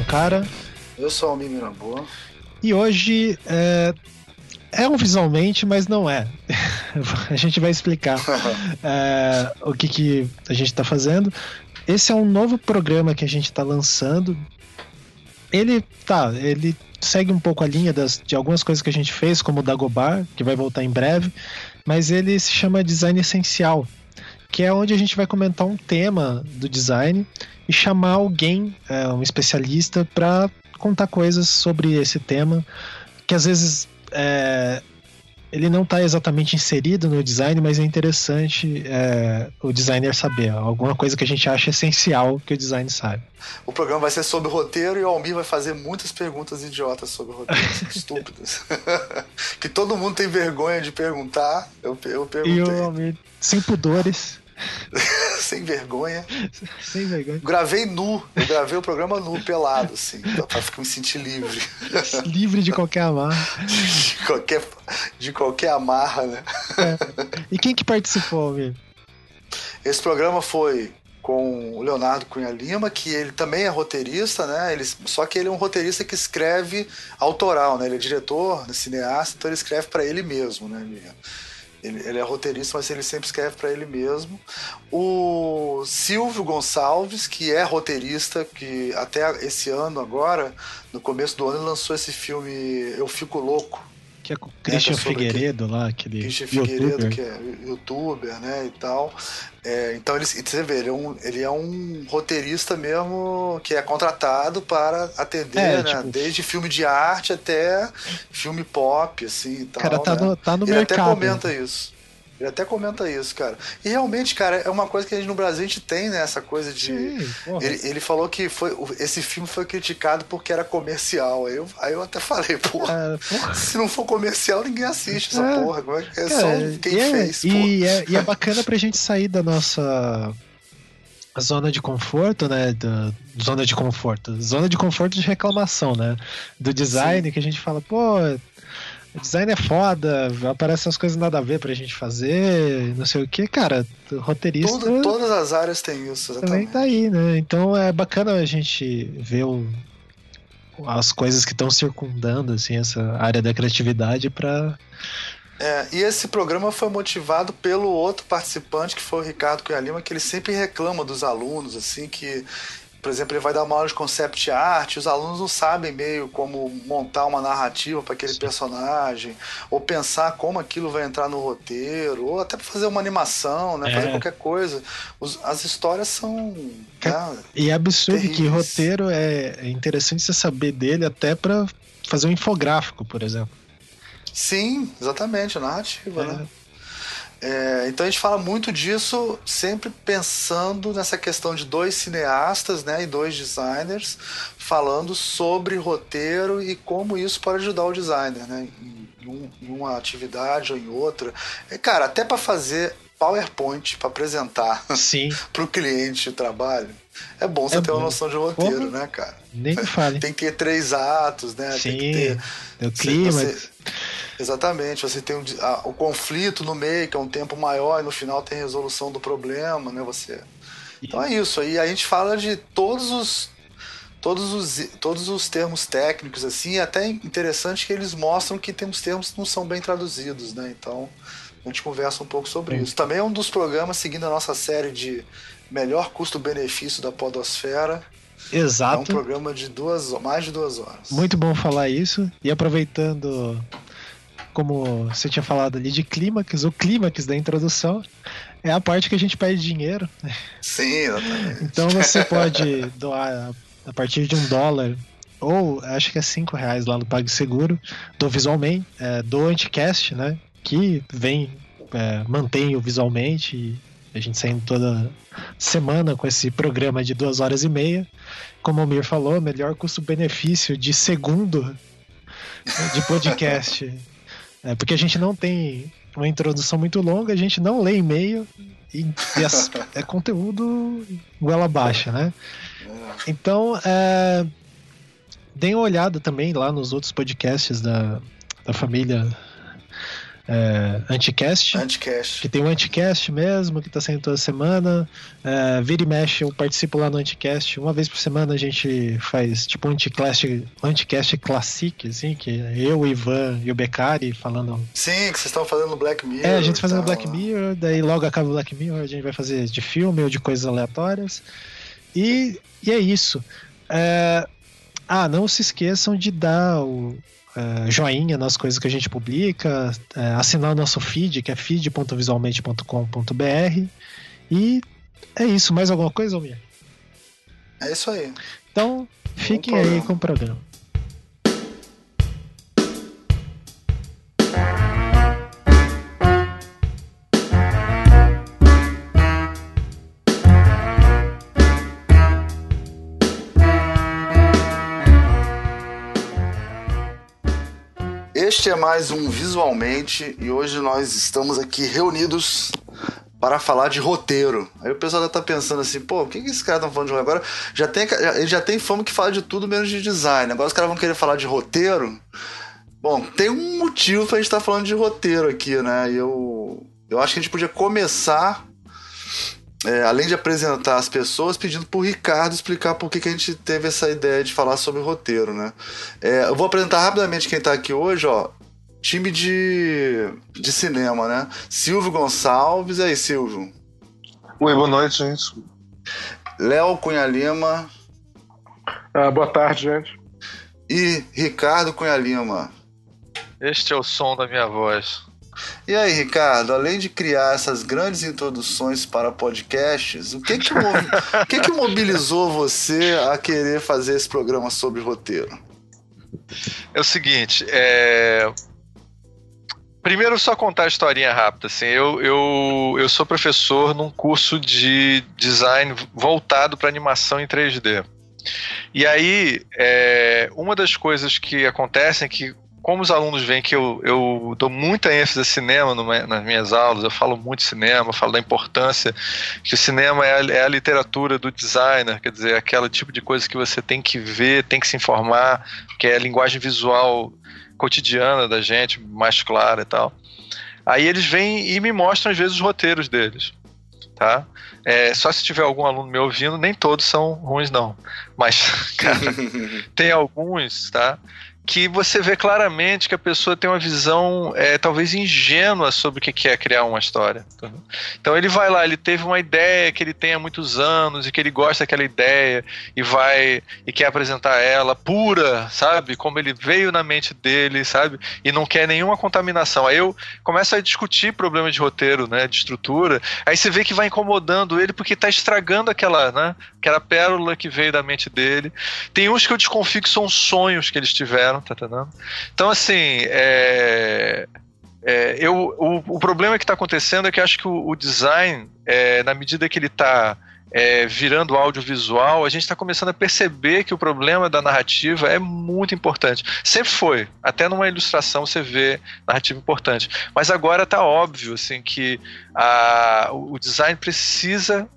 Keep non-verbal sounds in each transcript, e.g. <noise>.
Sankara. Eu sou Almir Miraboa. E hoje é, é um visualmente, mas não é. <laughs> a gente vai explicar <laughs> é, o que, que a gente está fazendo. Esse é um novo programa que a gente está lançando. Ele tá, ele segue um pouco a linha das, de algumas coisas que a gente fez, como o Dagobah, que vai voltar em breve, mas ele se chama Design Essencial, que é onde a gente vai comentar um tema do design e chamar alguém, é, um especialista, para contar coisas sobre esse tema, que às vezes é, ele não está exatamente inserido no design, mas é interessante é, o designer saber alguma coisa que a gente acha essencial que o design sabe. O programa vai ser sobre roteiro e o Almir vai fazer muitas perguntas idiotas sobre roteiro, <laughs> estúpidas, <laughs> que todo mundo tem vergonha de perguntar. Eu, eu perguntei. E o Almir, sem pudores. <laughs> Sem vergonha. Sem vergonha. Gravei nu. Eu gravei o programa nu, pelado, assim, pra me sentir livre. <laughs> livre de qualquer amarra. De qualquer, de qualquer amarra, né? É. E quem que participou, amigo? Esse programa foi com o Leonardo Cunha Lima, que ele também é roteirista, né? Ele, só que ele é um roteirista que escreve autoral, né? Ele é diretor, cineasta, então ele escreve para ele mesmo, né? Ele, ele, ele, é roteirista, mas ele sempre escreve para ele mesmo. O Silvio Gonçalves, que é roteirista, que até esse ano agora, no começo do ano, lançou esse filme Eu Fico Louco, que é com o Christian é, Figueiredo lá, aquele. Christian Figueiredo, que é youtuber, né? E tal. É, então ele, você vê, ele é, um, ele é um roteirista mesmo que é contratado para atender, é, né? Tipo... Desde filme de arte até filme pop, assim e tal. Cara, tá né? no, tá no ele mercado. Ele até comenta isso. Ele até comenta isso, cara. E realmente, cara, é uma coisa que a gente no Brasil a gente tem, né? Essa coisa de. Sim, ele, ele, falou que foi, esse filme foi criticado porque era comercial. Aí eu, aí eu até falei, porra, é, porra. se não for comercial, ninguém assiste essa é, porra. É, é só quem é, fez. E é, e é bacana pra gente sair da nossa zona de conforto, né? Da, zona de conforto. Zona de conforto de reclamação, né? Do design, Sim. que a gente fala, pô, design é foda, aparecem as coisas nada a ver pra gente fazer, não sei o que, cara, roteirista. Tudo, todas as áreas têm isso, exatamente. Também tá aí, né? Então é bacana a gente ver o, as coisas que estão circundando, assim, essa área da criatividade pra. É, e esse programa foi motivado pelo outro participante, que foi o Ricardo Cunha Lima, que ele sempre reclama dos alunos, assim, que por exemplo, ele vai dar uma aula de concept art, os alunos não sabem meio como montar uma narrativa para aquele Sim. personagem, ou pensar como aquilo vai entrar no roteiro, ou até fazer uma animação, né? É. Fazer qualquer coisa. Os, as histórias são. Né, e é absurdo terríveis. que roteiro é, é interessante você saber dele até para fazer um infográfico, por exemplo. Sim, exatamente, a narrativa, é. né? É, então a gente fala muito disso sempre pensando nessa questão de dois cineastas né, e dois designers falando sobre roteiro e como isso pode ajudar o designer né, em, em uma atividade ou em outra. É, cara, até para fazer PowerPoint para apresentar <laughs> para o cliente o trabalho. É bom você é ter bom. uma noção de roteiro, Porra, né, cara? Nem me fale. <laughs> Tem que ter três atos, né? Sim, tem que ter. O clima. Você, Exatamente, você tem o, a, o conflito no meio, que é um tempo maior, e no final tem resolução do problema, né? Você. Então é isso. Aí a gente fala de todos os todos os, todos os termos técnicos assim, até interessante que eles mostram que tem uns termos que não são bem traduzidos, né? Então a gente conversa um pouco sobre Sim. isso. Também é um dos programas seguindo a nossa série de melhor custo-benefício da podosfera. Exato. É um programa de duas, mais de duas horas. Muito bom falar isso. E aproveitando como você tinha falado ali de clímax, o clímax da introdução é a parte que a gente perde dinheiro. Sim, exatamente. Então você <laughs> pode doar a partir de um dólar ou acho que é cinco reais lá no PagSeguro do Visualmente, é, do Anticast, né? Que vem, é, mantém o Visualmente a gente saindo toda semana com esse programa de duas horas e meia. Como o Mir falou, melhor custo-benefício de segundo de podcast <laughs> é, porque a gente não tem uma introdução muito longa, a gente não lê e-mail e, e as, <laughs> é conteúdo goela baixa, né? Então, é, deem uma olhada também lá nos outros podcasts da, da família é, Anticast. Anticast. Que tem um Anticast mesmo, que tá saindo toda semana. É, vira e mexe, eu participo lá no Anticast. Uma vez por semana a gente faz tipo um Anticast, Anticast Classic, assim, que eu, o Ivan e o Becari falando. Sim, que vocês estão fazendo Black Mirror. É, a gente fazendo Black Mirror, daí logo acaba o Black Mirror, a gente vai fazer de filme ou de coisas aleatórias. E, e é isso. É, ah, não se esqueçam de dar o, uh, joinha nas coisas que a gente publica, uh, assinar o nosso feed, que é feed.visualmente.com.br. E é isso. Mais alguma coisa, Almir? É isso aí. Então, fiquem aí com o programa. É mais um Visualmente e hoje nós estamos aqui reunidos para falar de roteiro. Aí o pessoal já tá pensando assim, pô, o que, que esses caras estão falando de roteiro? Agora já tem, já, já tem fama que fala de tudo menos de design. Agora os caras vão querer falar de roteiro. Bom, tem um motivo pra gente estar tá falando de roteiro aqui, né? Eu, eu acho que a gente podia começar é, além de apresentar as pessoas, pedindo para o Ricardo explicar por que, que a gente teve essa ideia de falar sobre roteiro, né? É, eu vou apresentar rapidamente quem está aqui hoje, ó. Time de, de cinema, né? Silvio Gonçalves, e aí, Silvio? Oi, boa noite, gente. Léo Cunha Lima. Ah, boa tarde, gente. E Ricardo Cunha Lima. Este é o som da minha voz. E aí, Ricardo, além de criar essas grandes introduções para podcasts, o que que, o que, que mobilizou você a querer fazer esse programa sobre roteiro? É o seguinte, é... Primeiro, só contar a historinha rápida. Assim, eu, eu, eu sou professor num curso de design voltado para animação em 3D. E aí, é, uma das coisas que acontecem é que como os alunos veem que eu, eu dou muita ênfase a cinema nas minhas aulas, eu falo muito de cinema, falo da importância que o cinema é a, é a, literatura do designer, quer dizer, aquele tipo de coisa que você tem que ver, tem que se informar, que é a linguagem visual cotidiana da gente, mais clara e tal. Aí eles vêm e me mostram às vezes os roteiros deles, tá? É, só se tiver algum aluno me ouvindo, nem todos são ruins não, mas <laughs> cara, <laughs> tem alguns, tá? Que você vê claramente que a pessoa tem uma visão é, talvez ingênua sobre o que é criar uma história. Então ele vai lá, ele teve uma ideia que ele tem há muitos anos e que ele gosta daquela ideia e vai e quer apresentar ela pura, sabe? Como ele veio na mente dele, sabe? E não quer nenhuma contaminação. Aí eu começo a discutir problemas de roteiro, né, de estrutura. Aí você vê que vai incomodando ele porque está estragando aquela, né, aquela pérola que veio da mente dele. Tem uns que eu desconfio que são sonhos que eles tiveram tá entendendo? Então, assim, é, é, eu, o, o problema que está acontecendo é que acho que o, o design, é, na medida que ele está é, virando audiovisual, a gente está começando a perceber que o problema da narrativa é muito importante. Sempre foi. Até numa ilustração você vê narrativa importante. Mas agora está óbvio assim, que a, o design precisa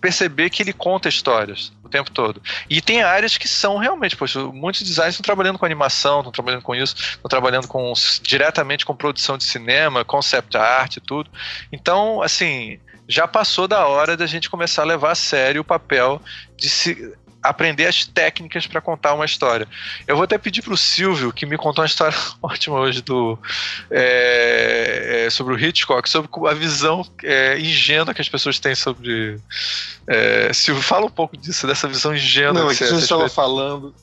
perceber que ele conta histórias tempo todo. E tem áreas que são realmente, poxa, muitos designers estão trabalhando com animação, estão trabalhando com isso, estão trabalhando com diretamente com produção de cinema, concept art e tudo. Então, assim, já passou da hora da gente começar a levar a sério o papel de se aprender as técnicas para contar uma história. Eu vou até pedir para o Silvio, que me contou uma história <laughs> ótima hoje do, é, é, sobre o Hitchcock, sobre a visão é, ingênua que as pessoas têm sobre. É, Silvio, fala um pouco disso, dessa visão ingênua. Não, que, que a gente estava falando.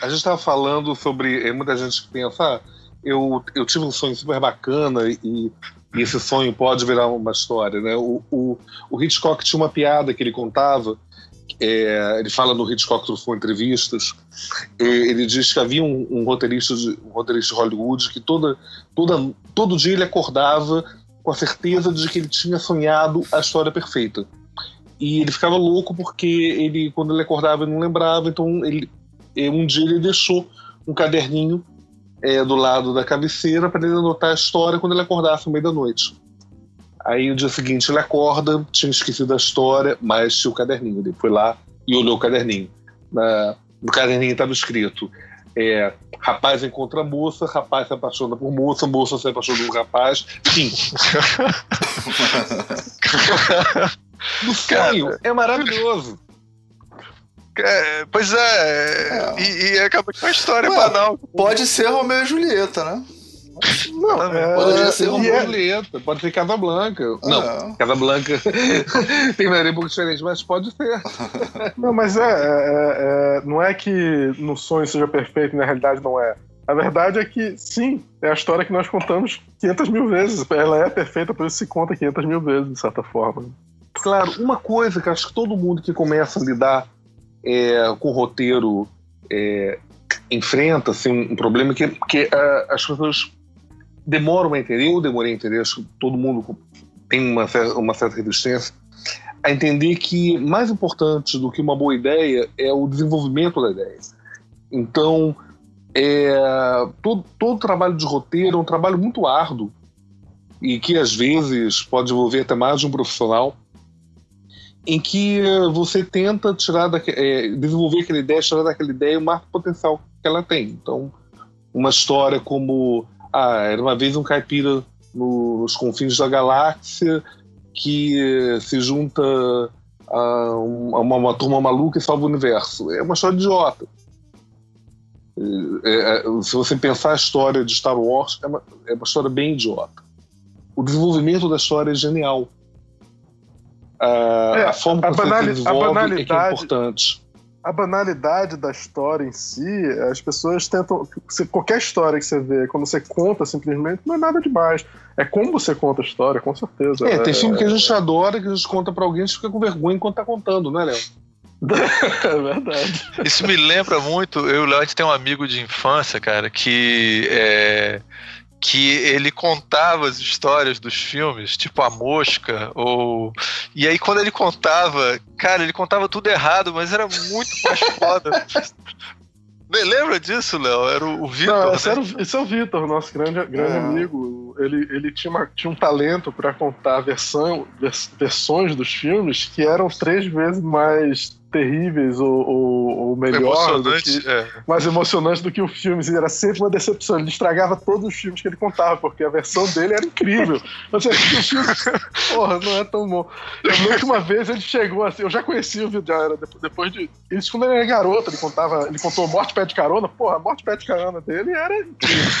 A gente estava falando sobre. É, muita gente pensa, ah, eu, eu tive um sonho super bacana e, e esse sonho pode virar uma história, né? O, o, o Hitchcock tinha uma piada que ele contava é, ele fala no Hitchcock Truffaut entrevistas, ele diz que havia um, um, roteirista de, um roteirista de Hollywood que toda, toda, todo dia ele acordava com a certeza de que ele tinha sonhado a história perfeita. E ele ficava louco porque ele, quando ele acordava, ele não lembrava, então ele, é, um dia ele deixou um caderninho é, do lado da cabeceira para ele anotar a história quando ele acordasse no meio da noite. Aí o dia seguinte ele acorda, tinha esquecido a história, mas tinha o caderninho. Ele foi lá e olhou o caderninho. Na, no caderninho estava escrito: é, rapaz encontra moça, rapaz se apaixona por moça, moça se apaixona por rapaz, enfim. <laughs> no sonho, é maravilhoso. É, pois é, é. E, e, acaba com a história Ué, banal. Pode ser Romeu e Julieta, né? Não, é, pode ser Romeu e Julieta, pode ser Casablanca. Ah. Não, Casablanca <laughs> tem maneira um pouco diferente, mas pode ser. <laughs> Não, mas é, é, é, não é que no sonho seja perfeito e na realidade não é. A verdade é que, sim, é a história que nós contamos 500 mil vezes. Ela é perfeita, por isso se conta 500 mil vezes, de certa forma. Claro, uma coisa que acho que todo mundo que começa a lidar é, com o roteiro é, enfrenta assim, um problema que, que uh, as pessoas demoram a entender, eu demorei a entender, acho que todo mundo tem uma, uma certa resistência, a entender que mais importante do que uma boa ideia é o desenvolvimento da ideia. Então, é, todo, todo trabalho de roteiro é um trabalho muito árduo e que às vezes pode envolver até mais de um profissional em que você tenta tirar da, é, desenvolver aquela ideia, tirar daquela ideia o máximo potencial que ela tem. Então, uma história como ah, era uma vez um caipira no, nos confins da galáxia que se junta a uma, uma, turma maluca e salva o universo. É uma história idiota. É, é, se você pensar a história de Star Wars, é uma, é uma história bem idiota. O desenvolvimento da história é genial a, é, a forma como você desenvolve é, que é importante. A banalidade da história em si, as pessoas tentam. Qualquer história que você vê, quando você conta simplesmente, não é nada demais. É como você conta a história, com certeza. É, tem filme que a gente adora, que a gente conta pra alguém e fica com vergonha enquanto tá contando, né, Léo? <laughs> é verdade. Isso me lembra muito. Eu e o Léo, a gente tem um amigo de infância, cara, que é, que ele contava as histórias dos filmes, tipo A Mosca, ou. E aí, quando ele contava, cara, ele contava tudo errado, mas era muito mais <laughs> foda. Lembra disso, Léo? Era o, Vitor. Esse, né? esse é o Vitor, nosso grande, grande é. amigo. Ele, ele tinha, uma, tinha um talento para contar versão, vers, versões dos filmes que eram três vezes mais terríveis ou, ou, ou melhor, que, é. mais emocionantes do que o filme. Era sempre uma decepção. Ele estragava todos os filmes que ele contava, porque a versão dele era incrível. Você o filme, porra, não é tão bom. Eu lembro que uma vez ele chegou assim, eu já conhecia o vídeo, era depois de. Isso quando ele era garoto, ele contava, ele contou Morte Pé de Carona, porra, a Morte Pé de Carona dele era incrível.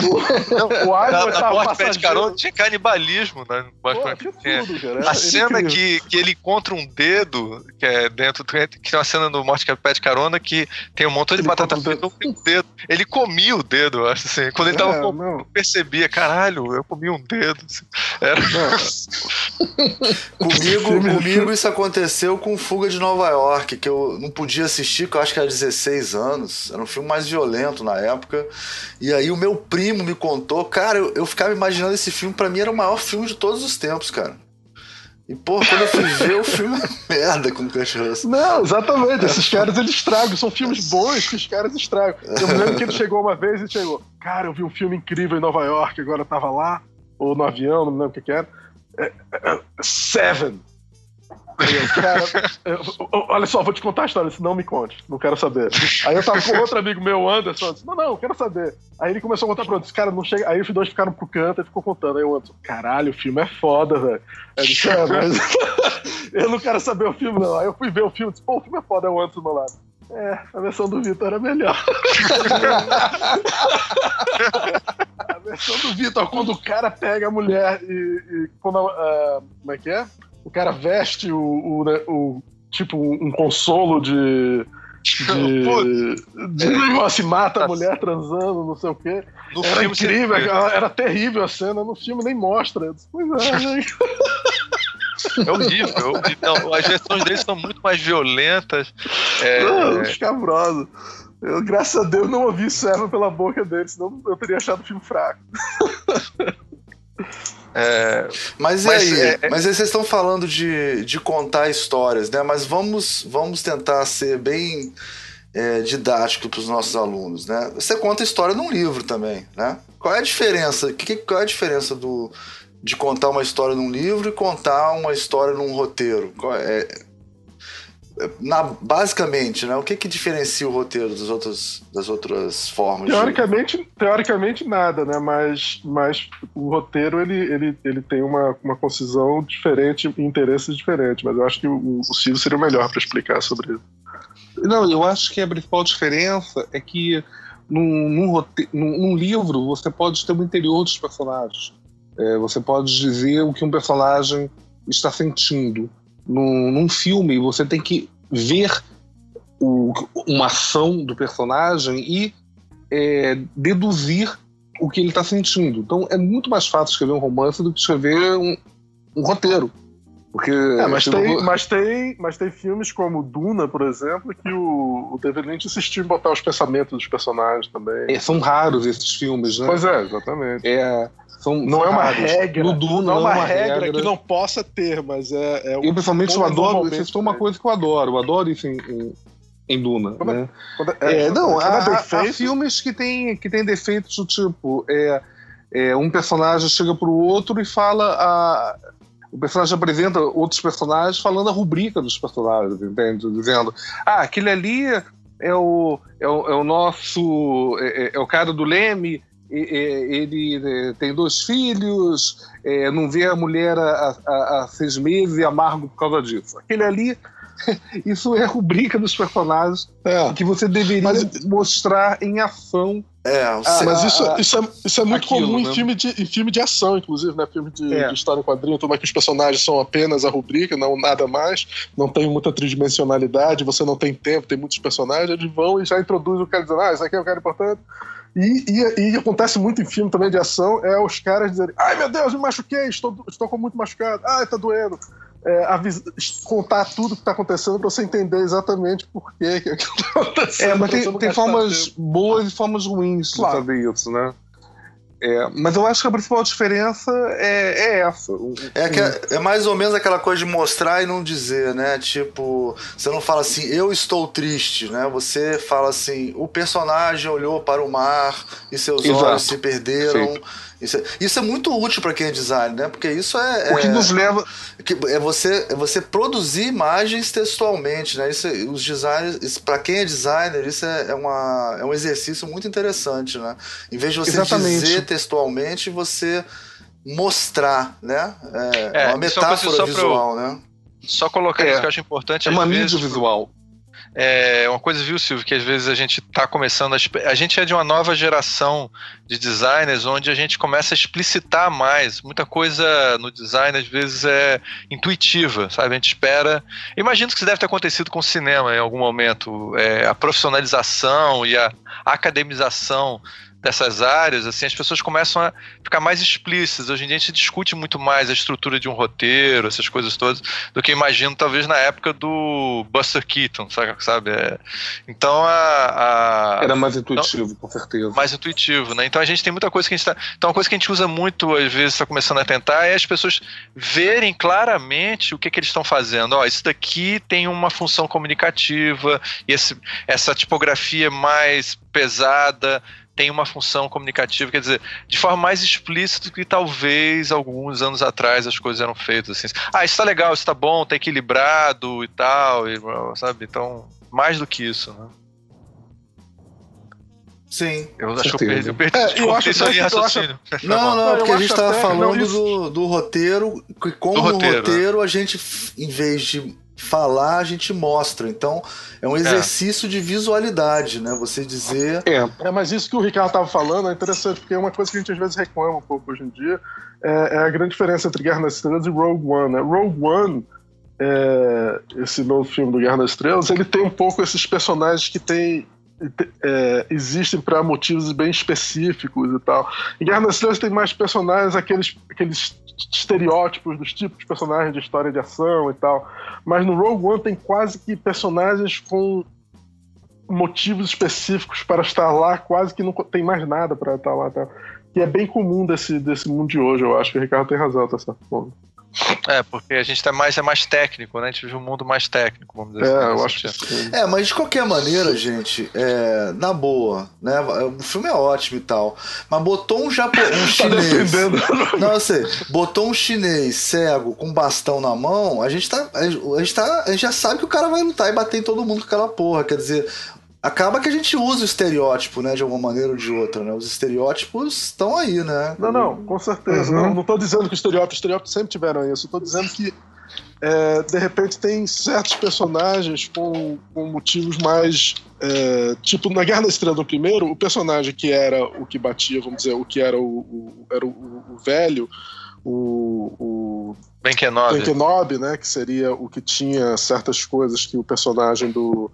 <laughs> o, o na, Morte Pé de Carona tinha canibalismo, né? Porra, tinha tudo, cara. A cena que, que ele encontra um dedo, que é dentro do que tem uma cena no Morte Pé de Carona que tem um montão de ele batata frita um dedo. Ele comia o dedo, acho assim. Quando ele tava é, com, eu percebia, caralho, eu comi um dedo. Assim. Era... <laughs> comigo, comigo isso aconteceu com Fuga de Nova York, que eu não podia assistir, que eu acho que era 16 anos. Era um filme mais violento na época. E aí o meu primo me contou, cara, eu, eu ficava imaginando esse filme, para mim era o maior filme de todos os tempos, cara. E, porra, quando eu fui ver o filme é merda com o Kurt Russell. Não, exatamente. Esses caras eles estragam. São filmes bons que os caras estragam. Eu me lembro que ele chegou uma vez e chegou. Cara, eu vi um filme incrível em Nova York, agora eu tava lá, ou no avião, não me lembro o que, que era. É, é, é Seven. Cara, eu, olha só, vou te contar a história, se não me conte, não quero saber. Aí eu tava com outro amigo meu, Anderson, disse, não, não, quero saber. Aí ele começou a contar pra outro, cara, não chega. Aí os dois ficaram pro canto e ficou contando. Aí o Anderson, caralho, o filme é foda, velho. Eu é, mas <laughs> eu não quero saber o filme, não. Aí eu fui ver o filme, disse, pô, o filme é foda, é o Anderson do meu lado. É, a versão do Vitor era melhor. <laughs> a versão do Vitor, quando o cara pega a mulher e. e quando, uh, como é que é? O cara veste o, o, né, o tipo um consolo de de, de negócio mata a mulher transando, não sei o quê. No era incrível, era, era, terrível a cena, no filme nem mostra. Pois é, <laughs> né? É horrível. Não, as versões deles são muito mais violentas. É... Não, escabroso. Eu, graças a Deus, não ouvi serva pela boca deles, senão eu teria achado o filme fraco. <laughs> É, mas, mas aí, é, é, mas aí vocês estão falando de, de contar histórias, né? Mas vamos, vamos tentar ser bem é, didático para os nossos alunos, né? Você conta história num livro também, né? Qual é a diferença? Que, qual é a diferença do, de contar uma história num livro e contar uma história num roteiro? É, na, basicamente, né? O que que diferencia o roteiro das outras, das outras formas? Teoricamente, de... teoricamente nada, né? Mas, mas o roteiro ele, ele, ele tem uma, uma concisão diferente e interesses diferentes. Mas eu acho que o, o Silvio seria o melhor para explicar sobre isso. Não, eu acho que a principal diferença é que num, num, rote... num, num livro você pode ter o interior dos personagens. É, você pode dizer o que um personagem está sentindo. Num, num filme, você tem que ver o, uma ação do personagem e é, deduzir o que ele está sentindo. Então é muito mais fácil escrever um romance do que escrever um, um roteiro. Porque é, mas, tem, mas, tem, mas tem filmes como Duna, por exemplo, que o, o David Lynch insistiu em botar os pensamentos dos personagens também. É, são raros esses filmes, né? Pois é, exatamente. É, são, não é uma regra. Não, é uma, uma regra, regra, que não possa ter, mas é. é eu, pessoalmente, eu adoro. Vocês uma coisa que eu adoro. Eu adoro isso em, em, em Duna. Quando, né? Quando, é, é, não, há, há, filmes que têm que tem defeitos do tipo. É, é, um personagem chega pro outro e fala. A, o personagem apresenta outros personagens falando a rubrica dos personagens, entende? Dizendo, ah, aquele ali é o, é o, é o nosso. É, é, é o cara do Leme, ele é, tem dois filhos, é, não vê a mulher há, há, há, seis meses e amargo por causa disso. Aquele ali, <laughs> isso é a rubrica dos personagens é. que você deveria mas... mostrar em ação é, ah, mas isso, isso, é, isso é muito aquilo, comum né? em, filme de, em filme de ação, inclusive, né? Filme de, é. de história em quadrinho, tudo que os personagens são apenas a rubrica, não nada mais, não tem muita tridimensionalidade, você não tem tempo, tem muitos personagens, eles vão e já introduzem o cara dizendo, ah, isso aqui é o cara importante. E, e, e, acontece muito em filme também de ação, é os caras dizerem, ai meu Deus, me machuquei, estou, estou com muito machucado, ai, tá doendo é, contar tudo que está acontecendo para você entender exatamente por que aquilo <laughs> está acontecendo. É, mas tem, tem formas boas e formas ruins claro. de saber isso, né? É, mas eu acho que a principal diferença é, é essa. É, que é, é, mais ou menos aquela coisa de mostrar e não dizer, né? Tipo, você não fala assim, eu estou triste, né? Você fala assim, o personagem olhou para o mar e seus Exato. olhos se perderam. Sim isso é, isso é muito útil para quem é design, né? Porque isso é. O que é, nos leva. é, você, é você produzir imagens textualmente, né? Isso, é, os designers, para quem é designer, isso é, é, uma, é um exercício muito interessante, né? Em vez de você Exatamente. dizer textualmente, você mostrar, né? É, uma metáfora visual, pro, né? Só colocar isso que eu acho importante. É uma mídia visual. É uma coisa, viu, Silvio, que às vezes a gente está começando. A, a gente é de uma nova geração de designers onde a gente começa a explicitar mais. Muita coisa no design, às vezes, é intuitiva, sabe? A gente espera. Imagino que isso deve ter acontecido com o cinema em algum momento. É, a profissionalização e a academização dessas áreas, assim, as pessoas começam a ficar mais explícitas. Hoje em dia a gente discute muito mais a estrutura de um roteiro, essas coisas todas, do que imagino talvez na época do Buster Keaton, sabe? É, então a, a, Era mais intuitivo, então, com certeza. Mais intuitivo, né? Então a gente tem muita coisa que a gente tá. Então uma coisa que a gente usa muito, às vezes, está começando a tentar, é as pessoas verem claramente o que, que eles estão fazendo. Ó, isso daqui tem uma função comunicativa, e esse, essa tipografia mais pesada tem uma função comunicativa, quer dizer, de forma mais explícita do que talvez alguns anos atrás as coisas eram feitas assim. Ah, isso tá legal, isso tá bom, tá equilibrado e tal, e, sabe? Então, mais do que isso, né? Sim. Eu acho que eu perdi, eu perdi é, eu acho, eu raciocínio. Acho... Não, não, porque a gente estava falando não, do, do roteiro, que como do roteiro, no roteiro né? a gente, em vez de falar, a gente mostra. Então, é um é. exercício é. de visualidade, né? Você dizer. É. é, mas isso que o Ricardo estava falando é interessante, porque é uma coisa que a gente às vezes reclama um pouco hoje em dia. É, é a grande diferença entre Guerra nas Estrelas e Rogue One. Né? Rogue One, é, esse novo filme do Guerra nas Estrelas, ele tem um pouco esses personagens que tem é, existem para motivos bem específicos e tal. Em Guerra nas Estrelas tem mais personagens, aqueles, aqueles estereótipos dos tipos de personagens de história de ação e tal. Mas no Rogue One tem quase que personagens com motivos específicos para estar lá, quase que não tem mais nada para estar lá. Tá? Que é bem comum desse, desse mundo de hoje, eu acho que o Ricardo tem razão, tá certo. É, porque a gente tá mais, é mais técnico, né? A gente vive um mundo mais técnico, vamos dizer É, assim. eu acho que sentido. É, mas de qualquer maneira, gente, é, na boa, né? O filme é ótimo e tal. Mas botou um japo, um <laughs> Tá chinês. defendendo. Não, eu sei. Botou um chinês cego com bastão na mão, a gente tá. A gente, tá, a gente já sabe que o cara vai lutar e bater em todo mundo com aquela porra. Quer dizer, acaba que a gente usa o estereótipo, né? De alguma maneira ou de outra, né? Os estereótipos estão aí, né? Não, não, com certeza. Uhum. Não, não tô dizendo que os estereótipos, os estereótipos sempre tiveram isso. Eu tô dizendo que, é, de repente, tem certos personagens com, com motivos mais. é, tipo, na Guerra da Estrela do primeiro, o personagem que era o que batia, vamos dizer, o que era o, o- era o, o velho, o, o Bem que é nove. Ben Kenobi, né, que seria o que tinha certas coisas que o personagem do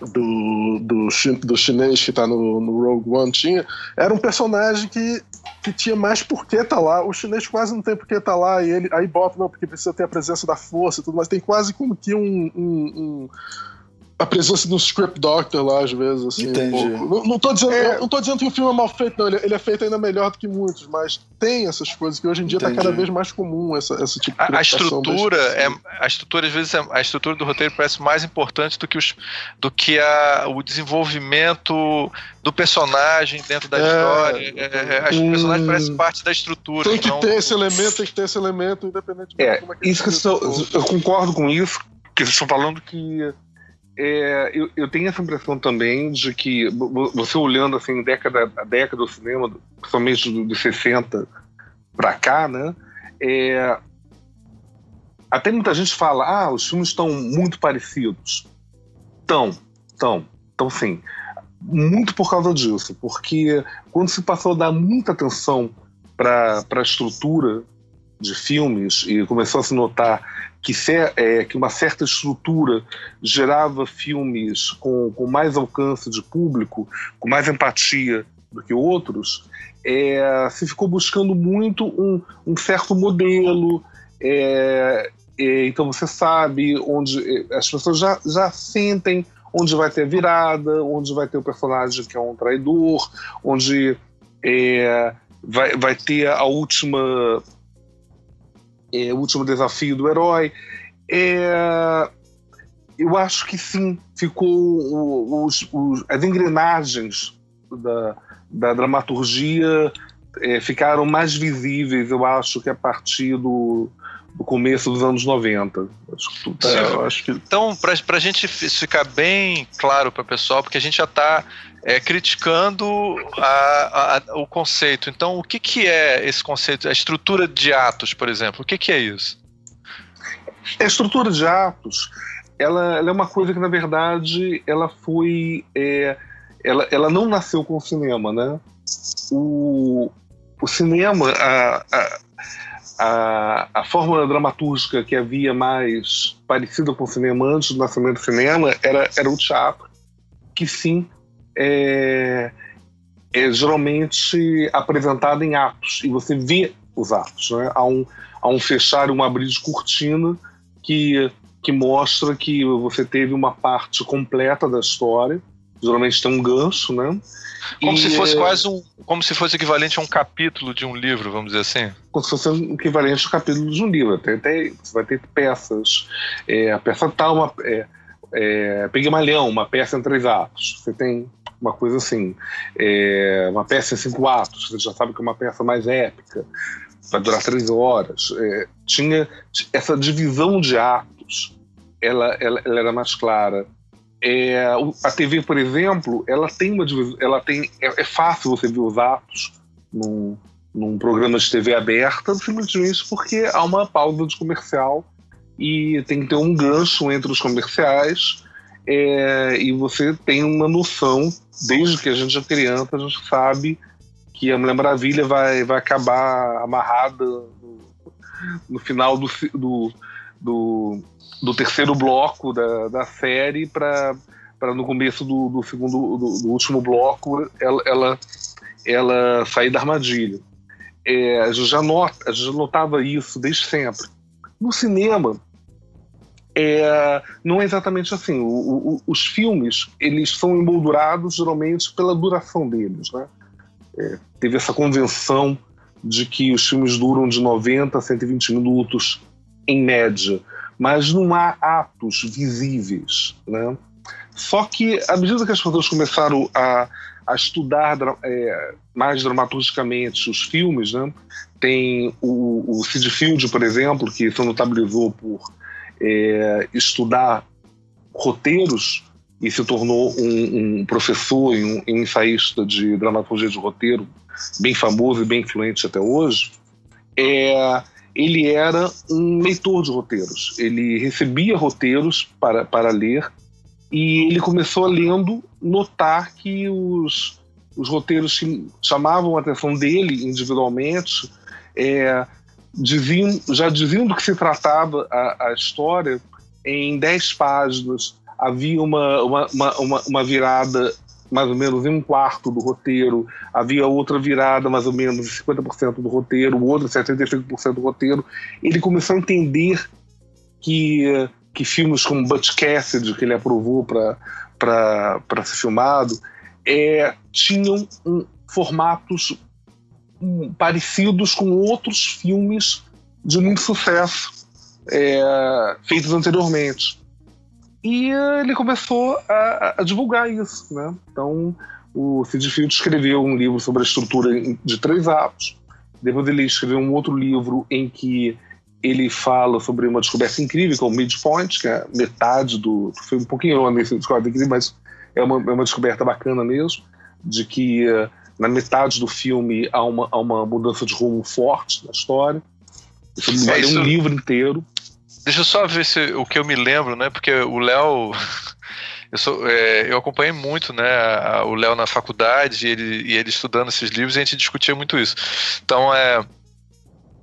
do, do, do chinês que tá no, no Rogue One tinha, era um personagem que, que tinha mais por que tá lá. O chinês quase não tem por que tá lá, e ele aí bota, não, porque precisa ter a presença da força e tudo, mas tem quase como que um. um- um- a presença do script doctor lá, às vezes, assim. um Entendi. pouco. Não, não, tô dizendo, É. não tô dizendo que o filme é mal feito, não. Ele, ele é feito ainda melhor do que muitos, mas tem essas coisas que hoje em dia tá Entendi. cada vez mais comum, essa, esse tipo de A, a estrutura é pessoas. a estrutura às vezes é- a estrutura do roteiro parece mais importante do que os do que a, o desenvolvimento do personagem dentro da É. história. É, é, Hum. personagens parecem parte da estrutura. Tem que então- ter esse elemento, tem que ter esse elemento, independente de É, como é que isso que eu, for. eu concordo com isso, que vocês estão falando que é, eu, eu tenho essa impressão também de que vo- vo- você olhando assim década a década do cinema, principalmente do- dos 60 pra cá, né? É, até muita gente fala, ah, os filmes estão muito parecidos. Estão, estão, estão sim. Muito por causa disso, porque quando se passou a dar muita atenção para a estrutura de filmes e começou a se notar que, é, que uma certa estrutura gerava filmes com, com mais alcance de público, com mais empatia do que outros, é, se ficou buscando muito um, um certo modelo. é, é, então você sabe onde é, as pessoas já, já sentem onde vai ter virada, onde vai ter o personagem que é um traidor, onde é, vai, vai ter a última é, o último desafio do herói. É, eu acho que sim, ficou os- os- as engrenagens da, da dramaturgia é, ficaram mais visíveis, eu acho, que a partir do, do começo dos anos 90. Acho É, acho que Então, para a gente fi- ficar bem claro para o pessoal, porque a gente já está criticando a- a- o conceito. Então, o que, que é esse conceito? A estrutura de atos, por exemplo. O que, que é isso? A estrutura de atos, ela, ela é uma coisa que, na verdade, ela foi. é, ela, ela não nasceu com o cinema, né? O, o cinema, a, a, a, a fórmula dramatúrgica que havia mais parecida com o cinema antes do nascimento do cinema era, era o teatro, que sim é, é geralmente apresentado em atos, e você vê os atos. Né? Há, um, há um fechar e um abrir de cortina que, que mostra que você teve uma parte completa da história, geralmente tem um gancho, né? Como E, se fosse é, quase um. Como se fosse equivalente a um capítulo de um livro, vamos dizer assim. como se fosse um equivalente ao capítulo de um livro. Até, até você vai ter peças. É, a peça tal, uma, é, é, Pigmalhão, uma peça em três atos. Você tem uma coisa assim. É, uma peça em cinco atos. Você já sabe que é uma peça mais épica. Vai durar três horas. É, tinha essa divisão de atos. Ela, ela, ela era mais clara. É, a TV, por exemplo, ela tem uma divisão. Ela tem, é, é fácil você ver os atos num, num programa de TV aberta, simplesmente porque há uma pausa de comercial e tem que ter um gancho entre os comerciais é, e você tem uma noção, desde que a gente é criança, a gente sabe que a Mulher Maravilha vai, vai acabar amarrada no, no final do, do, do, do terceiro bloco da, da série para no começo do, do segundo do, do último bloco ela, ela, ela sair da armadilha é, a, gente já nota, a gente já notava isso desde sempre. No cinema, é, não é exatamente assim. O- o- os filmes eles são emoldurados geralmente pela duração deles. Né? É, teve essa convenção de que os filmes duram de 90 a 120 minutos em média, mas não há atos visíveis, né? Só que à medida que as pessoas começaram a, a estudar é, mais dramaturgicamente os filmes, né? Tem o, o Sid Field, por exemplo, que se notabilizou por é, estudar roteiros e se tornou um, um professor e um, um ensaísta de dramaturgia de roteiro bem famoso e bem influente até hoje, é, ele era um leitor de roteiros. Ele recebia roteiros para, para ler e ele começou a lendo notar que os, os roteiros chamavam a atenção dele individualmente é, diziam, já diziam do que se tratava a, a história em dez páginas. Havia uma, uma, uma, uma virada mais ou menos em um quarto do roteiro, havia outra virada mais ou menos em 50% do roteiro, o outro 75% do roteiro. Ele começou a entender que, que filmes como Butch Cassidy, que ele aprovou para ser filmado, é, tinham um, formatos parecidos com outros filmes de muito sucesso é, feitos anteriormente. E ele começou a, a, divulgar isso. Né? Então, o Sid Field escreveu um livro sobre a estrutura de três atos. Depois ele escreveu um outro livro em que ele fala sobre uma descoberta incrível, que é o midpoint, que é metade do, filme, um pouquinho nesse descoberta aqui, mas é uma, é uma descoberta bacana mesmo, de que uh, na metade do filme há uma, há uma mudança de rumo forte na história. Isso é vale isso... um livro inteiro. Deixa eu só ver se o que eu me lembro, né? Porque o Léo. <laughs> Eu, sou, é, eu acompanhei muito né, a, o Léo na faculdade e ele, e ele estudando esses livros e a gente discutia muito isso. Então, é,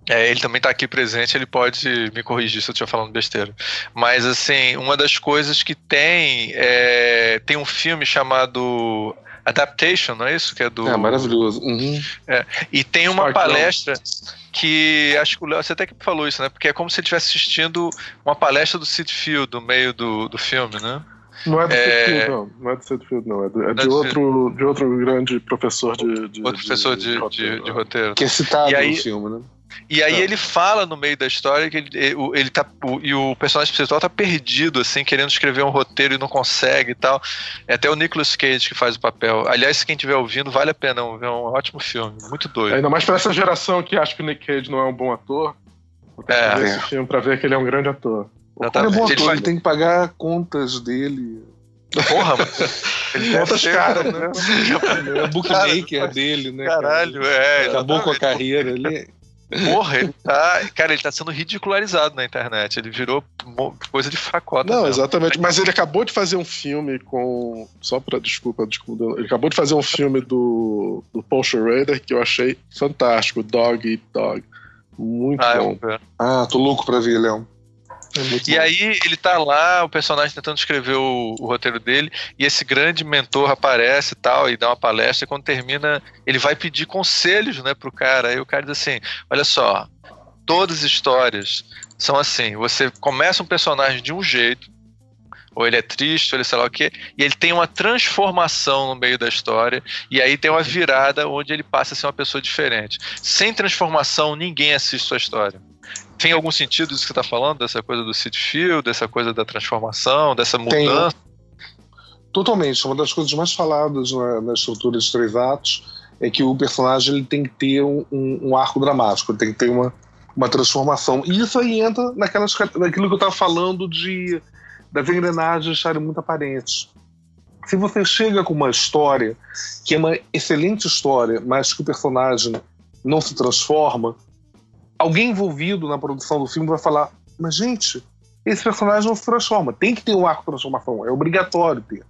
é, ele também está aqui presente, ele pode me corrigir se eu estiver falando besteira. Mas, assim, uma das coisas que tem. É, tem um filme chamado Adaptation, não é isso? Que é do. É, maravilhoso. Uhum. É, e tem uma Spark palestra. que acho que o Léo, você até que falou isso, né? Porque é como se ele estivesse assistindo uma palestra do Sid Field no meio do, do filme, né? Não é do é... Field, não. Não é do Sid Field, não. É, do, é de, outro, de outro grande professor de. de outro professor de, de, roteiro, de, roteiro. Que é citado aí, no filme, né? E aí ele fala no meio da história que ele, ele tá. O, e o personagem principal tá perdido, assim, querendo escrever um roteiro e não consegue e tal. É até o Nicolas Cage que faz o papel. Aliás, quem estiver ouvindo, vale a pena ver um ótimo filme. Muito doido. Ainda mais pra essa geração que acha que o Nick Cage não é um bom ator. É. Ver esse filme pra ver que ele é um grande ator. Ele é bom ator, ele, tem que pagar contas dele. Porra, <laughs> mano. Ele outras caras, né? <laughs> É o bookmaker cara, dele, né? Caralho, cara? é. Acabou com a carreira. Ele, Porra, ele tá. Cara, ele tá sendo ridicularizado na internet. Ele virou coisa de facota. Não, mesmo. exatamente. Mas ele acabou de fazer um filme com. Só pra. Desculpa, desculpa. Ele acabou de fazer um filme do, do Paul Schrader que eu achei fantástico. Dog Eat Dog. Muito ah, bom. Ah, tô louco pra ver, Leão. É e bom. aí ele tá lá, o personagem tentando escrever o, o, roteiro dele, e esse grande mentor aparece e tal, e dá uma palestra, e quando termina, ele vai pedir conselhos, né, pro cara. Aí o cara diz assim: olha só, todas as histórias são assim, você começa um personagem de um jeito, ou ele é triste, ou ele sei lá o quê, e ele tem uma transformação no meio da história, e aí tem uma virada onde ele passa a ser uma pessoa diferente. Sem transformação, ninguém assiste sua história. Tem algum sentido isso que você está falando, dessa coisa do city field, dessa coisa da transformação, dessa mudança? Tem. Totalmente. Uma das coisas mais faladas na, na, estrutura de três atos é que o personagem ele tem que ter um, um, arco dramático, ele tem que ter uma, uma transformação. E isso aí entra naquelas, naquilo que eu estava falando de das engrenagens estarem muito aparentes. Se você chega com uma história que é uma excelente história, mas que o personagem não se transforma, alguém envolvido na produção do filme vai falar: mas gente, esse personagem não se transforma. Tem que ter um arco de transformação, é obrigatório ter.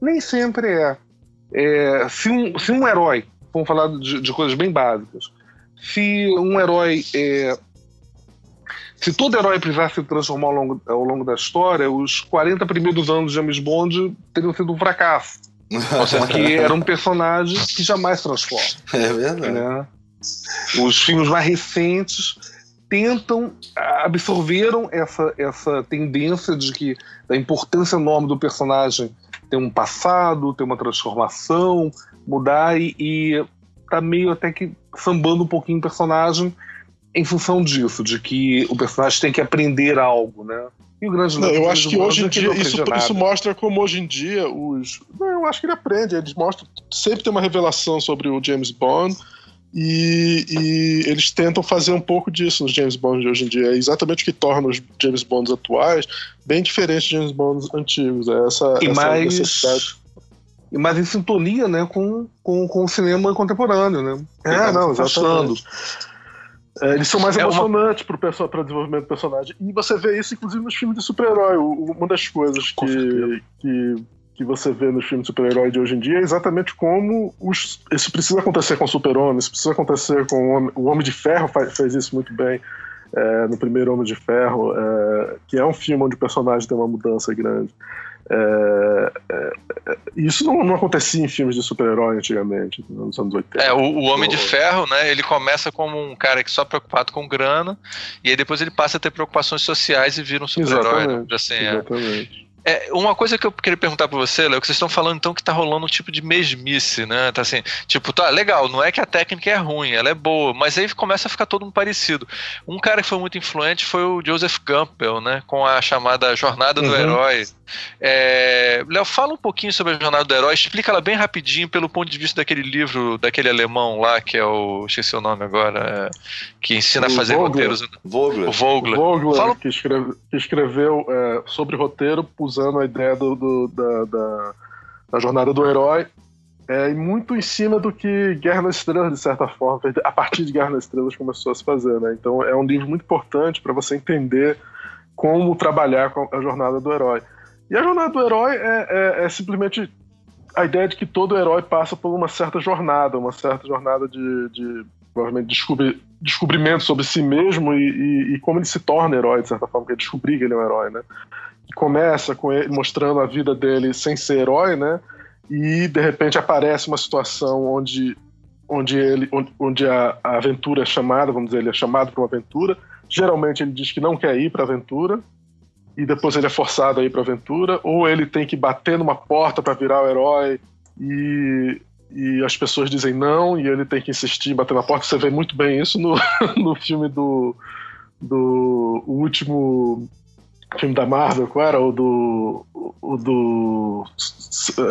Nem sempre é. é se, um, se um herói, vamos falar de, de coisas bem básicas, se um herói. É, se todo herói precisasse se transformar ao longo, ao longo da história, os 40 primeiros anos de James Bond teriam sido um fracasso. <laughs> Porque era um personagem que jamais transforma. É verdade. Né? Os filmes mais recentes tentam absorveram essa essa tendência de que da importância enorme do personagem ter um passado, ter uma transformação, mudar e, e tá meio até que sambando um pouquinho o personagem em função disso, de que o personagem tem que aprender algo, né? E o grande não, eu acho que hoje em dia isso, isso, mostra como hoje em dia os. Não, eu acho que ele aprende. Eles mostram. Sempre tem uma revelação sobre o James Bond. E, e, eles tentam fazer um pouco disso nos James Bond de hoje em dia. É exatamente o que torna os James Bonds atuais bem diferentes de James Bonds antigos. É essa, e essa mais, necessidade. E mais em sintonia né, com, com, com o cinema contemporâneo. Né? É, tá não, exatamente. É, eles são mais é emocionantes uma... para o desenvolvimento do personagem. E você vê isso, inclusive, nos filmes de super-herói. Uma das coisas que, que, que você vê nos filmes de super-herói de hoje em dia é exatamente como os, isso precisa acontecer com o Super-Homem, isso precisa acontecer com o Homem, o Homem de Ferro, faz, fez isso muito bem. É, no primeiro Homem de Ferro, é, que é um filme onde o personagem tem uma mudança grande. É, é, é, isso não, não, acontecia em filmes de super-herói antigamente, nos anos 80. É, o, o Homem de Ferro, né? Ele começa como um cara que só preocupado com grana, e aí depois ele passa a ter preocupações sociais e vira um super-herói. Né? Assim, é. exatamente. É, uma coisa que eu queria perguntar para você, Léo, que vocês estão falando então que tá rolando um tipo de mesmice, né? Tá assim, tipo, tá legal, não é que a técnica é ruim, ela é boa, mas aí começa a ficar todo mundo parecido. Um cara que foi muito influente foi o Joseph Campbell, né? Com a chamada Jornada do uhum. Herói. É... Léo, fala um pouquinho sobre a Jornada do Herói, explica ela bem rapidinho pelo ponto de vista daquele livro, daquele alemão lá, que é o. esqueci o nome agora, é... que ensina o a fazer Vogler. roteiros. Vogler. O Vogler. Vogler, fala... que, escreve, que escreveu é, sobre roteiro usando a ideia do, do da, da, da, jornada do herói é, e muito em cima do que Guerra nas Estrelas, de certa forma, a partir de Guerra nas Estrelas começou a se fazer. Né? Então é um livro muito importante para você entender como trabalhar com a jornada do herói. E a jornada do herói é, é, é, simplesmente a ideia de que todo herói passa por uma certa jornada, uma certa jornada de, de provavelmente descobrir, descobrimento sobre si mesmo e, e, e, como ele se torna herói, de certa forma, que é descobrir que ele é um herói, né? começa com ele mostrando a vida dele sem ser herói, né? E de repente aparece uma situação onde onde ele onde, onde a, a, aventura é chamada, vamos dizer, ele é chamado para uma aventura. Geralmente ele diz que não quer ir para a aventura e depois ele é forçado a ir para a aventura, ou ele tem que bater numa porta para virar o herói e e as pessoas dizem não e ele tem que insistir, bater na porta. Você vê muito bem isso no, <laughs> no filme do do último filme da Marvel, qual era? O do. O do.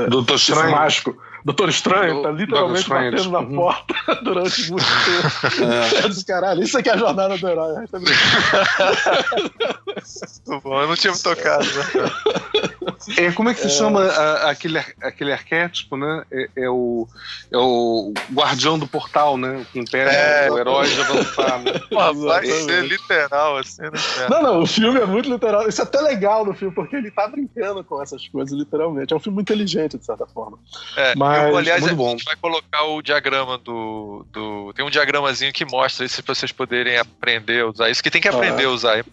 Doutor Estranho. Mágico. Doutor Estranho, tá literalmente batendo na uhum. porta <laughs> durante muito tempo. É. é caralho, isso aqui é a jornada do herói. Né? Muito bom, eu não tinha me tocado. Né? É, como é que se é. chama a, aquele, aquele arquétipo, né? É, é, o, é o guardião do portal, né? Que impede é, o herói de avançar. Né? <laughs> Pô, vai ser literal, assim, né? Não, não, o filme é muito literal. Isso é até legal no filme, porque ele tá brincando com essas coisas, literalmente. É um filme muito inteligente, de certa forma. É, Mas, eu, aliás, muito bom. a gente vai colocar o diagrama do, do. Tem um diagramazinho que mostra isso pra vocês poderem aprender a usar isso, que tem que aprender ah. a usar.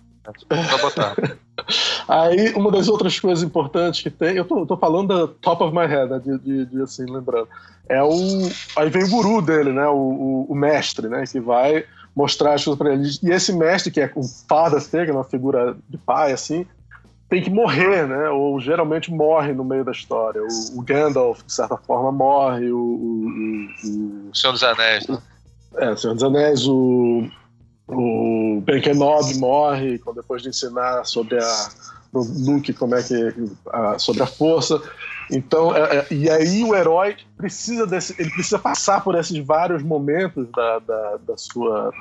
Pra botar. <laughs> Aí, uma das outras coisas importantes que tem, eu tô, tô falando da top of my head, né, de, de, de, assim, lembrando, é o. Aí vem o guru dele, né, o, o, mestre, né, que vai mostrar as coisas pra ele. E esse mestre, que é um father figure, uma figura de pai, assim, tem que morrer, né, ou geralmente morre no meio da história. O, o Gandalf, de certa forma, morre, o. O, o Senhor dos Anéis, né? É, o Senhor dos Anéis, o o Ben Kenobi morre depois de ensinar sobre a Luke como é que a, sobre a força então, é, é, e aí o herói precisa desse, ele precisa passar por esses vários momentos da, da, da sua,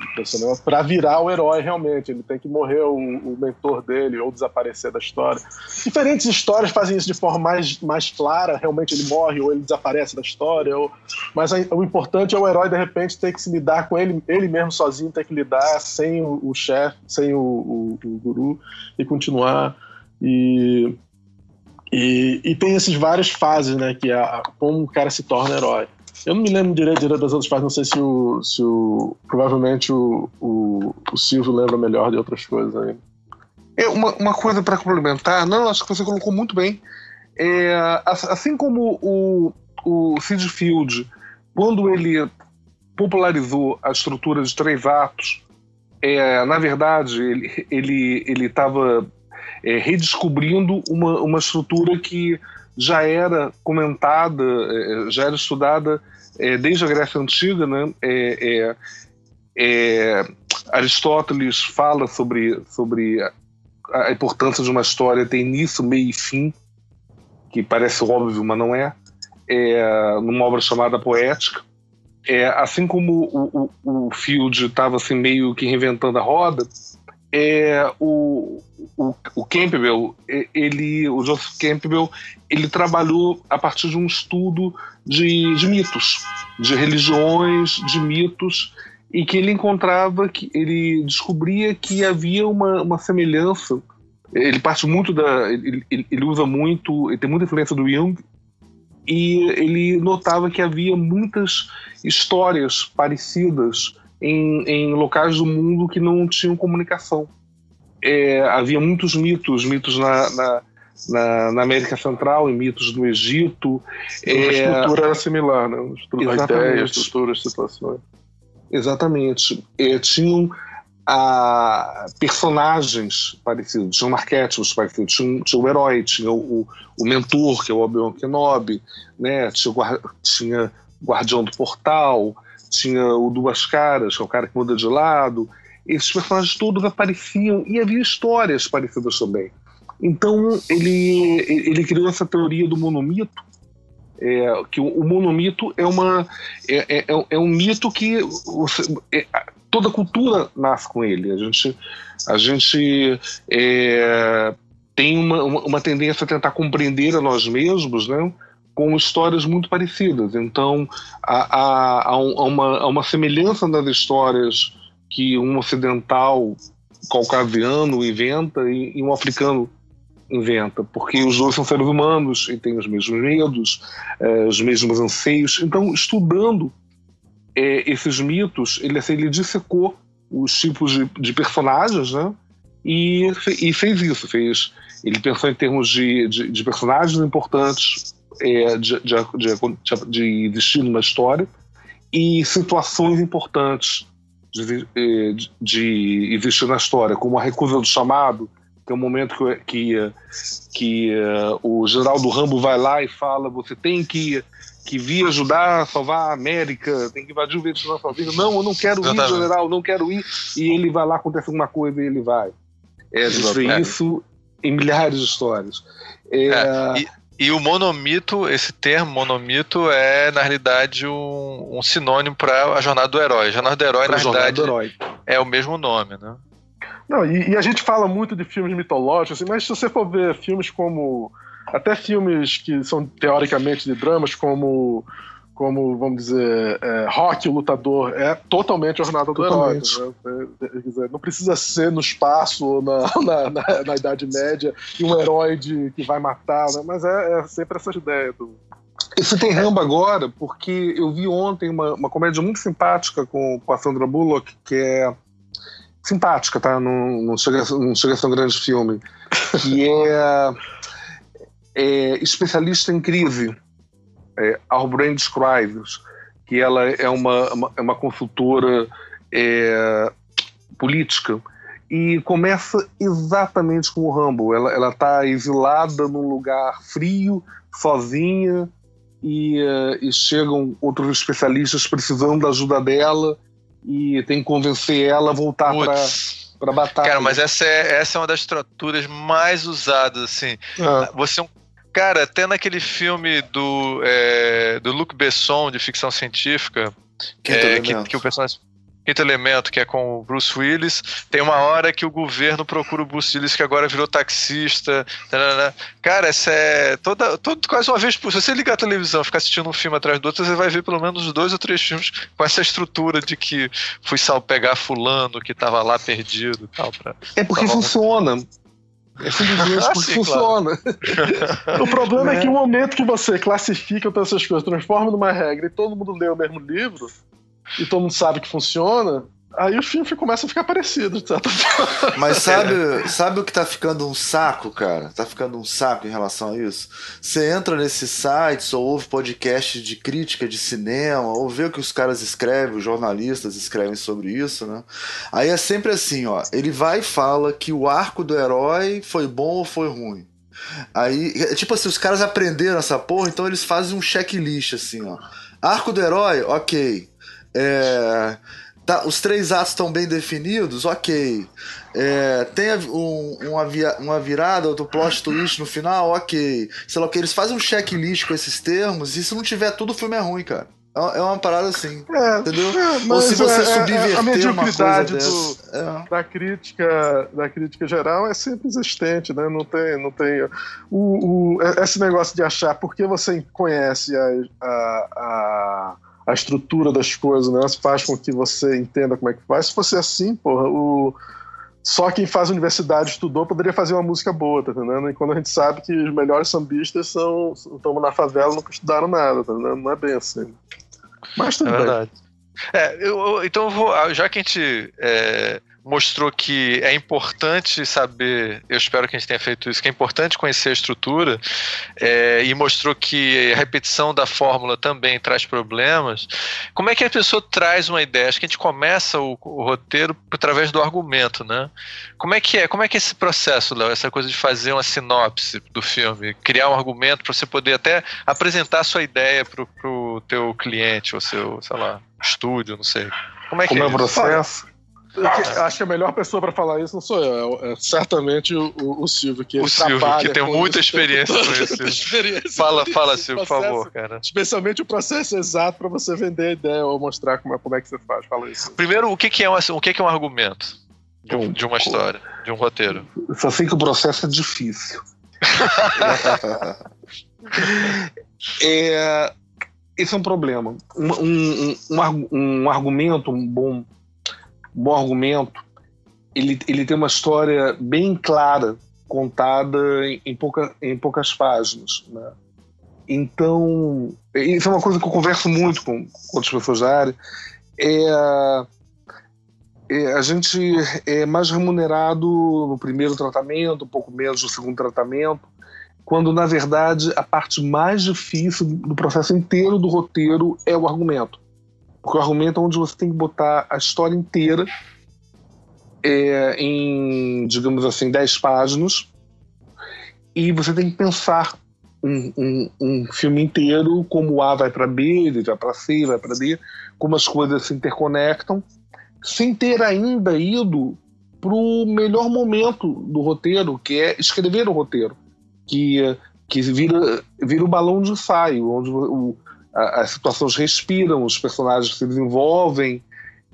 para virar o herói realmente. Ele tem que morrer o, o, mentor dele ou desaparecer da história. Diferentes histórias fazem isso de forma mais, mais clara. Realmente ele morre ou ele desaparece da história. Ou, mas a, o importante é o herói de repente ter que se lidar com ele, ele mesmo sozinho ter que lidar sem o, o chefe, sem o, o, o guru e continuar. E e, e tem essas várias fases, né? Que é como o cara se torna herói. Eu não me lembro direito, direito das outras fases, não sei se o. Se o provavelmente o, o, o Silvio lembra melhor de outras coisas aí. É uma, uma coisa para complementar, não, acho que você colocou muito bem. É, assim como o, o Sid Field, quando ele popularizou a estrutura de três atos, é, na verdade, ele estava é, redescobrindo uma, uma estrutura que já era comentada, é, já era estudada é, desde a Grécia Antiga, né? É, é, Aristóteles fala sobre, sobre a, a, importância de uma história ter início, meio e fim, que parece óbvio, mas não é, é numa obra chamada Poética. É, assim como o, o, o Field estava assim, meio que reinventando a roda, é, o, o, o, Campbell, ele, o Joseph Campbell, ele trabalhou a partir de um estudo de, de mitos, de religiões, de mitos, e que ele encontrava, que ele descobria que havia uma, uma semelhança. Ele parte muito da. Ele, ele usa muito. Ele tem muita influência do Jung, e ele notava que havia muitas histórias parecidas em, em locais do mundo que não tinham comunicação. É, havia muitos mitos, mitos na, na, na, na, América Central, e mitos do Egito. É, a estrutura era similar, né? A ideia, a estrutura, as situações. Exatamente. É, tinham a, personagens parecidos, tinham arquétipos parecidos, tinha, tinha o herói, tinha o, o, o mentor, que é o Obi-Wan Kenobi, né? tinha, tinha o Guardião do Portal, tinha o Duas Caras, que é o cara que muda de lado. Esses personagens todos apareciam e havia histórias parecidas também. Então ele, ele criou essa teoria do monomito, é, que o, o, monomito é, uma, é, é, é, é um mito que você, é, toda cultura nasce com ele. A gente, a gente é, tem uma, uma, tendência a tentar compreender a nós mesmos, né? Com histórias muito parecidas. Então, há, há, há, uma, há uma semelhança nas histórias que um ocidental caucasiano inventa e, e, um africano inventa, porque os dois são seres humanos e têm os mesmos medos, eh, os mesmos anseios. Então, estudando eh, esses mitos, ele, assim, ele dissecou os tipos de, de personagens, né? E, e, fez isso, fez. Ele pensou em termos de, de, de personagens importantes, é, de, de, de, de existir numa história e situações importantes de, é, de, de, existir na história, como a recusa do chamado, que é o momento que, que, que uh, o general do Rambo vai lá e fala: você tem que, que vir ajudar a salvar a América, tem que invadir o Vietnã sozinho. Não, eu não quero ir, general, não quero ir. E ele vai lá, acontece alguma coisa e ele vai. É, gente vê isso em milhares de histórias. É, é, e, e o monomito, esse termo monomito é, na realidade, um, um sinônimo para a jornada do herói. A jornada do herói, pra na realidade, é o mesmo nome, né? Não, e, e, a gente fala muito de filmes mitológicos, assim, mas se você for ver filmes como. Até filmes que são teoricamente de dramas, como como, vamos dizer, é, Rock, o lutador, é totalmente jornada do herói. Né? Não precisa ser no espaço ou na, <laughs> na, na, na, Idade Média e um herói de, que vai matar, né? mas é, é, sempre essa ideia do. Isso tem Rambo agora, porque eu vi ontem uma, uma comédia muito simpática com, com a Sandra Bullock, que é simpática, tá? Não, não, chega, não chega a ser um grande filme. Que é, é especialista em crise é, Our Brain Describes, que ela é uma, uma, é uma consultora é, política e começa exatamente como o Rambo. Ela está exilada num lugar frio, sozinha, e, uh, e, chegam outros especialistas precisando da ajuda dela e tem que convencer ela a voltar para para batalha. Cara, mas essa é, essa é uma das estruturas mais usadas, assim. É. Você é um Cara, até naquele filme do, é, do Luc Besson, de ficção científica, é, que, que, o personagem. Quinto Elemento, que é com o Bruce Willis. Tem uma hora que o governo procura o Bruce Willis, que agora virou taxista. Tarana. Cara, essa é. Toda, todo, quase uma vez por. Se você ligar a televisão e ficar assistindo um filme atrás do outro, você vai ver pelo menos dois ou três filmes com essa estrutura de que fui sal pegar fulano que tava lá perdido e tal. Pra, é porque funciona. É simplesmente <laughs> porque funciona. o problema é. é que o momento que você classifica todas essas coisas, transforma numa regra e todo mundo lê o mesmo livro, e todo mundo sabe que funciona, Aí os filmes começam a ficar certa <laughs> forma. Mas sabe, sabe o que tá ficando um saco, cara? Tá ficando um saco em relação a isso? Você entra nesses sites ou ouve podcast de crítica de cinema, ou vê o que os caras escrevem, os jornalistas escrevem sobre isso, né? Aí é sempre assim, ó. Ele vai e fala que o arco do herói foi bom ou foi ruim. Aí, é tipo assim, os caras aprenderam essa porra, então eles fazem um checklist assim, ó. Arco do herói, ok. É, tá, os três atos estão bem definidos, ok. É, tem um, uma, via, uma virada do plot twist no final, ok. Sei lá o que, eles fazem um checklist com esses termos e se não tiver tudo, o filme é ruim, cara. É, é uma parada assim. É, entendeu? É, Ou se você é, é subverter a mediocridade do, é. da crítica da crítica geral é sempre existente, né? Não tem, não tem o, o esse negócio de achar porque você conhece a, a, a, a estrutura das coisas, né? Faz com que você entenda como é que faz. Se fosse assim, porra, o só quem faz universidade estudou poderia fazer uma música boa, tá entendendo? E quando a gente sabe que os melhores sambistas são estão na favela nunca estudaram nada, tá entendendo? Não é bem assim. Mas tudo é verdade. É, eu, então eu vou, já que a gente é, mostrou que é importante saber, eu espero que a gente tenha feito isso, que é importante conhecer a estrutura é, e mostrou que a repetição da fórmula também traz problemas. Como é que a pessoa traz uma ideia? Acho que a gente começa o, o roteiro através do argumento, né? Como é que é? Como é que é esse processo, Léo? Essa coisa de fazer uma sinopse do filme, criar um argumento para você poder até apresentar a sua ideia para o teu cliente ou seu, sei lá, estúdio, não sei. Como é que Como é, é o processo? Acho que a melhor pessoa para falar isso não sou eu, é, é certamente o, o, o, Silvio, que o Silvio, que tem muita experiência com <laughs> isso. Fala, fala, Silvio, processo, por favor, cara. Especialmente o processo exato para você vender a ideia ou mostrar como é, como é que você faz. Fala isso. Primeiro, o que, que é, um, o que, que é um argumento de, um, de uma história, de um roteiro? Só sei que o processo é difícil. <laughs> é, esse é um problema. Um, um, um, um argumento, um bom bom argumento, ele, ele tem uma história bem clara, contada em, pouca, em poucas páginas. Né? Então, isso é uma coisa que eu converso muito com, com outras pessoas da área. É, é, a gente é mais remunerado no primeiro tratamento, um pouco menos no segundo tratamento, quando na verdade a parte mais difícil do processo inteiro do roteiro é o argumento. O argumento é onde você tem que botar a história inteira é, em, digamos assim, 10 páginas e você tem que pensar um, um, um filme inteiro como A vai para B, ele vai para C, vai para D, como as coisas se interconectam, sem ter ainda ido para o melhor momento do roteiro, que é escrever o roteiro, que, que vira, vira o balão de ensaio, onde o, as situações respiram, os personagens se desenvolvem.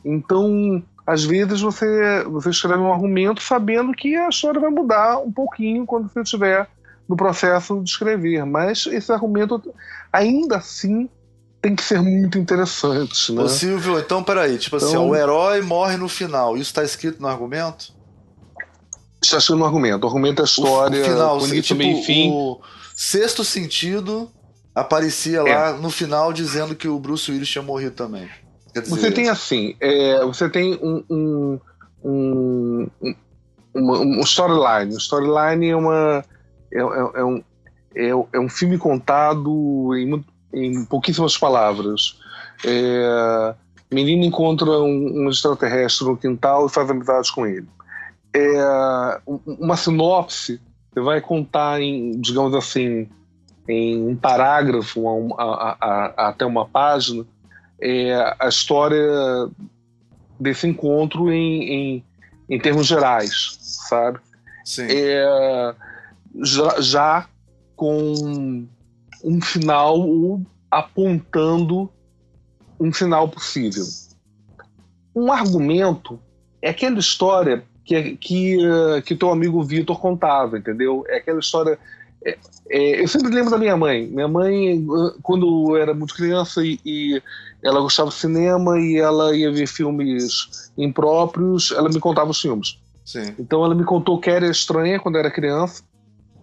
Então, às vezes você, você escreve um argumento sabendo que a história vai mudar um pouquinho quando você estiver no processo de escrever, mas esse argumento ainda assim tem que ser muito interessante, né? Ô Silvio, então peraí, tipo assim, então, assim, ó, o herói morre no final, isso está escrito no argumento? Está escrito no argumento, o argumento é a história, o final, início, tipo, meio fim. O sexto sentido aparecia é. lá no final dizendo que o Bruce Willis tinha morrido também. Dizer, você tem assim, é, você tem um, um, um, um, um storyline. O storyline é uma é, é, é, um, é, é, um filme contado em, em pouquíssimas palavras. É, menino encontra um, um, extraterrestre no quintal e faz amizades com ele. É, uma sinopse você vai contar em, digamos assim, em um parágrafo a, a, a, até uma página é, a história desse encontro em, em, em termos gerais, sabe? Sim. É, já, já com um final apontando um final possível. Um argumento é aquela história que, que, que teu amigo Vitor contava, entendeu? É aquela história é, é, eu sempre lembro da minha mãe. Minha mãe, quando eu era muito criança e, e, ela gostava de cinema e ela ia ver filmes impróprios, ela me contava os filmes. Sim. Então ela me contou que era estranha quando eu era criança.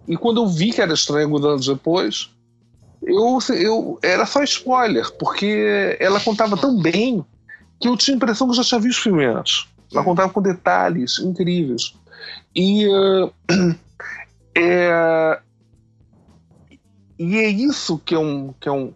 E quando eu vi que era estranha alguns anos depois, eu, eu era só spoiler, porque ela contava tão bem que eu tinha a impressão que eu já tinha visto o filme antes. Ela contava com detalhes incríveis. E uh, <clears throat> é, e é isso que é um, que é um,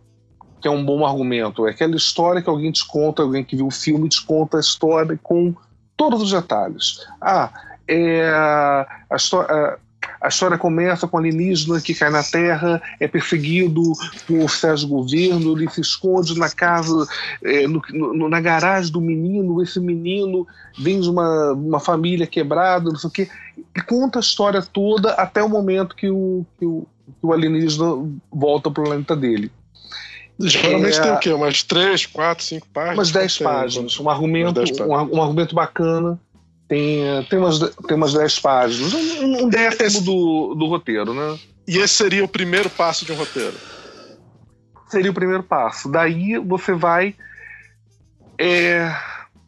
que é um bom argumento. É aquela história que alguém te conta, alguém que viu o filme te conta a história com todos os detalhes. Ah, é, a, história, a história começa com alienígena que cai na Terra, é perseguido por certo governo, ele se esconde na casa, é, no, no, na garagem do menino, esse menino vem de uma, uma família quebrada, não sei o quê, e conta a história toda até o momento que o, que o, o alienígena volta para o planeta dele. Geralmente é, tem o quê? Umas três, quatro, cinco páginas? Umas dez páginas. Um argumento, um, um, argumento bacana. Tem, tem, umas, tem umas dez páginas. Um, um décimo do, do roteiro, né? E esse seria o primeiro passo de um roteiro? Seria o primeiro passo. Daí você vai é,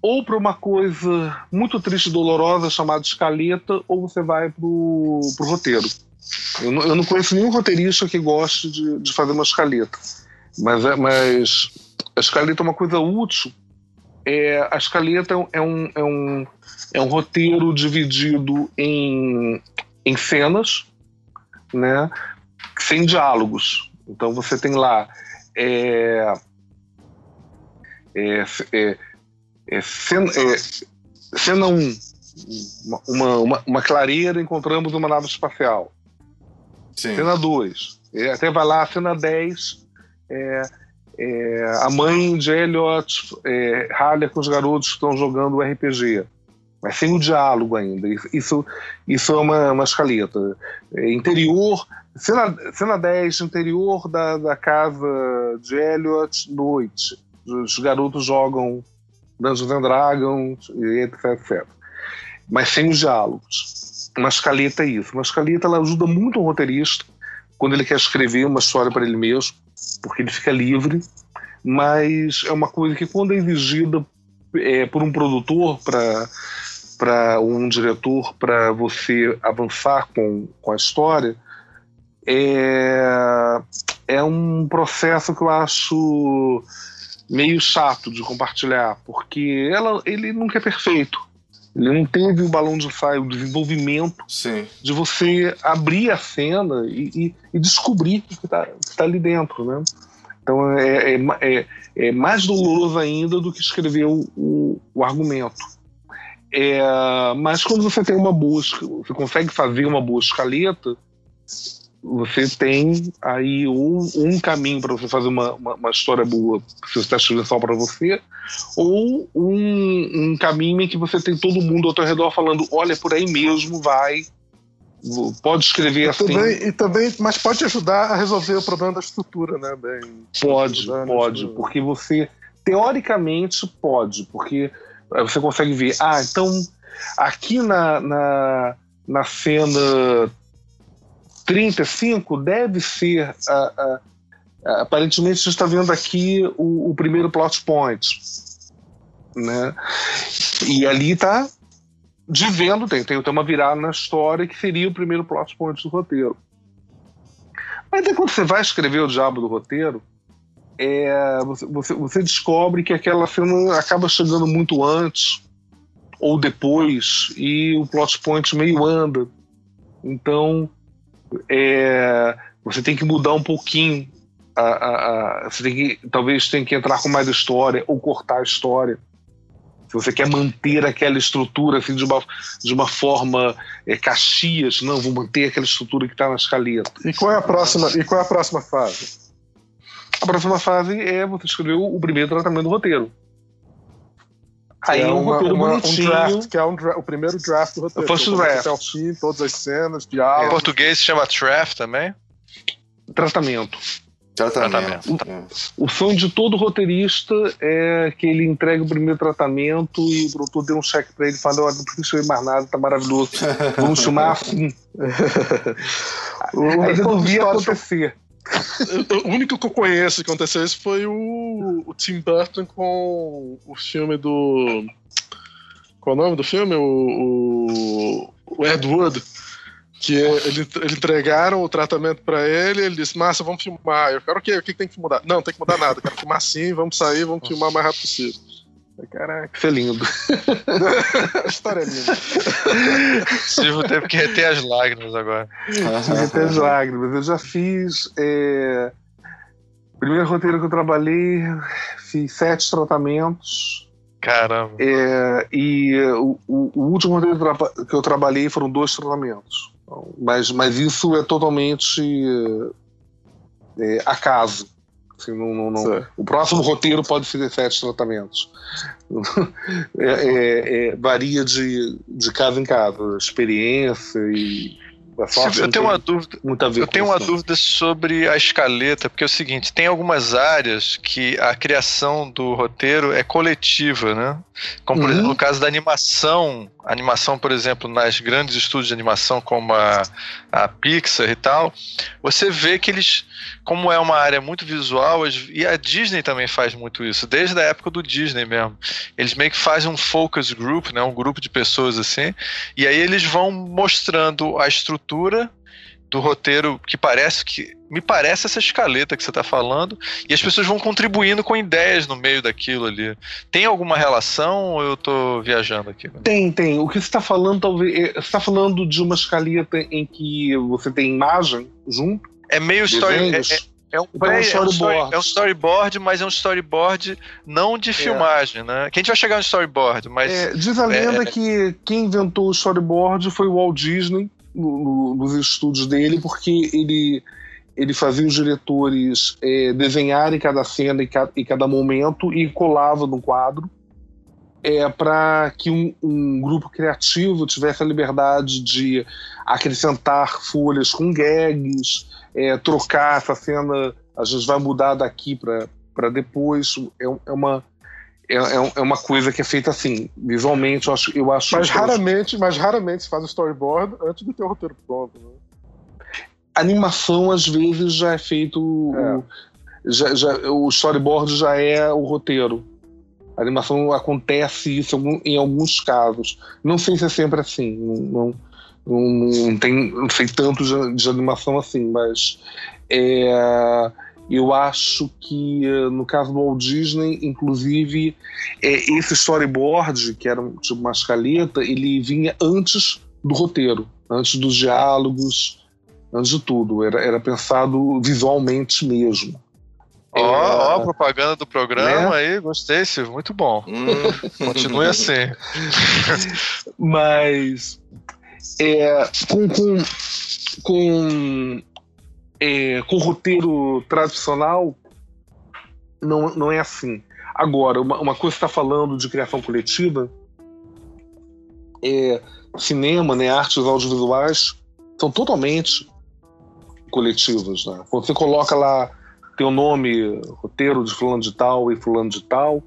ou para uma coisa muito triste e dolorosa chamada escaleta, ou você vai pro, pro roteiro. Eu não, eu não conheço nenhum roteirista que goste de, de fazer uma escaleta. Mas, é, mas a escaleta é uma coisa útil. É, a escaleta é um, é, um, é um roteiro dividido em, em cenas, né, sem diálogos. Então você tem lá é, é, é, é cena, é, cena 1, um, uma, uma, uma clareira, encontramos uma nave espacial. Sim. Cena 2, é, até vai lá, cena 10, é, é, a mãe de Elliot é, ralha com os garotos que estão jogando RPG. Mas sem o diálogo ainda. Isso, isso é uma, uma escaleta. É, interior, cena, cena 10, interior da, da casa de Elliot, noite. Os garotos jogam Dungeons and Dragons, etc, etc. Mas sem os diálogos. Uma escaleta é isso. Uma escaleta ela ajuda muito o roteirista quando ele quer escrever uma história para ele mesmo porque ele fica livre, mas é uma coisa que quando é exigida é, por um produtor para para um diretor para você avançar com, com a história é, é um processo que eu acho meio chato de compartilhar porque ela ele nunca é perfeito ele não teve o balão de ensaio, o desenvolvimento Sim. de você abrir a cena e, e, e descobrir o que está tá ali dentro, né? Então é, é, é, é, mais doloroso ainda do que escrever o, o, o argumento. É, mas quando você tem uma boa, você consegue fazer uma boa escaleta, você tem aí um, um caminho para você fazer uma, uma, uma, história boa, se você está escrevendo só para você, ou um, um caminho em que você tem todo mundo ao teu redor falando: olha, por aí mesmo, vai, pode escrever e assim. Também, e também, mas pode ajudar a resolver o problema da estrutura, né, Ben? Pode, pode, porque você, teoricamente, pode, porque você consegue ver, ah, então, aqui na, na, na cena 35 deve ser. Aparentemente, você está vendo aqui o, o, primeiro plot point. Né? E ali está dizendo, tem, tem, tem uma virada na história que seria o primeiro plot point do roteiro. Mas aí quando você vai escrever o diabo do roteiro, é, você, você, descobre que aquela cena acaba chegando muito antes ou depois e o plot point meio anda. Então é, você tem que mudar um pouquinho. A, a, a, você tem que, talvez tem que entrar com mais história ou cortar a história. Se você quer manter aquela estrutura assim, de, uma, de uma forma é, Caxias, não, vou manter aquela estrutura que está na escaleta. E qual é a próxima, e qual é a próxima fase? A próxima fase é você escrever o primeiro tratamento do roteiro. Aí é um uma, roteiro uma, bonitinho. Um draft, que é um dra o primeiro draft do roteiro. First draft. Até o fim, todas as cenas, diálogos. Em português se chama draft também? Tratamento. Tratamento. tratamento. O, o sonho de todo roteirista é que ele entregue o primeiro tratamento e o produtor dê um cheque pra ele e fale: Olha, não precisa mais nada, tá maravilhoso. <laughs> Vamos chamar <laughs> assim. Aí resolvia acontecer. <laughs> o único que eu conheço que aconteceu isso foi o, o Tim Burton com o filme do. Qual é o nome do filme? O, o, o Ed Wood. Que ele, ele entregaram o tratamento para ele, ele disse, Massa, vamos filmar. Eu quero o quê? O que tem que mudar? Não, tem que mudar nada. quero filmar sim, vamos sair, vamos filmar o mais rápido possível. Caraca, isso é lindo. <laughs> a história é linda. Silvio teve que reter as lágrimas agora. reter as lágrimas. Eu já fiz. É... Primeiro roteiro que eu trabalhei, fiz sete tratamentos. Caramba. É, e o, o, o, último roteiro que eu trabalhei foram dois tratamentos. Mas, mas isso é totalmente é, acaso. Assim, não, não, não. O próximo roteiro pode ser sete tratamentos. <laughs> É, é, é, varia de, de casa em casa, experiência e eu tenho uma dúvida. eu tenho uma dúvida sobre a escaleta, porque é o seguinte: tem algumas áreas que a criação do roteiro é coletiva, né? Como, por uhum. exemplo, no caso da animação, animação, por exemplo, nas grandes estúdios de animação como a, a Pixar e tal, você vê que eles, como é uma área muito visual, e a Disney também faz muito isso, desde a época do Disney mesmo. Eles meio que fazem um focus group, né, um grupo de pessoas assim, e aí eles vão mostrando a estrutura do roteiro que parece que me parece essa escaleta que você está falando e as pessoas vão contribuindo com ideias no meio daquilo ali. Tem alguma relação ou eu estou viajando aqui? Tem, tem. O que você está falando talvez está falando de uma escaleta em que você tem imagem junto. É meio story. É, é, é um, então, é, um storyboard. é um storyboard, mas é um storyboard não de é. filmagem, né? Que a gente vai chegar no storyboard, mas. É, diz a lenda que quem inventou o storyboard foi o Walt Disney no, no, nos estúdios dele, porque ele, ele fazia os diretores é, desenharem cada cena e cada, e cada momento e colava no quadro é, para que um, um, grupo criativo tivesse a liberdade de acrescentar folhas com gags, é, trocar essa cena, a gente vai mudar daqui para depois. É, é uma é, é, é, uma coisa que é feita assim, visualmente, eu acho. Eu acho mas, raramente, mas raramente se faz o storyboard antes de ter o roteiro pronto. Né? Animação, às vezes, já é feito. É. Já, já, o storyboard já é o roteiro. A animação acontece isso em alguns casos. Não sei se é sempre assim. Não, não, não, tem, não sei tanto de, de animação assim, mas. É, eu acho que eh, no caso do Walt Disney, inclusive, é, esse storyboard, que era tipo uma escaleta, ele vinha antes do roteiro, antes dos diálogos, antes de tudo. Era, era pensado visualmente mesmo. Ó, oh, oh, propaganda do programa né? aí, gostei, Silvio, muito bom. Hum. Continue assim. <laughs> Mas é, com, com, com é, com roteiro tradicional, não, não é assim. Agora, uma, uma coisa está falando de criação coletiva, é, cinema, né, artes audiovisuais são totalmente coletivas. Né? Quando você coloca lá teu nome, roteiro de fulano de tal e fulano de tal,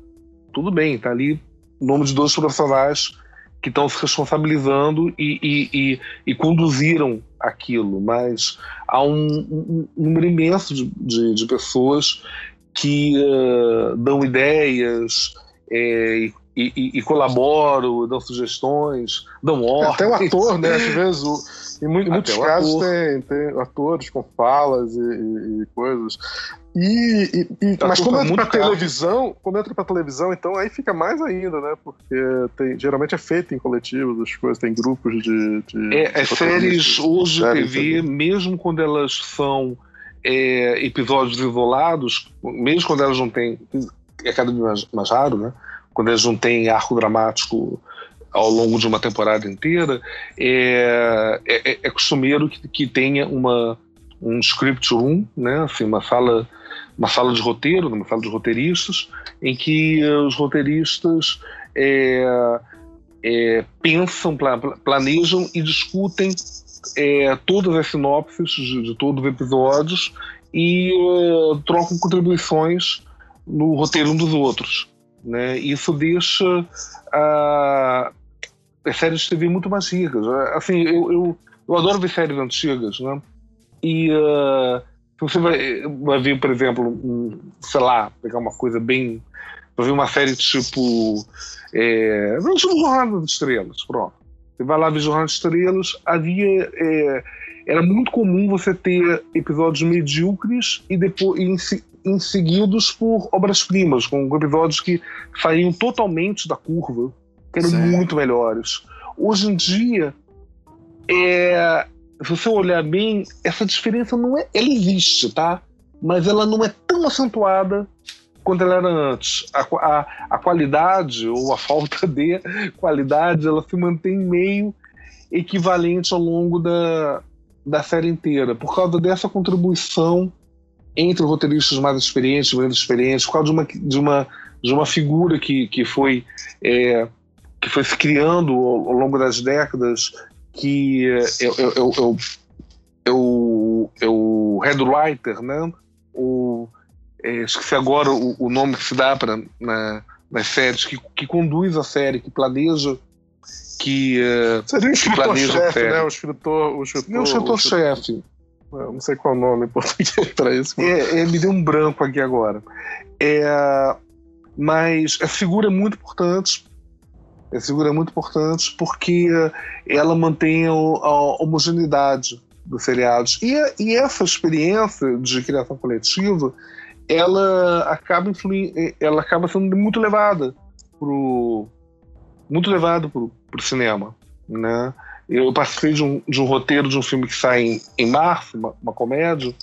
tudo bem, tá ali nome de dois profissionais que estão se responsabilizando e, e, e, e, conduziram aquilo, mas há um, um, um número imenso de, de, de pessoas que uh, dão ideias é, e, colaboram, dão sugestões, dão ordens. Até o ator, né? Às vezes, o, <laughs> em, muitos casos, tem, tem atores com falas e, e coisas. E, e, e mas quando entra pra televisão, quando entra pra televisão, então aí fica mais ainda, né? Porque tem, geralmente é feito em coletivos, as coisas, tem grupos de. de é, as séries hoje TV, mesmo quando elas são é, episódios isolados, mesmo quando elas não têm. É cada vez mais, mais raro, né? Quando elas não têm arco dramático ao longo de uma temporada inteira, é, é, é costumeiro que, que tenha uma, um script room, né? Assim, uma sala uma sala de roteiro, numa sala de roteiristas, em que os roteiristas é, é, pensam, planejam e discutem é, todas as sinopses de, de, todos os episódios e trocam contribuições no roteiro um dos outros. Né? Isso deixa as séries de TV muito mais ricas. Assim, eu, eu, eu adoro ver séries antigas, né? E uh, você vai, vai ver, por exemplo, um, sei lá, pegar uma coisa bem. Vai ver uma série tipo. É, tipo Jornada de Estrelas, pronto. Você vai lá ver Jornada de Estrelas, havia. É, era muito comum você ter episódios medíocres e depois em, em seguidos por obras-primas, com episódios que saíam totalmente da curva, que eram muito melhores. Hoje em dia, é, se você olhar bem, essa diferença não é. Ela existe, tá? Mas ela não é tão acentuada quanto ela era antes. A, a, a qualidade ou a falta <laughs> de qualidade ela se mantém meio equivalente ao longo da, da série inteira, por causa dessa contribuição entre roteiristas mais experientes, menos experientes, por causa de uma, de uma, de uma figura que, que, foi, é, que foi se criando ao, longo das décadas, que é, é, é, é, o, é o headwriter, né? o, é, esqueci agora o, o, nome que se dá para na, nas séries, que, que conduz a série, que planeja que uh, seria o escritor-chefe, né? O escritor, o escritor, não, o escritor-chefe. Não sei qual é o nome em português <laughs> para isso. Mas... É, é, me deu um branco aqui agora. É, mas a figura é muito importante. A figura é muito importante porque ela mantém a, homogeneidade dos seriados. E, e essa experiência de criação coletiva, ela acaba influindo, ela acaba sendo muito levada pro muito levado pro cinema, né? Eu participei de um, de um roteiro de um filme que sai em, em março, uma, uma comédia,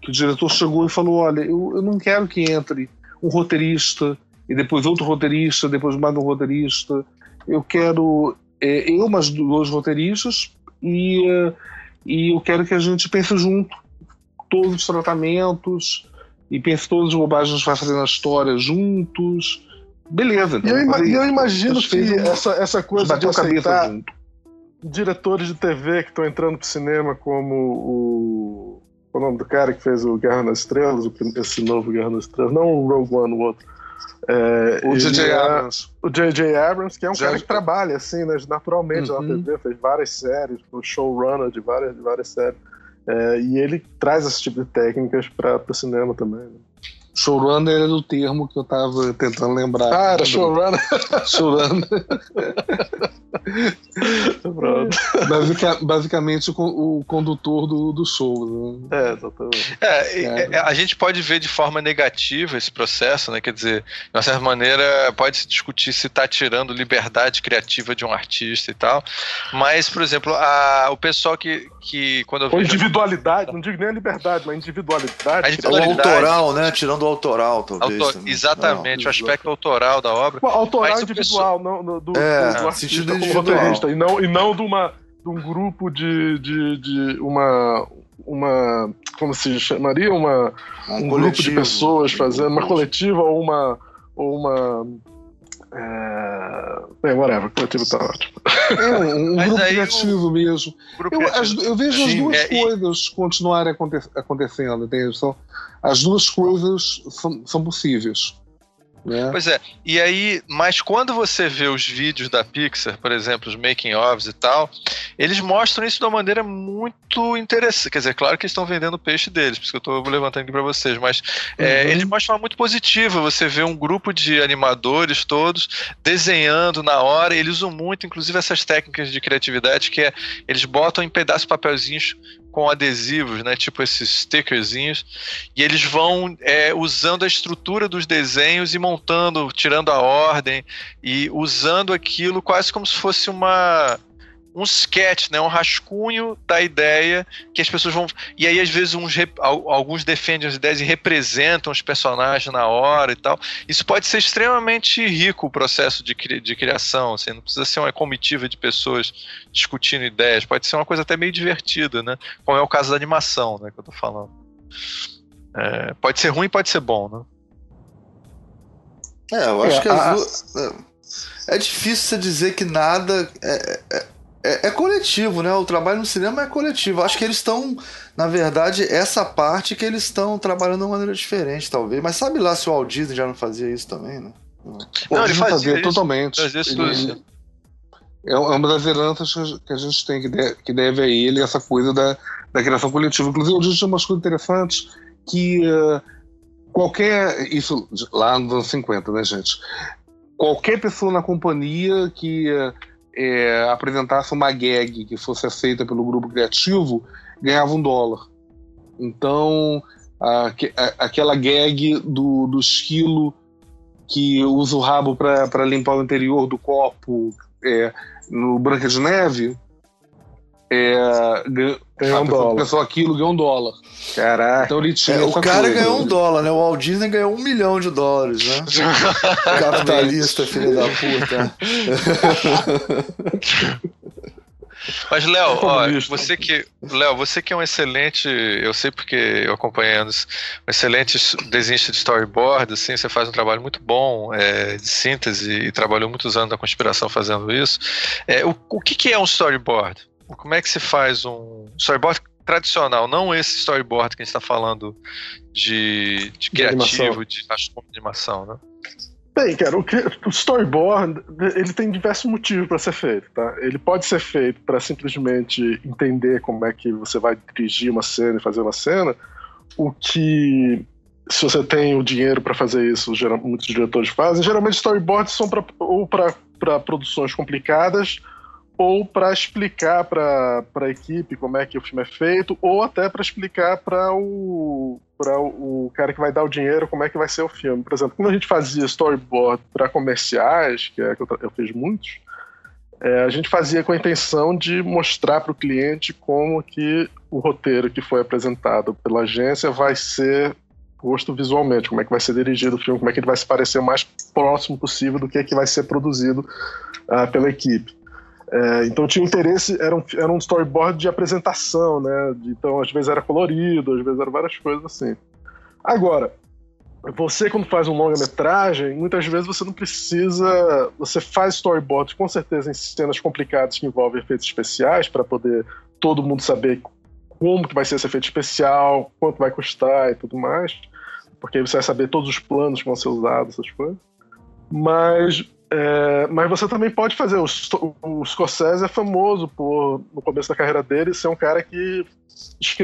que o diretor chegou e falou: Olha, eu, eu não quero que entre um roteirista e depois outro roteirista, depois mais um roteirista. Eu quero é, eu, mais dois roteiristas, e, uh, e eu quero que a gente pense junto todos os tratamentos e pense todas as bobagens que vai fazer na história juntos. Beleza. E eu, eu imagino que essa, essa coisa de aceitar diretores de TV que estão entrando pro cinema como o... O nome do cara que fez o Guerra nas Estrelas, esse novo Guerra nas Estrelas, não o Rogue One, o outro. É, o J.J. É, Abrams. O J.J. Abrams, que é um Já... cara que trabalha assim, né, naturalmente uhum. na TV, fez várias séries, o showrunner de várias, de várias séries. É, e ele traz esse tipo de técnicas para o cinema também. Né? Showrunner era o termo que eu tava tentando lembrar. Ah, era showrunner? showrunner. <laughs> Pronto. Basica, basicamente o, o condutor do, do show. Né? É, exatamente. É, é, é. a gente pode ver de forma negativa esse processo, né? Quer dizer, de uma certa maneira, pode se discutir se está tirando liberdade criativa de um artista e tal. Mas, por exemplo, a, o pessoal que, que quando eu Ou individualidade, não digo nem a liberdade, mas a individualidade. A individualidade. O autoral, né? Tirando autoral, talvez. Autor, exatamente, não, o aspecto autoral da obra. O autoral individual, pessoa... não, do, é, do, do roteirista, e não, e não de, uma, de um grupo de, de, de uma, uma. Como se chamaria? Uma, um, um grupo de pessoas fazendo, uma coletiva ou uma. Ou uma é... Bem, whatever, coletivo tá ótimo. É, um, um grupo criativo o... mesmo. Grupo eu, criativo. As, eu, vejo Sim, as duas é, coisas e... continuarem aconte acontecendo, entende? São, as duas coisas são, são possíveis. Né? Pois é, e aí, mas quando você vê os vídeos da Pixar, por exemplo, os making-ofs e tal, eles mostram isso de uma maneira muito interessante. Quer dizer, claro que eles estão vendendo o peixe deles, por isso que eu estou levantando aqui para vocês, mas é, uhum. eles mostram muito positiva. Você vê um grupo de animadores todos desenhando na hora, eles usam muito, inclusive, essas técnicas de criatividade que é eles botam em pedaços papelzinhos com adesivos, né? Tipo esses stickerzinhos. E eles vão é, usando a estrutura dos desenhos e montando, tirando a ordem e usando aquilo quase como se fosse uma um sketch, né, um rascunho da ideia que as pessoas vão. E aí, às vezes, uns, alguns defendem as ideias e representam os personagens na hora e tal. Isso pode ser extremamente rico o processo de, de criação. Assim, não precisa ser uma comitiva de pessoas discutindo ideias, pode ser uma coisa até meio divertida, né? Como é o caso da animação, né, que eu tô falando. É, pode ser ruim, pode ser bom, né? É, eu acho é, que as duas. É, é difícil você dizer que nada é, é, é, coletivo, né? O trabalho no cinema é coletivo. Acho que eles estão, na verdade, essa parte que eles estão trabalhando de uma maneira diferente, talvez. Mas sabe lá se o Walt Disney já não fazia isso também, né? Não, ele fazia, fazia totalmente. Fazia ele, é, é uma das heranças que a gente tem, que deve, que deve a ele, essa coisa da, da criação coletiva. Inclusive, o Disney tem umas coisas interessantes que uh, qualquer. Isso lá nos anos 50, né, gente? Qualquer pessoa na companhia que. Uh, é, apresentasse uma gag que fosse aceita pelo grupo criativo, ganhava um dólar. Então, a, a, aquela gag do, do esquilo que usa o rabo para limpar o interior do copo é, no Branca de Neve, é, ganhou um dólar. Pensou aquilo, ganhou um dólar. Caraca. Então ele tinha. É, o cara coisa. ganhou um dólar, né? O Walt Disney ganhou um milhão de dólares, né? <laughs> Capitalista, filho da puta. <laughs> Mas, Léo, você que. Léo, você que é um excelente. Eu sei porque eu acompanhando um excelente desenhista de storyboard, assim, você faz um trabalho muito bom é, de síntese e trabalhou muitos anos na conspiração fazendo isso. É, o, o que, que é um storyboard? Como é que se faz um storyboard tradicional, não esse storyboard que a gente está falando de, de criativo, de, de animação, né? Bem, cara, o, storyboard ele tem diversos motivos para ser feito, tá? Ele pode ser feito para simplesmente entender como é que você vai dirigir uma cena e fazer uma cena, o que se você tem o dinheiro para fazer isso, muitos diretores fazem. Geralmente storyboards são pra, ou para produções complicadas ou para explicar para a equipe como é que o filme é feito, ou até para explicar para o, o cara que vai dar o dinheiro como é que vai ser o filme. Por exemplo, quando a gente fazia storyboard para comerciais, que é que eu, eu fiz muitos, é, a gente fazia com a intenção de mostrar para o cliente como que o roteiro que foi apresentado pela agência vai ser posto visualmente, como é que vai ser dirigido o filme, como é que ele vai se parecer o mais próximo possível do que é que vai ser produzido uh, pela equipe. É, então tinha interesse, era um, era um storyboard de apresentação, né? Então às vezes era colorido, às vezes eram várias coisas assim. Agora, você quando faz um longa-metragem, muitas vezes você não precisa. Você faz storyboard com certeza em cenas complicadas que envolvem efeitos especiais para poder todo mundo saber como que vai ser esse efeito especial, quanto vai custar e tudo mais. Porque aí você vai saber todos os planos que vão ser usados, essas coisas. Mas é, mas você também pode fazer. O, o Scorsese é famoso por, no começo da carreira dele, ser um cara que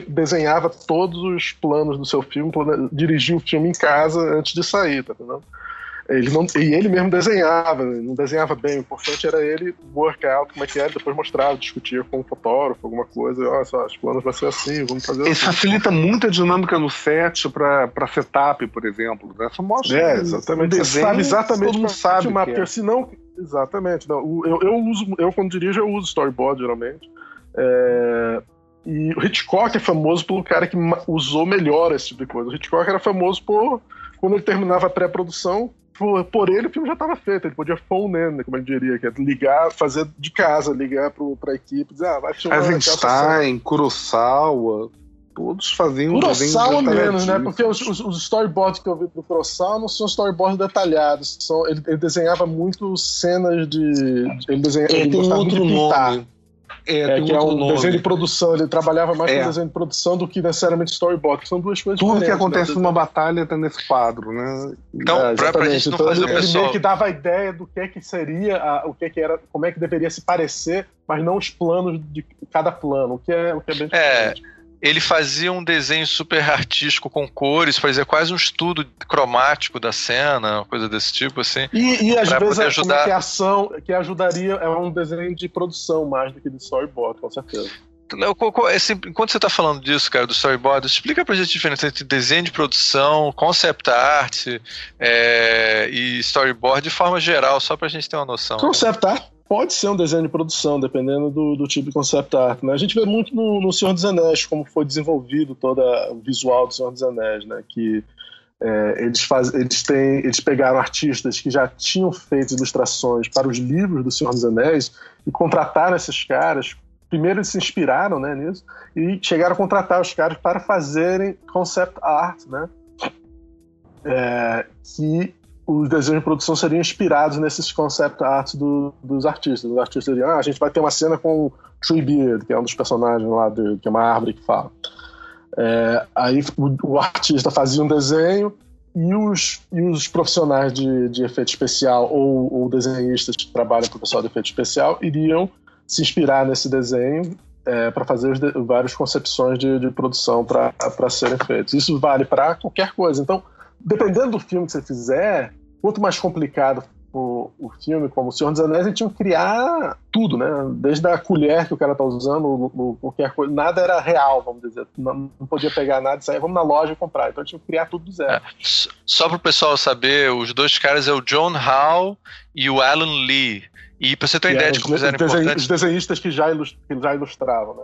desenhava todos os planos do seu filme, dirigia o filme em casa antes de sair, tá entendendo? Ele não, e ele mesmo desenhava, não desenhava bem, o importante era ele work out como é que era, depois mostrava, discutia com um fotógrafo, alguma coisa, olha só, os planos vão ser assim, vamos fazer Isso assim. facilita muito a dinâmica no set para setup, por exemplo, né? Só mostra é, exatamente, desenho, você sabe exatamente todo mundo sabe filmar, porque é. senão, exatamente, não, eu, eu uso, eu quando dirijo eu uso storyboard geralmente, é, e o Hitchcock é famoso pelo cara que usou melhor esse tipo de coisa. O Hitchcock era famoso por, quando ele terminava a pré-produção, por, por ele o filme já estava feito, ele podia phone in, como ele diria, que é ligar, fazer de casa, ligar para a equipe, dizer, ah, vai filmar. Eisenstein, Kurosawa, todos faziam Kurosawa menos, né? Porque os, os, os, storyboards que eu vi do Kurosawa não são storyboards detalhados, são, ele, ele desenhava muito cenas de. Ele, desenha, ele, ele tem outro nome. É, é que é um nome. desenho de produção. Ele trabalhava mais é. com desenho de produção do que necessariamente storyboard. São duas coisas Tudo que acontece né? numa batalha está nesse quadro, né? Então, é, pra, pra gente não então, fazer ele, o pessoal... meio que dava a ideia do que é que seria, a, o que é que era, como é que deveria se parecer, mas não os planos de cada plano, o que é, o que é bem é, diferente. É ele fazia um desenho super artístico com cores, fazia quase um estudo cromático da cena, uma coisa desse tipo, assim. E, e às vezes é ajudar... que ação que ajudaria é um desenho de produção mais do que de storyboard, com certeza. Enquanto você está falando disso, cara, do storyboard, explica pra gente a diferença entre desenho de produção, concept art é, e storyboard de forma geral, só pra gente ter uma noção. Concept art pode ser um desenho de produção, dependendo do, do tipo de concept art. Né? A gente vê muito no, no Senhor dos Anéis, como foi desenvolvido todo o visual do Senhor dos Anéis, né? que é, eles, faz, eles, têm, eles pegaram artistas que já tinham feito ilustrações para os livros do Senhor dos Anéis e contrataram esses caras. Primeiro eles se inspiraram né, nisso e chegaram a contratar os caras para fazerem concept art, né? É, que os desenhos de produção seriam inspirados nesses concept arts do, dos artistas. Os artistas diriam, ah, a gente vai ter uma cena com o Treebeard, que é um dos personagens lá, de, que é uma árvore que fala. É, aí o, o, artista fazia um desenho e os, e os profissionais de, de efeito especial ou, ou desenhistas que trabalham para o pessoal de efeito especial iriam se inspirar nesse desenho é, para fazer de, várias concepções de, de produção para serem feitas. Isso vale para qualquer coisa. Então, dependendo do filme que você fizer, quanto mais complicado o, o filme, como O Senhor dos Anéis, eles tinham que criar tudo, né? Desde a colher que o cara tá usando, qualquer coisa, nada era real, vamos dizer. Não, não podia pegar nada e sair, vamos na loja e comprar. Então tinha que criar tudo do zero. É. Só para o pessoal saber, os dois caras é o John Howe e o Alan Lee. E para você ter uma ideia de como eles eram importantes... Os desenhistas que já, ilust, que já ilustravam, né?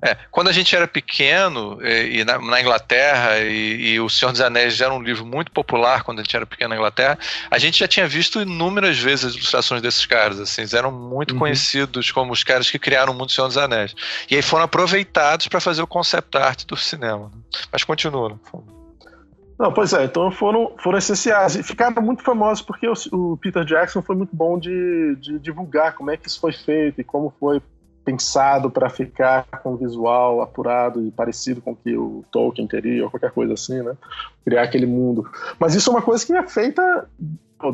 É, quando a gente era pequeno, e, e na, na, Inglaterra, e, e, O Senhor dos Anéis era um livro muito popular quando a gente era pequeno na Inglaterra, a gente já tinha visto inúmeras vezes as ilustrações desses caras, assim, eles eram muito uhum. conhecidos como os caras que criaram o mundo do Senhor dos Anéis. E aí foram aproveitados para fazer o concept art do cinema. Mas continua. Não, pois é, então foram, foram essenciais. E ficaram muito famosos porque o, o Peter Jackson foi muito bom de, de divulgar como é que isso foi feito e como foi pensado para ficar com visual apurado e parecido com o que o Tolkien queria, ou qualquer coisa assim, né? Criar aquele mundo. Mas isso é uma coisa que é feita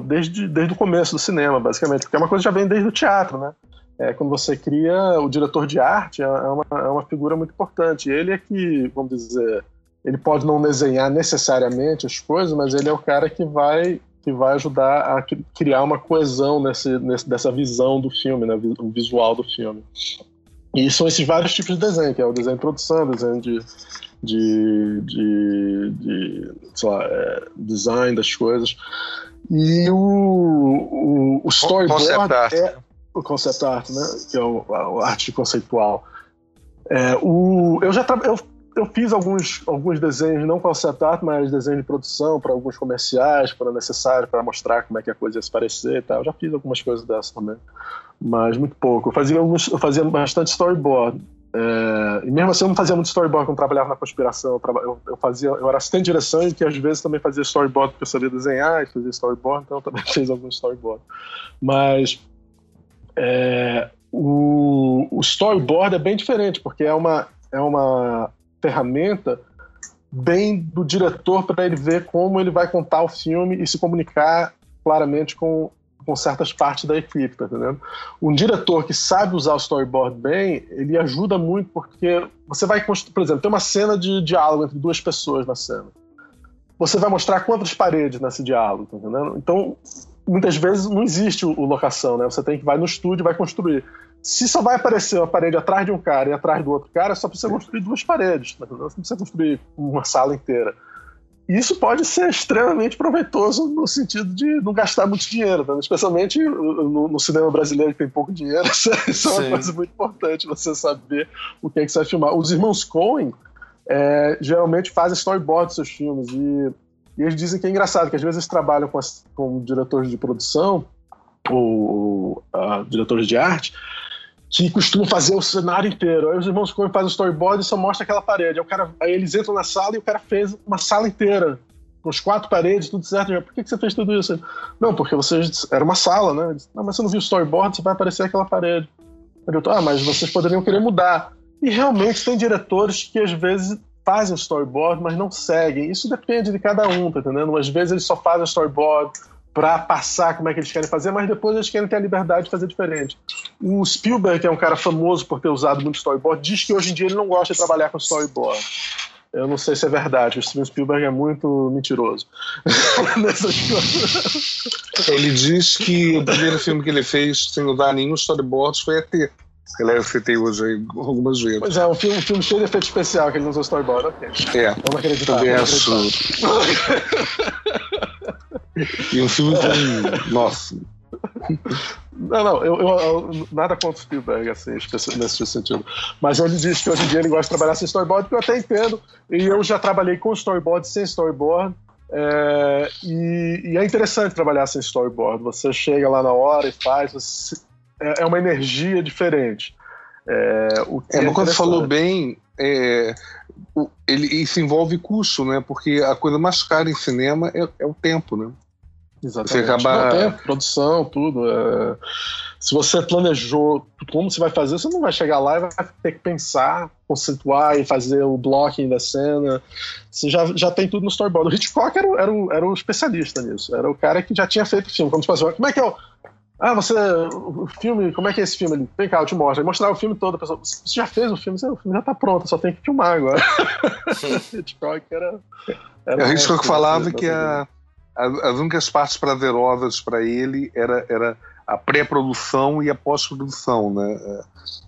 desde, desde o começo do cinema, basicamente, porque é uma coisa que já vem desde o teatro, né? É, quando você cria o diretor de arte, é, é uma, é uma figura muito importante. Ele é que, vamos dizer, ele pode não desenhar necessariamente as coisas, mas ele é o cara que vai que vai ajudar a criar uma coesão nesse, nesse, dessa visão do filme, né, o visual do filme. E são esses vários tipos de desenho, que é o desenho de produção, desenho de, de, de, de sei lá, é, design das coisas. E o, o, o storyboard é o concept art, né, que é o, a arte conceitual. É, o, eu já eu eu fiz alguns, alguns desenhos, não concept art, mas desenhos de produção para alguns comerciais, para necessário, para mostrar como é que a coisa ia se parecer e tal. Eu já fiz algumas coisas dessas também, mas muito pouco. Eu fazia, alguns, eu fazia bastante storyboard. É, e mesmo assim eu não fazia muito storyboard quando trabalhava na conspiração. Eu, eu, eu, fazia, eu era assistente de direção e que às vezes também fazia storyboard porque eu sabia desenhar e fazia storyboard, então eu também <laughs> fiz alguns storyboard. Mas é, o, o storyboard é bem diferente, porque é uma, é uma ferramenta bem do diretor para ele ver como ele vai contar o filme e se comunicar claramente com, com certas partes da equipe, tá entendendo? Um diretor que sabe usar o storyboard bem, ele ajuda muito porque você vai, por exemplo, tem uma cena de diálogo entre duas pessoas na cena. Você vai mostrar quantas paredes nesse diálogo, tá entendendo? Então, muitas vezes não existe o, locação, né? Você tem que vai no estúdio vai construir. Se só vai aparecer uma parede atrás de um cara e atrás do outro cara, só precisa construir duas paredes. Né? Não precisa construir uma sala inteira. E isso pode ser extremamente proveitoso no sentido de não gastar muito dinheiro, né? especialmente no, no, cinema brasileiro que tem pouco dinheiro. <laughs> Isso é uma Sim. coisa muito importante, você saber o que é que você vai filmar. Os irmãos Coen é, geralmente fazem storyboard dos seus filmes e, e, eles dizem que é engraçado, que às vezes eles trabalham com, as, com diretores de produção ou uh, diretores de arte que costumam fazer o cenário inteiro. Aí os irmãos Coen fazem o storyboard e só mostra aquela parede. Aí, o cara, aí eles entram na sala e o cara fez uma sala inteira, com as quatro paredes, tudo certo. Por que, que você fez tudo isso? Não, porque vocês. Era uma sala, né? Não, mas você não viu o storyboard, você vai aparecer aquela parede. Eu ah, mas vocês poderiam querer mudar. E realmente tem diretores que às vezes fazem storyboard, mas não seguem. Isso depende de cada um, tá entendendo? Às vezes eles só fazem storyboard para passar como é que eles querem fazer, mas depois eles querem ter a liberdade de fazer diferente. O Spielberg, que é um cara famoso por ter usado muito storyboard, diz que hoje em dia ele não gosta de trabalhar com storyboard. Eu não sei se é verdade, o Steven Spielberg é muito mentiroso <laughs> Ele diz que o primeiro filme que ele fez sem usar nenhum storyboard foi ET. Ele eu citei hoje aí algumas vezes. Pois é, um filme, um filme cheio de efeito especial que ele não usou storyboard. Okay. É. Vamos acreditar. Também acho. <laughs> E um filme com. Nossa. Não, não, eu, eu, eu, nada contra o Spielberg, assim, nesse sentido. Mas ele diz que hoje em dia ele gosta de trabalhar sem storyboard, que eu até entendo. E eu já trabalhei com storyboard sem storyboard. É, e, e, é interessante trabalhar sem storyboard. Você chega lá na hora e faz. Você, é, é uma energia diferente. É, o que é, é quando falou bem, é, ele, isso envolve custo, né? Porque a coisa mais cara em cinema é, é o tempo, né? Exatamente. Você acaba... tempo, produção, tudo. É... Se você planejou como você vai fazer, você não vai chegar lá e vai ter que pensar, conceituar e fazer o blocking da cena. Você já, já tem tudo no storyboard. O Hitchcock era, era, o, era o especialista nisso. Era o cara que já tinha feito o filme. Como, se fosse, como é que é o ah, você. O filme, como é que é esse filme ali? Vem cá, eu te mostro. Aí mostrar o filme todo. A pessoa, você já fez o filme? O filme já tá pronto, só tem que filmar agora. <laughs> <laughs> Hitchcock era. era é, o Hitchcock falava que a, as únicas partes prazerosas para ele era, era a pré-produção e a pós-produção, né?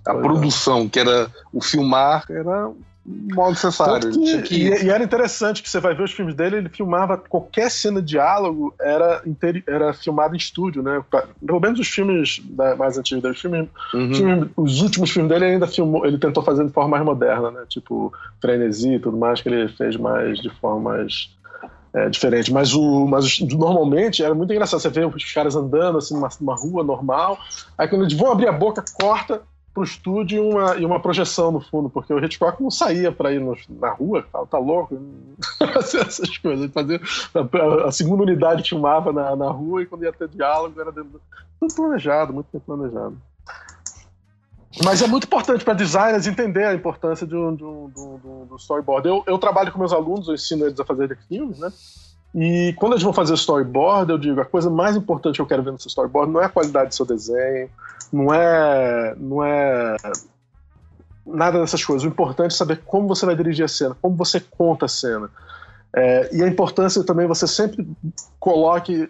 A pois é. produção, que era o filmar, era mal necessário. Que, que... E, e, era interessante que você vai ver os filmes dele, ele filmava qualquer cena de diálogo era, era filmado em estúdio, né? Pelo menos os filmes da, mais antigos dele, filme, uhum. filme, os últimos filmes dele ele ainda filmou, ele tentou fazer de forma mais moderna, né? Tipo Frenesi e tudo mais, que ele fez mais de forma mais é, diferente. Mas, o, mas normalmente era muito engraçado. Você vê os caras andando assim numa, numa rua normal, aí quando eles vão abrir a boca, corta pro estúdio e uma, e uma projeção no fundo, porque o Hitchcock não saía para ir no, na rua, tá, tá louco, <laughs> essas coisas. Fazia, a, a, segunda unidade filmava na, na rua e quando ia ter diálogo era dentro, tudo planejado, muito bem planejado. Mas é muito importante para designers entender a importância de um, de um, de um, do storyboard. Eu, eu trabalho com meus alunos, eu ensino eles a fazer filmes, né? E quando eles vão fazer storyboard, eu digo, a coisa mais importante que eu quero ver no seu storyboard não é a qualidade do seu desenho, não é, não é nada dessas coisas. O importante é saber como você vai dirigir a cena, como você conta a cena. É, e a importância também você sempre coloque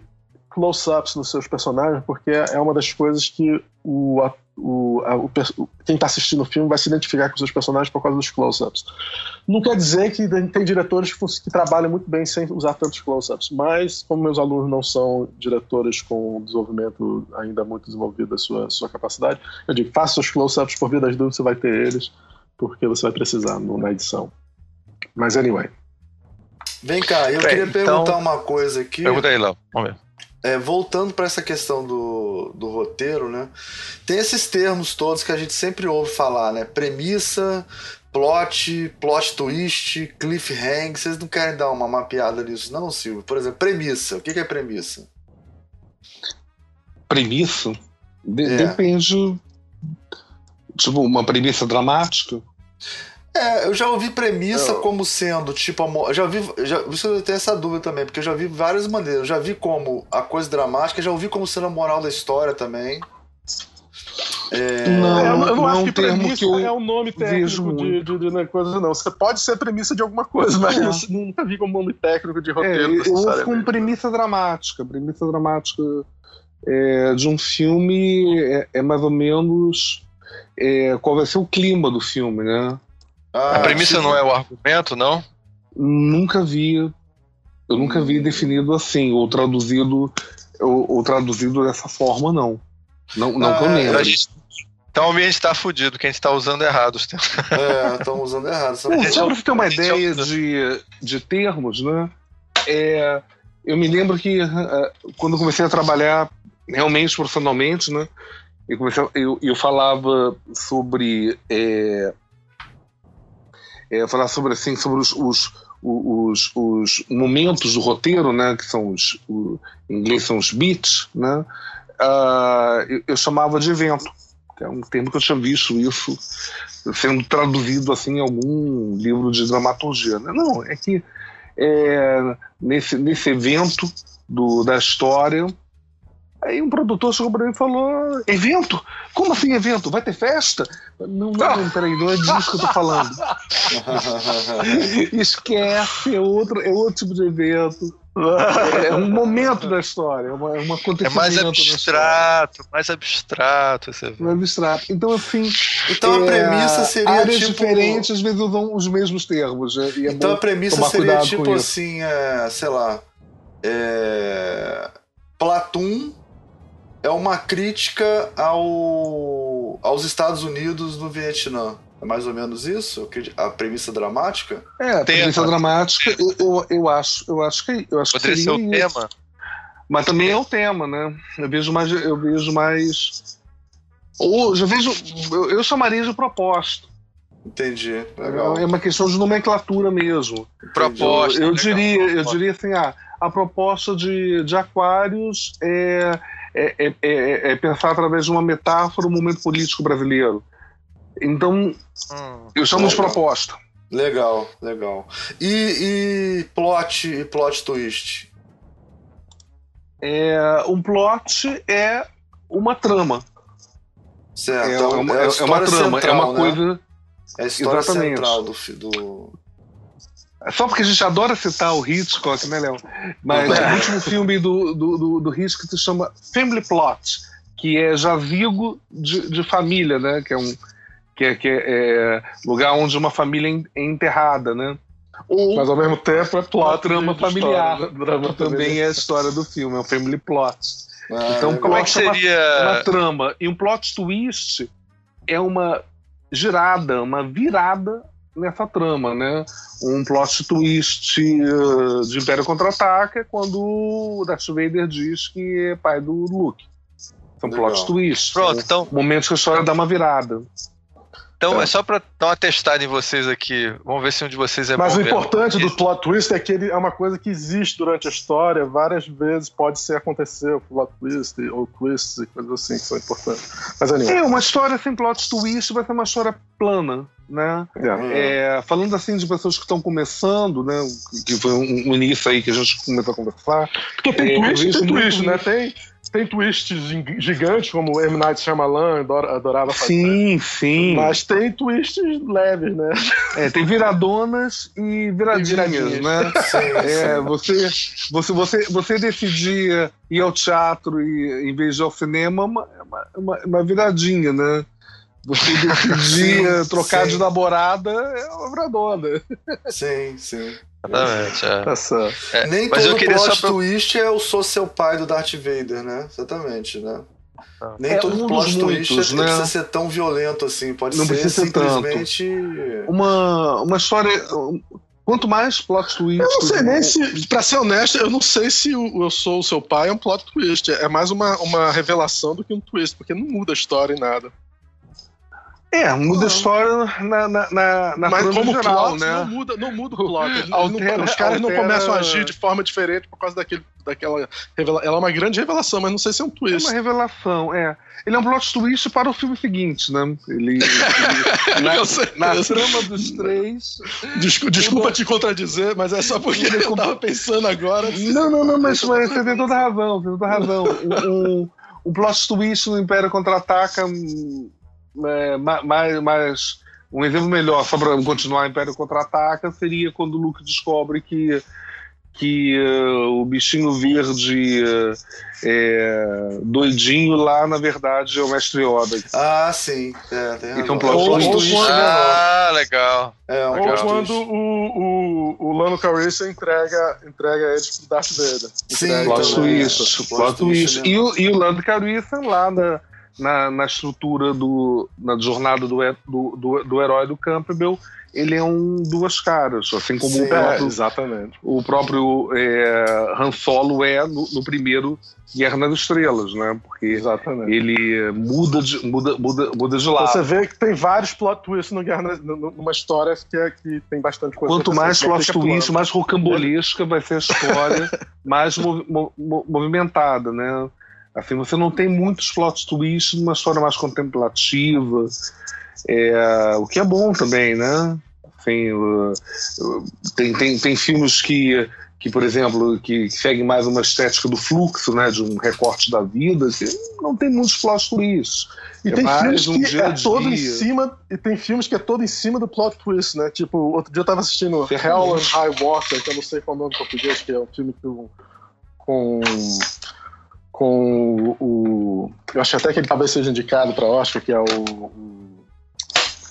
close-ups nos seus personagens, porque é uma das coisas que o, o, a, o quem está assistindo o filme vai se identificar com os seus personagens por causa dos close-ups. Não quer dizer que tem diretores que, que trabalham muito bem sem usar tantos close-ups, mas como meus alunos não são diretores com desenvolvimento ainda muito desenvolvido da sua, sua capacidade, eu digo, faça os close-ups por via das dúvidas, você vai ter eles, porque você vai precisar no, na edição. Mas anyway. Vem cá, eu queria perguntar então, uma coisa aqui. Pergunta aí, Léo. Vamos ver. É, voltando para essa questão do, do roteiro, né? Tem esses termos todos que a gente sempre ouve falar, né? Premissa, plot, plot twist, cliffhanger. Vocês não querem dar uma mapeada nisso, não, Silvio? Por exemplo, premissa. O que é premissa? Premissa? De é. Depende. Tipo, uma premissa dramática. É, eu já ouvi premissa eu... como sendo, tipo, a, já ouvi, já, isso tem essa dúvida também, porque eu já vi várias maneiras. Eu já vi como a coisa dramática, já ouvi como sendo a moral da história também. É... Não, eu, eu não, não acho que premissa que é um nome técnico de, de, de, de, coisa, não. Você pode ser premissa de alguma coisa, mas é. nunca vi como nome técnico de roteiro. É, eu ouço com premissa dramática. Premissa dramática é, de um filme é, é mais ou menos é, qual vai ser o clima do filme, né? Ah, a premissa não é o argumento, não? Nunca vi. Eu nunca vi definido assim, ou traduzido, ou, ou traduzido dessa forma, não. Não, não ah, que eu lembro. Gente, então o ambiente está fudido, quem está usando errado os termos. É, estão usando errado. <laughs> Só, só para você ter uma ideia de, de termos, né? É, eu me lembro que uh, quando eu comecei a trabalhar realmente profissionalmente, né? Eu, comecei, eu, eu falava sobre é, é, falar sobre assim sobre os, os, os, os, momentos do roteiro, né, que são os, o, em inglês são os beats, né, uh, eu, eu, chamava de evento, que é um termo que eu tinha visto isso sendo traduzido assim em algum livro de dramaturgia. Né? Não, é que é, nesse, nesse evento do, da história Aí um produtor chegou pra mim e falou: evento? Como assim evento? Vai ter festa? Não, não, não peraí, não é disso que eu tô falando. <laughs> Esquece, é outro, é outro tipo de evento. É um momento da história, é uma, é uma É mais abstrato, mais abstrato. Esse mais abstrato. Então, assim. Então a é, premissa seria. Áreas tipo... diferentes às vezes usam os mesmos termos. É, é então a premissa seria tipo assim, é, sei lá. É, Platum é uma crítica ao, aos Estados Unidos no Vietnã. É mais ou menos isso? A premissa dramática? É, a premissa dramática, eu, eu, eu, acho, eu acho que. Eu acho Poderia que ser o isso. tema. Mas também é o tema, né? Eu vejo mais. Eu vejo mais. Ou já vejo. Eu, eu chamaria de proposta. Entendi. Legal. É uma questão de nomenclatura mesmo. Proposta. Eu, eu diria, eu diria assim, ah, a proposta de, de Aquários é é, é, é, é, pensar através de uma metáfora o momento político brasileiro. Então, hum, eu chamo legal. de proposta. Legal, legal. E, e plot e plot twist? É, um plot é uma trama. Certo. É, é uma, é, é uma trama, central, é uma né? coisa. É a história Exatamente. central do, do, só porque a gente adora citar o Hitchcock, né, Léo? Mas é. o último filme do, do, do, do Hitchcock se chama Family Plot, que é jazigo de, de família, né? Que é um, que é, que é, é lugar onde uma família é enterrada, né? Ou, Mas ao mesmo tempo é plot. Trama familiar. História, drama também é a história do filme, é um family plot. Ah, então, como é que seria. Uma, uma trama. E um plot twist é uma girada, uma virada nessa trama, né? Um plot twist uh, de Império Contra-Ataca é quando o Darth Vader diz que é pai do Luke. São Legal. plot twists. Pronto, então. Momentos que a história dá uma virada. Então, então, é só pra dar uma testada em vocês aqui. Vamos ver se um de vocês é Mas bom o importante do plot twist é que ele é uma coisa que existe durante a história. Várias vezes pode ser acontecer o plot twist ou twists e coisas assim que são importantes. Mas anyway. É, uma história sem plot twist vai ser uma história plana. Né? É. É, falando assim de pessoas que estão começando, né? Que foi um, um, início aí que a gente começou a conversar. Porque tem é, twist, tem twist, né? Tem, tem twists gigantes, como M. Night Shyamalan adorava fazer. Sim, sim. Mas tem twists leves, né? É, tem viradonas e viradinhas, viradinhas. né? <laughs> Sim, é, sim. Você, você, você, você decidia ir ao teatro e, em vez de ir ao cinema, uma, uma, uma viradinha, né? Você <laughs> decidia trocar sim. de namorada, é uma viradona. Sim, sim. Exatamente. É. Tá é, Nem mas todo eu queria plot só... twist é o sou seu pai do Darth Vader, né? Exatamente, né? Ah. Nem é, todo um plot twist muitos, né? precisa ser tão violento assim. Pode Não ser simplesmente. Uma, uma história. Quanto mais plot twist. Eu não sei nem se. Pra ser honesto, eu não sei se o Eu Sou o Seu Pai é um plot twist. É mais uma, uma revelação do que um twist, porque não muda a história em nada. É, muda a história na, na, na, na Mas como geral, plot, né? não muda, não muda o plot. Altera, os caras altera... não começam a agir de forma diferente por causa daquele, daquela revelação. Ela é uma grande revelação, mas não sei se é um twist. É uma revelação, é. Ele é um plot twist para o filme seguinte, né? Ele, ele <laughs> na, na trama dos três. Desculpa, desculpa te contradizer, mas é só porque eu tava pensando agora. Não, não, não, mas, mas você tem toda a razão, tem toda a razão. Um, um, um plot twist no Império Contra-Ataca é, mais, mais, um exemplo melhor, só para continuar Império Contra-Ataca, seria quando o Luke descobre que, que uh, o bichinho verde uh, é, doidinho lá, na verdade, é o Mestre Yoda. Ah, sim. É, tem então, ou, ou quando, Ah, legal. É, um ou quando o, o, o Lando Calrissian entrega, entrega eles pro Darth Vader. Sim, plot twist. Plot twist. E o, e o Lando Calrissian lá na na, na estrutura do na jornada do, do, do, do herói do Campbell ele é um duas caras, assim como Sim, o próprio, é, exatamente. o próprio é, Han Solo é no, no, primeiro Guerra nas Estrelas, né? Porque exatamente. ele muda de, muda, muda, muda de lado. Você vê que tem vários plot twists no Guerra, numa história que, é, que tem bastante coisa. Quanto mais plot twist, mais rocambolesca vai ser a história, <laughs> mais mov, movimentada, né? Assim, você não tem muitos plot twists numa história mais contemplativa, é, o que é bom também, né? Assim, tem, tem, tem filmes que, que, por exemplo, que seguem mais uma estética do fluxo, né, de um recorte da vida, que não tem muitos plot twists. E é tem filmes um que é todo em cima, e tem filmes que é todo em cima do plot twist, né? Tipo, outro dia eu tava assistindo Hell and High Water, que eu não sei qual é o nome em português, que é um filme com, com com o, Eu acho até que ele talvez seja indicado para Oscar, que é o,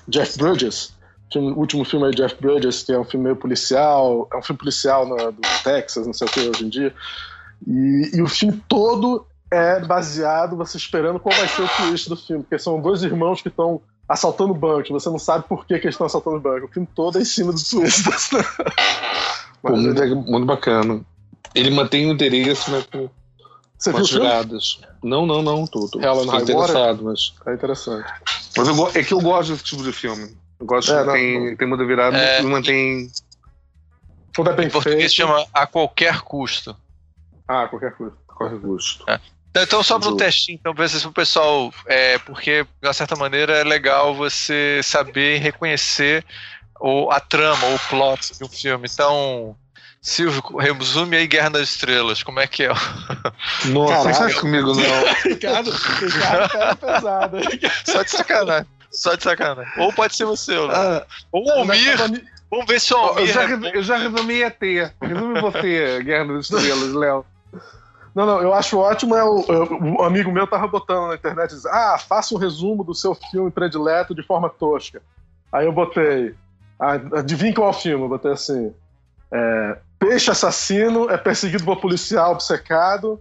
Jeff Bridges. O último filme é Jeff Bridges, que é um filme meio policial, é um filme policial no, do Texas, não sei o que hoje em dia. E, e, o filme todo é baseado, você esperando qual vai ser o twist do filme, porque são dois irmãos que estão assaltando o banco, você não sabe por que, que eles estão assaltando o banco. O filme todo é em cima do twist. Pô, muito, muito bacana. Ele mantém o interesse, né? Você viu viradas. Não, não, não, tô, tô, Hell tô interessado, mas. É interessante. Mas eu, é que eu gosto desse tipo de filme. Eu gosto é, que tem, tem muita virada é, e mantém. Tudo é bem em português feito. chama A Qualquer Custo. Ah, a qualquer custo. A qualquer custo. É. Então, então só para o testinho, então, para o pessoal, é, porque, de uma certa maneira, é legal você saber reconhecer o, a trama, o plot de um filme. Então, Silvio, resume aí Guerra das Estrelas, como é que é? Nossa, não faz comigo não. <laughs> Ricardo, Ricardo é pesado. Só de sacanagem. Só de sacanagem. Ou pode ser você, né? Ah, Ou o Almir. Vamos ver se o Almir. Eu já, é eu já resumi ET. Resume você, Guerra das Estrelas, Léo. Não, não, eu acho ótimo. É o, o amigo meu tava botando na internet diz, ah, faça um resumo do seu filme predileto de forma tosca. Aí eu botei. Ah, adivinha qual é o filme? Eu botei assim. É, Peixe assassino é perseguido por policial obcecado.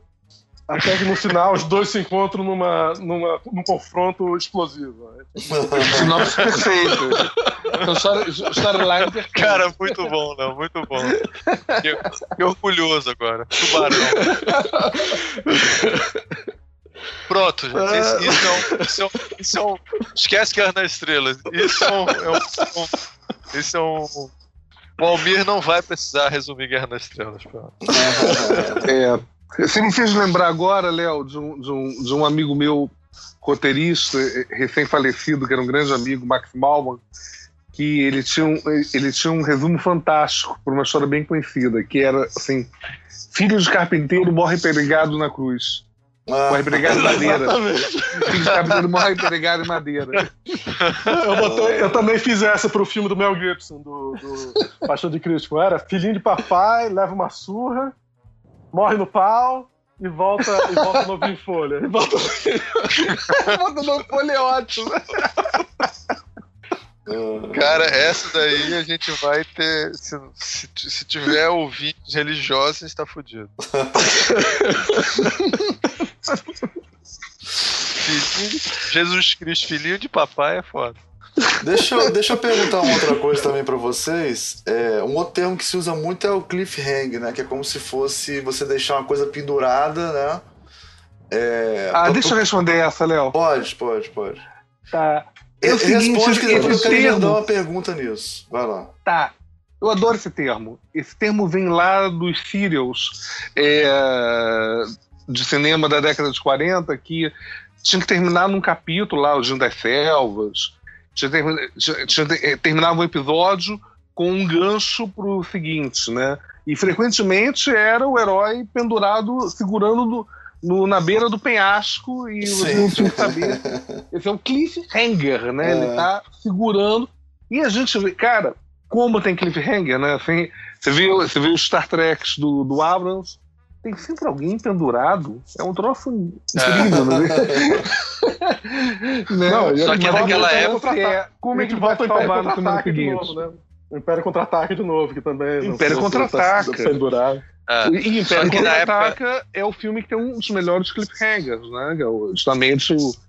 Até que no final os dois se encontram numa, numa, num confronto explosivo. Sinopse perfeito. Storyline perfeito. Cara, muito bom, não, muito bom. Que, orgulhoso agora. Tubarão. Pronto, gente. Isso, isso, é um, isso, é um, isso é um. Esquece Guerra nas Estrelas. Isso é um. É um, isso é um. O não vai precisar resumir Guerra nas Estrelas. é. Você me fez lembrar agora, Léo, de um, de, um, de um amigo meu, roteirista, eh, recém-falecido, que era um grande amigo, Max Malman, que ele tinha, um, ele tinha um resumo fantástico por uma história bem conhecida, que era assim: filho de carpinteiro morre pregado na cruz. Morre pregado em madeira. carpinteiro morre pregado em madeira. Eu, botei, eu, também fiz essa pro filme do Mel Gibson, do, do Paixão de Cristo. Era filhinho de papai, leva uma surra morre no pau e volta, e volta novo em folha. E volta, <laughs> volta no folha é ótimo. Cara, essa daí a gente vai ter. Se, se, se tiver ouvintes religiosos, está fudido. <laughs> Jesus Cristo, filhinho de papai, é foda. Deixa eu, deixa eu perguntar uma outra coisa também para vocês. É, um outro termo que se usa muito é o cliffhanger, né? Que é como se fosse você deixar uma coisa pendurada, né? É, ah, deixa eu responder essa, Léo. Pode, pode, pode. Tá. É o seguinte, Responde que eu quero dar uma pergunta nisso. Vai lá. Tá. Eu adoro esse termo. Esse termo vem lá dos serials é, de cinema da década de 40 que tinha que terminar num capítulo lá, o Gin das Selvas, tinha, tinha, tinha, eh, terminava o episódio com um gancho pro seguinte, né? E frequentemente era o herói pendurado, segurando no, no, na beira do penhasco e você não tinha que saber. Esse é um cliffhanger, né? É. Ele tá segurando. E a gente vê, cara, como tem cliffhanger, né? Assim, você viu, você viu os Star Treks do, do Abrams, tem sempre alguém pendurado. É um troço incrível, né? <laughs> Não, Só que naquela época. É, como é que volta o Império Contra-Ataque de novo, né? Império Contra-Ataque de novo, que também. Império Contra-Ataca. Pendurado. Ah, e Império Contra-Ataca época... é o filme que tem um dos melhores cliffhangers, né? É justamente o.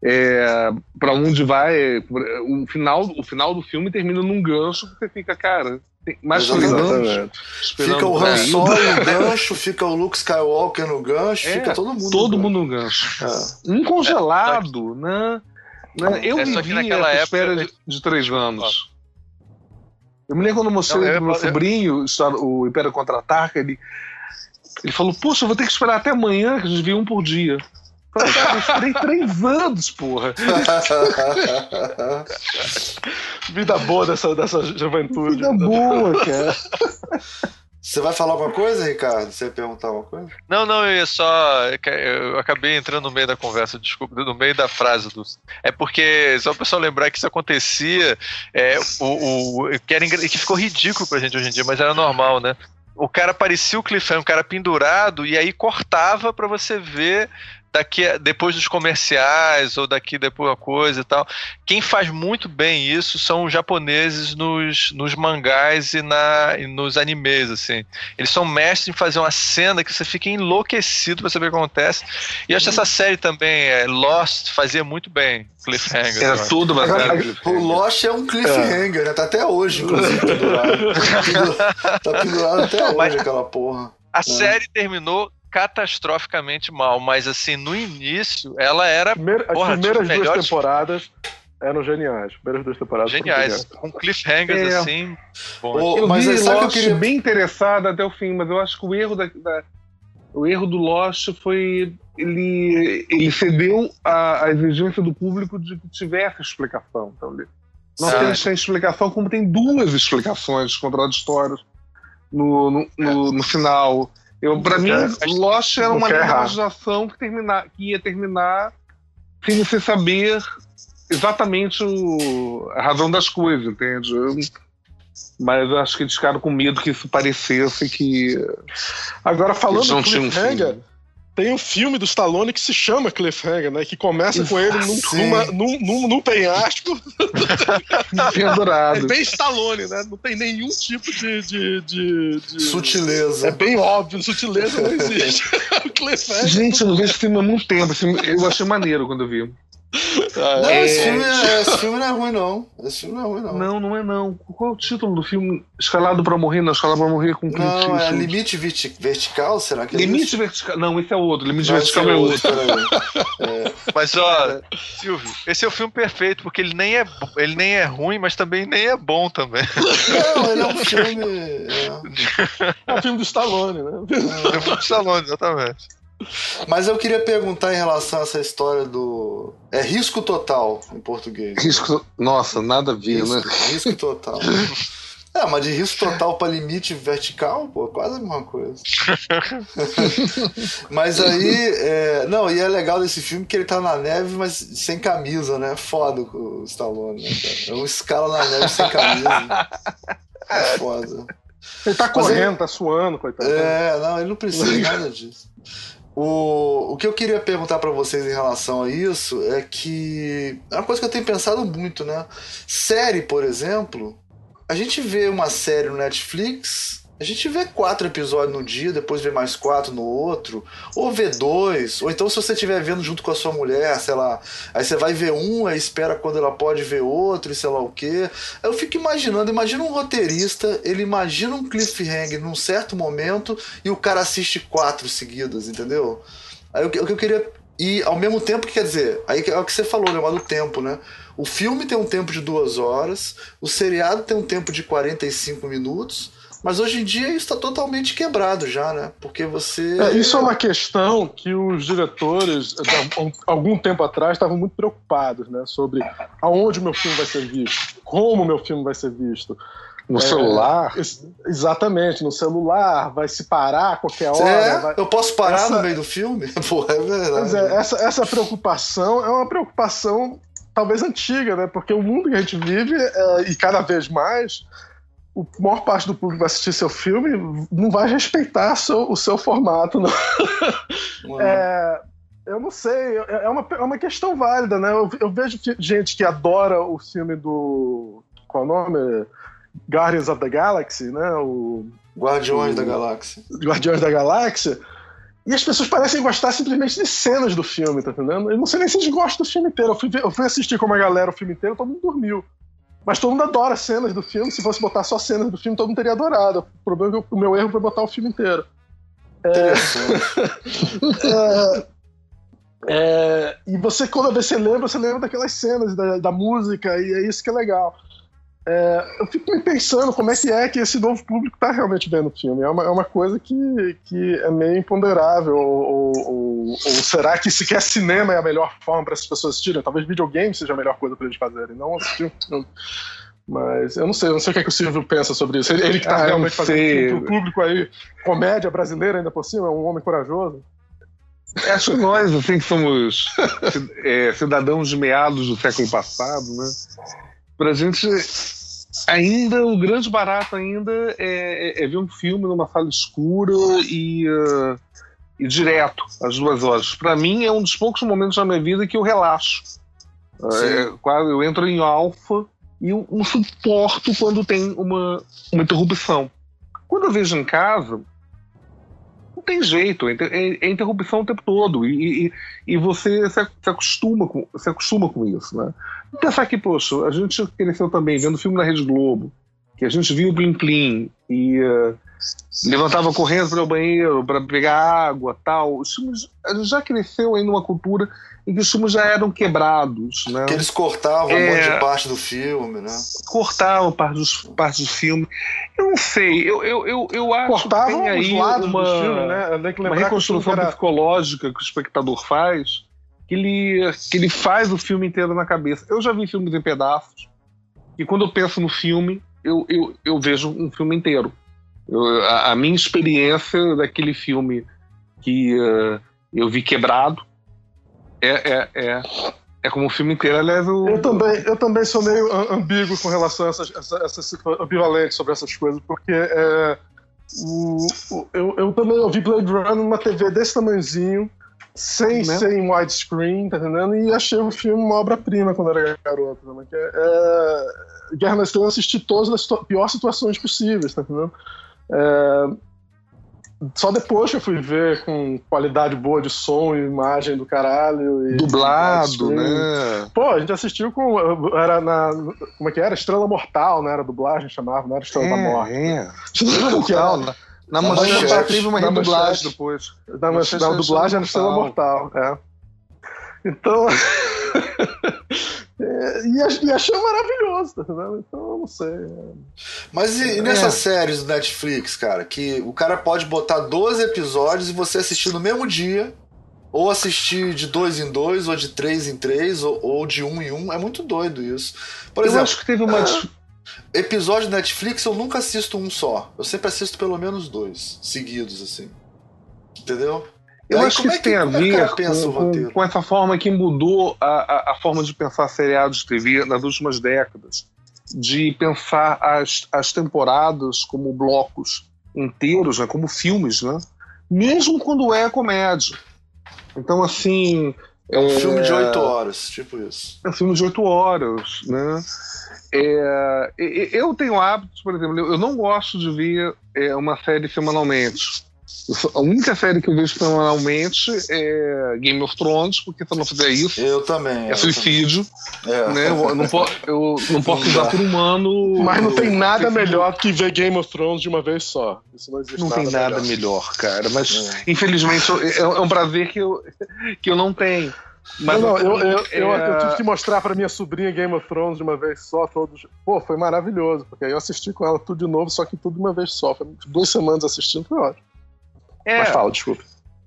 É, para onde vai o final o final do filme termina num gancho que você fica cara mais Exatamente. Fica o Han Solo no gancho, fica o Luke Skywalker no gancho, é, fica todo mundo. Todo no mundo no gancho. É. Um congelado, é, né? né? Eu é, vivi naquela época espera de, de três anos. Eu me lembro quando eu mostrei pro meu sobrinho o Império Contra-Ataca, ele, ele falou, poxa, eu vou ter que esperar até amanhã, que a gente viu um por dia. Eu esperei três <laughs> anos, porra. <laughs> Vida boa dessa, dessa juventude. Vida boa, cara. <laughs> Você vai falar alguma coisa, Ricardo? Você ia perguntar alguma coisa? Não, não, eu ia só. Eu acabei entrando no meio da conversa, desculpa, no meio da frase do. É porque, só o pessoal lembrar que isso acontecia, é, o, o, que, era, que ficou ridículo pra gente hoje em dia, mas era normal, né? O cara parecia o cliffhanger, um cara pendurado, e aí cortava para você ver daqui depois dos comerciais ou daqui depois a coisa e tal. Quem faz muito bem isso são os japoneses nos, nos mangás e, na, e nos animes, assim. Eles são mestres em fazer uma cena que você fica enlouquecido pra saber o que acontece. E eu acho que essa série também, é, Lost, fazia muito bem cliffhanger. Era tudo baseado O Lost é um cliffhanger, é. né? Tá até hoje, inclusive, pendurado. <laughs> tá pendurado até hoje Mas aquela porra. A é. série terminou catastroficamente mal, mas assim, no início, ela era. Primeiro, porra, as primeiras duas melhores... temporadas eram geniais. Primeiras duas temporadas. Geniais. Com cliffhangers é. assim. Bom, eu mas vi sabe Lost que eu queria... bem interessado até o fim, mas eu acho que o erro da, da o erro do Lost foi ele, ele cedeu à, exigência do público de que tivesse explicação. Então, ele não ah. tem explicação, como tem duas explicações contraditórias no, no, no, no final. Eu, pra mim, Lost era uma imaginação que, terminar, que ia terminar sem você saber exatamente o, a razão das coisas, entende? Eu, Mas eu acho que eles ficaram com medo que isso parecesse que. Agora, falando do um Cliffhanger, filme. Tem um filme do Stallone que se chama Cliffhanger, né? Que começa com ele num, num, num, num penhasco. <laughs> É pendurado. bem Stallone, né? Não tem nenhum tipo de. de, de, de- Sutileza. É bem óbvio, sutileza não existe. <laughs> <laughs> Gente, eu não vejo esse filme há muito tempo. Filme- Eu achei maneiro quando eu vi. Não, É. esse, filme é- esse filme não é ruim, não. Esse filme não é ruim, não. Não, não é não. Qual é o título do filme? Escalado pra morrer? Não, Escalado pra morrer com Clint Não, é. Limite Verti- Vertical, será que é Limite isso? vertical. Não, esse é outro. Limite Não, vertical é outro. peraí. <laughs> Mas ó, Silvio, esse é o filme perfeito, porque ele nem é, ele nem é ruim, mas também nem é bom também. <laughs> Não, ele é um filme. é. <laughs> É o filme do Stallone, né? É o filme de Stallone, exatamente. Mas eu queria perguntar em relação a essa história do. É risco total em português. Risco... Nossa, nada a ver, Risco, né? risco total. É, mas de risco total para limite vertical, pô, quase a mesma coisa. <laughs> mas aí, é, não, e é legal desse filme que ele tá na neve, mas sem camisa, né? Foda o Stallone, né, cara? É um escala na neve sem camisa. É foda. Ele tá correndo, tá suando, coitado. É, não, ele não precisa de nada disso. O, o que eu queria perguntar pra vocês em relação a isso é que é uma coisa que eu tenho pensado muito, né? Série, por exemplo, a gente vê uma série no Netflix, a gente vê quatro episódios no dia, depois vê mais quatro no outro, ou vê dois, ou então se você estiver vendo junto com a sua mulher, sei lá, aí você vai ver um, aí espera quando ela pode ver outro, e sei lá o quê. Eu fico imaginando, imagina um roteirista, ele imagina um cliffhanger num certo momento e o cara assiste quatro seguidas, entendeu? Aí o que que eu queria. E ao mesmo tempo, quer dizer, aí é o que você falou, né? do tempo, né? O filme tem um tempo de duas horas, o seriado tem um tempo de 45 minutos, mas hoje em dia isso está totalmente quebrado já, né? Porque você. É, isso é uma questão que os diretores, há algum tempo atrás, estavam muito preocupados, né? Sobre aonde o meu filme vai ser visto, como o meu filme vai ser visto. No É, celular. Ex- Exatamente, no celular, vai se parar a qualquer hora. É, vai- eu posso parar Essa- no meio do filme? <laughs> Pô, é verdade. Pois é, essa, essa preocupação é uma preocupação talvez antiga, né? Porque o mundo que a gente vive, é, e cada vez mais, o maior parte do público que vai assistir seu filme não vai respeitar seu- o seu formato. Não. É, eu não sei, é é uma, é uma questão válida, né? Eu, eu vejo fi- gente que adora o filme do. Qual é o nome? Guardians of the Galaxy, né? O Guardiões o- da Galáxia. Guardiões da Galáxia. E as pessoas parecem gostar simplesmente de cenas do filme, tá entendendo? Eu não sei nem se eles gostam do filme inteiro. Eu fui, ver- eu fui assistir com uma galera o filme inteiro, todo mundo dormiu. Mas todo mundo adora cenas do filme. Se fosse botar só cenas do filme, todo mundo teria adorado. O problema é que o meu erro foi botar o filme inteiro. Interessante. <laughs> É, é, e você, quando você lembra, você lembra daquelas cenas, da, da música, e é isso que é legal. É, eu fico me pensando como é que é que esse novo público está realmente vendo o filme. É uma, é uma coisa que, que é meio imponderável. Ou, ou- ou- ou será que sequer cinema é a melhor forma para essas pessoas assistirem? Talvez videogame seja a melhor coisa para eles fazerem, não assistir um filme. Mas eu não sei, eu não sei o que, é que o Silvio pensa sobre isso. Ele, ele que está Ah, realmente fazendo pro público aí, comédia brasileira ainda por cima, é um homem corajoso. Acho que nós, assim, que somos é, cidadãos de meados do século passado, né? Pra gente, ainda, o grande barato ainda é, é- é ver um filme numa sala escura e, eh, e direto, às duas horas. Pra mim, é um dos poucos momentos da minha vida que eu relaxo. É, quase eu entro em alfa e eu não suporto quando tem uma, uma interrupção. Quando eu vejo em casa, tem jeito, é, é- é interrupção o tempo todo. E, e, e você se, acostuma com, se acostuma com isso, né? Pensar que, poxa, a gente cresceu também vendo filme na Rede Globo, que a gente via o Plim Plim e eh, levantava correndo para o banheiro para pegar água tal. A gente já cresceu aí numa cultura em que os filmes já eram quebrados, né? Que eles cortavam um É. monte de parte do filme, né? cortavam parte dos, parte do filme. Eu não sei, eu, eu, eu, eu acho Cortavam que tem os aí lados uma, do filme, né? Que uma que reconstrução filme era- psicológica que o espectador faz, que ele, que ele faz o filme inteiro na cabeça. Eu já vi filmes em pedaços, e quando eu penso no filme, eu, eu, eu vejo um filme inteiro. Eu- a, a minha experiência daquele filme que eh, eu vi quebrado é, é, é, É como o filme inteiro, aliás, o... Eu também, eu também sou meio ambíguo com relação a essas, essa, essas ambivalentes sobre essas coisas, porque é, o, o, eu, eu também ouvi Blade Runner numa TV desse tamanhozinho, sem né? ser em widescreen, tá entendendo? E achei o filme uma obra-prima quando era garoto. Né? É, é, Guerra nas Estrelas assisti todas as piores situações possíveis, tá entendendo? É, só depois que eu fui ver com qualidade boa de som e imagem do caralho. E Dublado, né? Pô, a gente assistiu com. Era na. Como é que era? Estrela Mortal, né? Era dublagem, chamava, não era Estrela é, da Morte. É. Estrela Mortal, né? Na, manchete teve uma redublagem depois. Na, na, na dublagem era Estrela Mortal, é. Então. <laughs> É, e, e achei maravilhoso, tá Então, eu não sei. Mas e, e nessas é. séries do Netflix, cara, que o cara pode botar 12 episódios e você assistir no mesmo dia, ou assistir de dois em dois, ou de três em três, ou, ou de um em um. É muito doido isso. Por eu exemplo, acho que teve uma. Uh, episódio Netflix eu nunca assisto um só. Eu sempre assisto pelo menos dois, seguidos, assim. Entendeu? Eu acho que isso é tem a ver com, com, com, essa forma que mudou a, a, a, forma de pensar seriados de TV nas últimas décadas. De pensar as, as temporadas como blocos inteiros, né, como filmes, né? mesmo quando é comédia. Então, assim. É um é, filme de oito horas, tipo isso. É um filme de oito horas, né? É, eu tenho hábitos, por exemplo, eu não gosto de ver é, uma série semanalmente. A única série que eu vejo semanalmente é Game of Thrones, porque se eu não fizer isso. Eu também. É suicídio. É. Né? Eu, não po eu não posso usar por humano. Mas não tem nada melhor que ver Game of Thrones de uma vez só. Isso não existe não nada tem nada melhor, melhor cara. Mas, é. infelizmente, é, é um prazer que eu, que eu não tenho. Mas não, não eu, eu, é... eu, eu, tive que mostrar pra minha sobrinha Game of Thrones de uma vez só, todos. Pô, foi maravilhoso, porque aí eu assisti com ela tudo de novo, só que tudo de uma vez só. Foi duas semanas assistindo, foi ótimo. É. Mas fala, desculpa.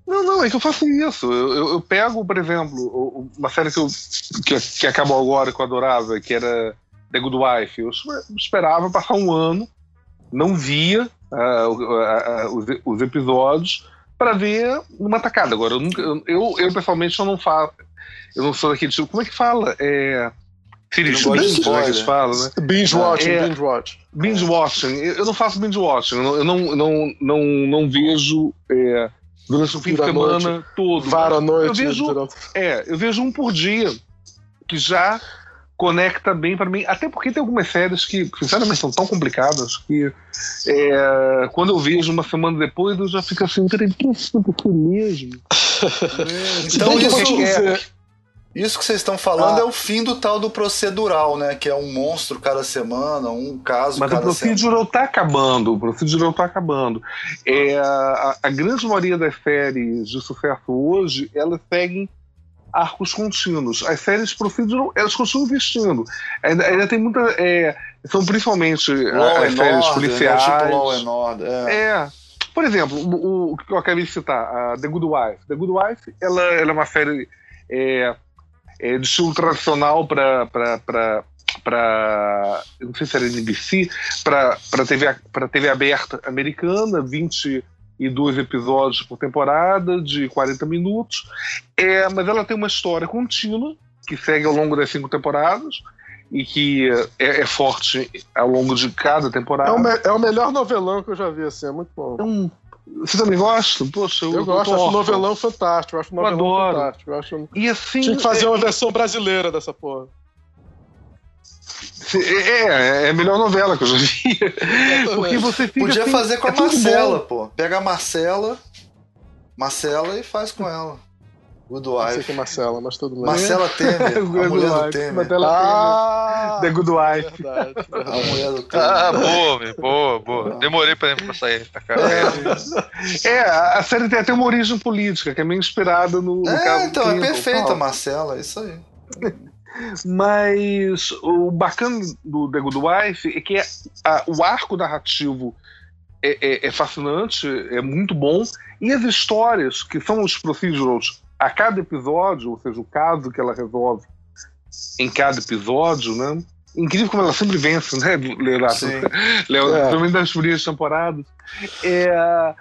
Não, não, é que eu faço isso. Eu, eu, eu pego, por exemplo, uma série que, eu, que, que, acabou agora que eu adorava, que era The Good Wife. Eu esperava passar um ano, não via uh, uh, uh, os, os, episódios para ver numa tacada. Agora, eu, nunca, eu, eu, pessoalmente eu não faço. Eu não sou daquele tipo. Como é que fala? É. Series binge, que fala, né? Binge watching, é, binge watching. Binge watching. Eu não faço binge watching. Eu não, eu não, não, não, vejo é, durante o fim de semana noite, todo. Vara noite. Eu vejo, é, eu vejo um por dia que já conecta bem para mim. Até porque tem algumas séries que, sinceramente, são tão complicadas que é, quando eu vejo uma semana depois eu já fico assim, peraí, por que mesmo? <laughs> então, isso, é, isso que vocês estão falando ah. é o fim do tal do procedural, né? Que é um monstro cada semana, um caso Mas cada semana. Mas o procedural está acabando, o procedural está acabando. É, a, a, grande maioria das séries de sucesso hoje, elas seguem arcos contínuos. As séries procedural, elas continuam investindo. Ainda, ainda tem muita... É, são principalmente Law as séries order, policiais. Né? Tipo Law and Order, é. é. Por exemplo, o, o, que eu acabei de citar, a The Good Wife. The Good Wife, ela, ela é uma série... É, é, do estilo tradicional para para não sei se era NBC para para TV para TV aberta americana 22 episódios por temporada de 40 minutos. É mas ela tem uma história contínua que segue ao longo das cinco temporadas e que é, é forte ao longo de cada temporada. É o, me, é o melhor novelão que eu já vi assim é muito bom. É um você também gosta? Poxa, eu, eu gosto, acho o novelão fantástico. Eu acho o novelão adoro. fantástico. Eu acho... E assim. Tinha que fazer é... uma versão brasileira dessa porra. É, é, é a melhor novela que eu já vi. Porque você fica Podia assim, fazer com a é Marcela, pô. Pega a Marcela, Marcela e faz com ela. Good Wife. Não sei que é Marcela, mas todo mundo. Marcela Temer, <laughs> a mulher do Temer. Ah, The Good Wife. Verdade, verdade. A mulher do Temer. Ah, boa, boa, boa. Demorei pra, pra sair pra cá. É. é, a série tem até uma origem política, que é meio inspirada no, no é, caso então, é perfeita, Marcela, é isso aí. Mas o bacana do The Good Wife é que é, a, o arco narrativo é, é, é, fascinante, é muito bom, e as histórias, que são os procedurals a cada episódio, ou seja, o caso que ela resolve em cada episódio, né? Incrível como ela sempre vence, né, Leonardo? Léo, <laughs> é. Também das primeiras temporadas. É,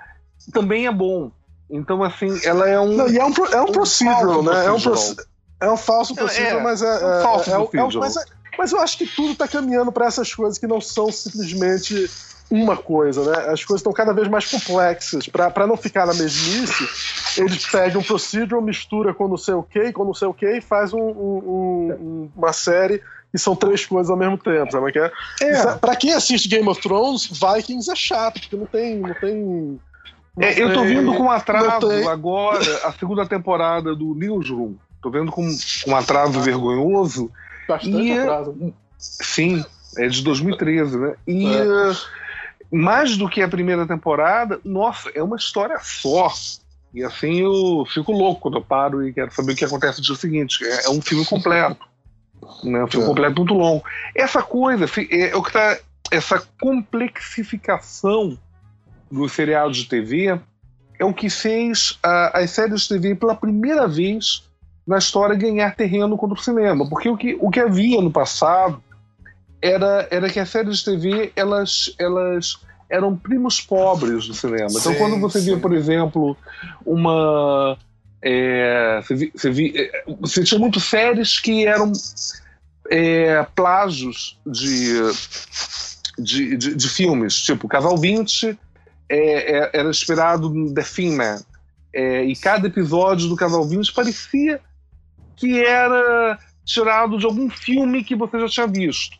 também é bom. Então, assim, ela é um. Não, e é um, é um, um procedural, né? É um, É um falso possível, É, mas é. é um falso é, é, é, possível. mas, é- mas eu acho que tudo tá caminhando para essas coisas que não são simplesmente uma coisa, né? As coisas estão cada vez mais complexas. Para não ficar na mesmice, eles pegam um procedural, mistura com não sei o que, com não sei o que, e faz um- um- um- uma série que são três coisas ao mesmo tempo, sabe? o que é? É. Pra quem assiste Game of Thrones, Vikings é chato, porque não tem. Não tem não É, eu tô vendo com atraso agora a segunda temporada do Newsroom. Tô vendo com, com atraso vergonhoso. bastante E é- atraso. Sim, é de 2013, né? E É. mais do que a primeira temporada, nossa, é uma história só. E assim eu fico louco quando eu paro e quero saber o que acontece no dia seguinte. É, é um filme completo. <laughs> Né? Um filme É. completo muito longo. Essa coisa, fi- é, o que tá. Essa complexificação dos seriados de TV é o que fez a- as séries de TV pela primeira vez na história ganhar terreno contra o cinema. Porque o que, o que havia no passado era, era que as séries de TV elas, elas eram primos pobres do cinema. então, Sim, quando você via, sim. por exemplo, uma. é, você, vi- você, vi- é, você tinha muito séries que eram é, plágios de, de, de, de filmes, tipo Casal 20 é, é, era inspirado no The Thin Man. É, e cada episódio do Casal 20 parecia que era tirado de algum filme que você já tinha visto.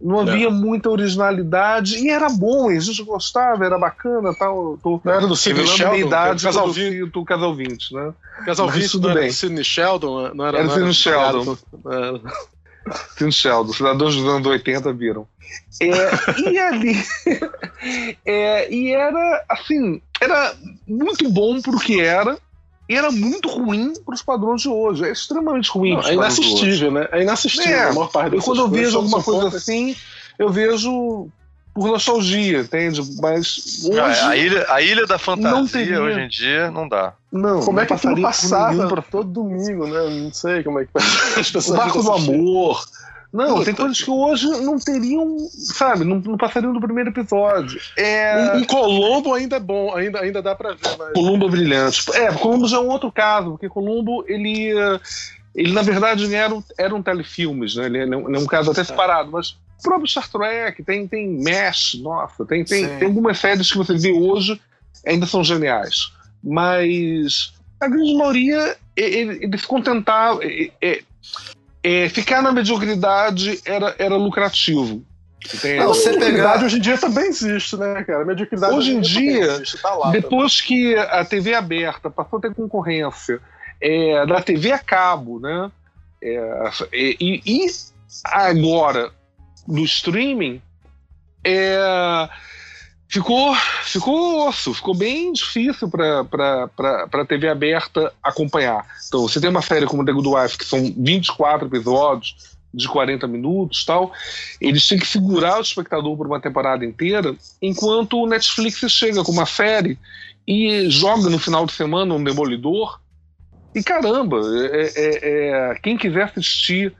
Não É. havia muita originalidade e era bom, e a gente gostava, era bacana tal. eu Tô Não era do Sidney a minha Sheldon? idade Casal quando 20, eu cito o Casal 20, né? Casal Mas 20 tudo não era bem. do Sidney Sheldon? Não era, Era não Sidney Sheldon. Era. Tim Sheldon, cidadãos dos anos 80 viram. É, e ali. <laughs> é, e era, assim, era muito bom pro que era, era muito ruim pros padrões de hoje. É extremamente ruim. Não, é inassistível, né? É inassistível. É, a maior parte Eu, dessas quando eu vejo alguma coisa assim, eu vejo por nostalgia, entende? Mas hoje. a, ilha, a Ilha da não Fantasia, teria. hoje em dia, não dá. não, Como é que aquilo passava todo domingo, né? Não sei como é que <laughs> as O Barco do. Amor. Não, Puta tem coisas que hoje não teriam, sabe, não, não passariam do primeiro episódio. É. Um, um Colombo ainda é bom, ainda, ainda dá pra ver, mas. Columbo é brilhante. É, Columbo já é um outro caso, porque Columbo, ele, ele na verdade ele era um, era um telefilmes, né? Ele é um, ele é um caso até separado, mas o próprio Star Trek, tem, tem Mesh, nossa, tem, tem, Sim. tem algumas séries que você vê hoje ainda são geniais. Mas a grande maioria, ele, ele se contentava. é, é, é, ficar na mediocridade era, era lucrativo. Entende? Não, você mediocridade pegar- hoje em dia também existe, né, cara? Mediocridade Hoje em dia, também existe, tá lá, Depois que a TV aberta passou a ter concorrência é, da TV a cabo, né? É, e, e agora no streaming é, ficou ficou osso, ficou bem difícil para TV aberta acompanhar. Então, você tem uma série como The Good Wife, que são 24 episódios de 40 minutos tal, eles têm que segurar o espectador por uma temporada inteira, enquanto o Netflix chega com uma série e joga no final de semana um Demolidor. E caramba, é- é- é, quem quiser assistir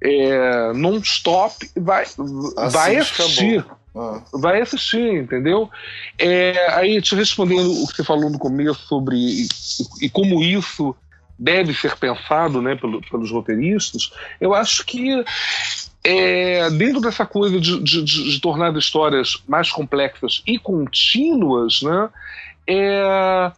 é, non-stop vai, vai assistir Vai assistir, entendeu? É, aí, te respondendo o que você falou no começo sobre e, e como isso deve ser pensado né, pelo- pelos roteiristas, eu acho que é, dentro dessa coisa de, de- de- de tornar as histórias mais complexas e contínuas, né, é,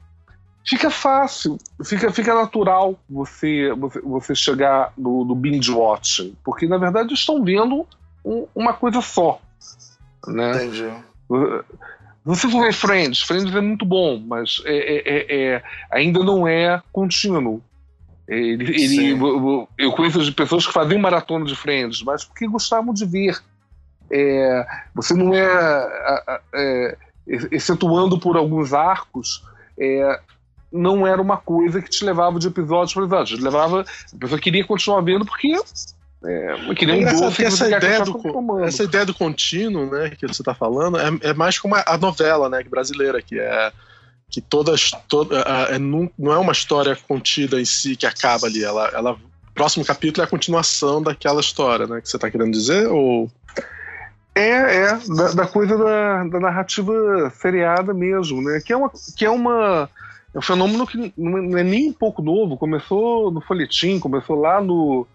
fica fácil, fica, fica natural você, você, você chegar no, no binge watching, porque na verdade estão vendo um- uma coisa só. Né? entendi. Você ver Friends, Friends é muito bom, mas é, é- é- é- ainda não é contínuo. Ele, ele- eu- conheço de pessoas que faziam maratona de Friends, mas porque gostavam de ver. É, você não é, a- a- é, excetuando por alguns arcos, é, não era uma coisa que te levava de episódio para episódio. Te levava, a pessoa queria continuar vendo porque é, É um engraçado doce que que essa ideia, do, essa ideia do contínuo, né, que você está falando, é, é mais como a, novela, né, brasileira, que é que todas, toda, é, não, não é uma história contida em si que acaba ali, ela, ela próximo capítulo é a continuação daquela história, né, que você está querendo dizer, ou É, é, da, da coisa da, da narrativa seriada mesmo, né? Que é uma. Que é uma é um fenômeno que não é nem um pouco novo. Começou no folhetim, começou lá no,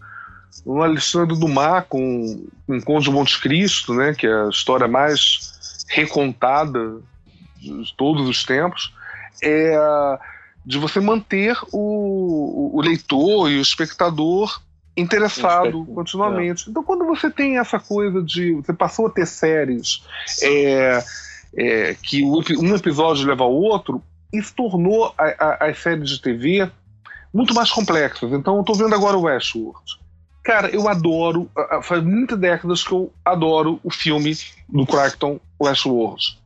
no Alexandre Dumas com, com Conde de Monte Cristo, né, que é a história mais recontada de todos os tempos, é de você manter o, o leitor e o espectador interessado continuamente. É. Então, quando você tem essa coisa de. Você passou a ter séries é, é, que um episódio leva ao outro, isso tornou a, a, as séries de TV muito mais complexas. Então, eu estou vendo agora o Westworld. Cara, eu adoro. Faz muitas décadas que eu adoro o filme do Crichton Westworld.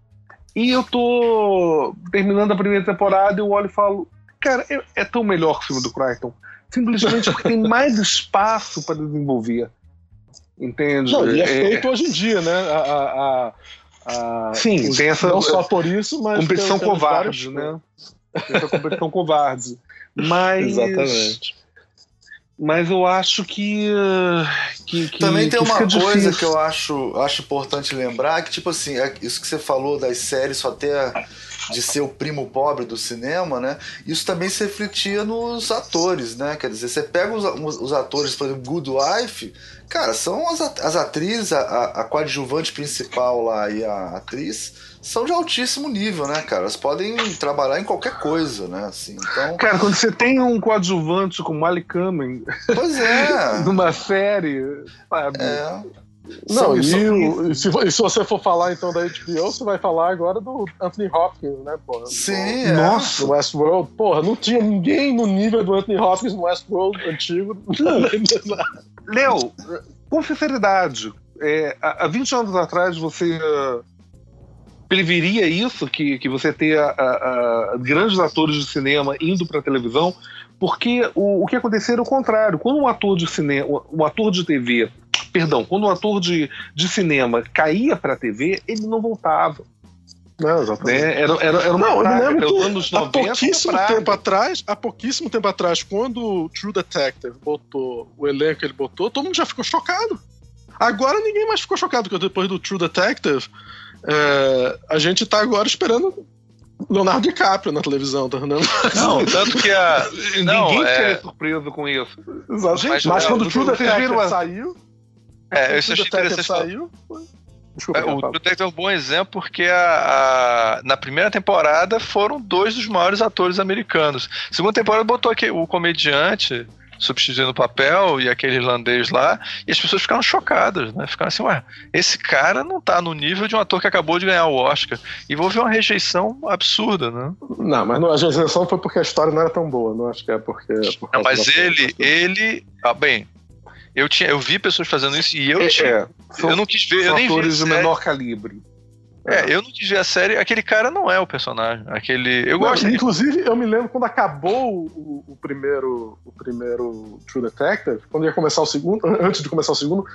E eu tô terminando a primeira temporada e eu olho e falo, cara, é, é tão melhor que o filme do Crichton. Simplesmente porque tem mais espaço para desenvolver. Entende? Não, e é, é feito hoje em dia, né? A, a, a, Sim, tem essa. Não só por isso, mas. Competição covarde, né? Essa competição covarde. <laughs> Mas. Exatamente. Mas eu acho que. que, que Também tem que uma coisa difícil. que eu acho, acho importante lembrar: que, tipo assim, é isso que você falou das séries só ter de ser o primo pobre do cinema, né? Isso também se refletia nos atores, né? Quer dizer, você pega os, os atores, por exemplo, Good Wife, cara, são as, as atrizes, a, a coadjuvante principal lá e a atriz são de altíssimo nível, né, cara? Elas podem trabalhar em qualquer coisa, né? Assim, então... Cara, quando você tem um coadjuvante como Malik Kamen pois é. <laughs> numa série, sabe? É. Não, e, o, e, se, e, se, você for falar então da HBO, você vai falar agora do Anthony Hopkins, né, porra? Sim, é. Nossa, no Westworld. Porra, não tinha ninguém no nível do Anthony Hopkins no Westworld antigo. <laughs> Léo, com sinceridade, é, há 20 anos atrás você uh, preveria isso, que, que você ter a, a, a grandes atores de cinema indo para a televisão, porque o, o que aconteceu era o contrário. Quando um ator de cinema, um ator de TV perdão, quando um ator de, de cinema caía para a TV, ele não voltava. Não, exatamente. Né? Era, era, era uma não, praga, eu me lembro anos 90, há pouquíssimo tempo atrás, há pouquíssimo tempo atrás, quando o True Detective botou o elenco que ele botou, todo mundo já ficou chocado. Agora ninguém mais ficou chocado, porque depois do True Detective, é, a gente tá agora esperando Leonardo DiCaprio na televisão, tá entendendo? Não, <laughs> tanto que a. Não, Ninguém é... fica surpreso com isso. Exato. Mas, mas quando o True Detective saiu. É, isso achei interessante. Saiu, Desculpa, é, o True Detective é um bom exemplo porque a, a, na primeira temporada foram dois dos maiores atores americanos. Segunda temporada botou aqui, o comediante substituindo o papel e aquele irlandês lá, e as pessoas ficaram chocadas, né? Ficaram assim, ué, esse cara não tá no nível de um ator que acabou de ganhar o Oscar. E houve uma rejeição absurda, né? Não, mas a rejeição foi porque a história não era tão boa, não acho que é porque. É por não, mas ele, ele. Ah, bem, eu, tinha, eu vi pessoas fazendo isso e eu É, tinha. é, eu não quis ver, eu nem vi. atores de série. menor calibre. É, eu não ver a série. Aquele cara não é o personagem. Aquele. Eu Não, gosto. inclusive, eu me lembro quando acabou o, o primeiro o primeiro True Detective, quando ia começar o segundo, <laughs> antes de começar o segundo,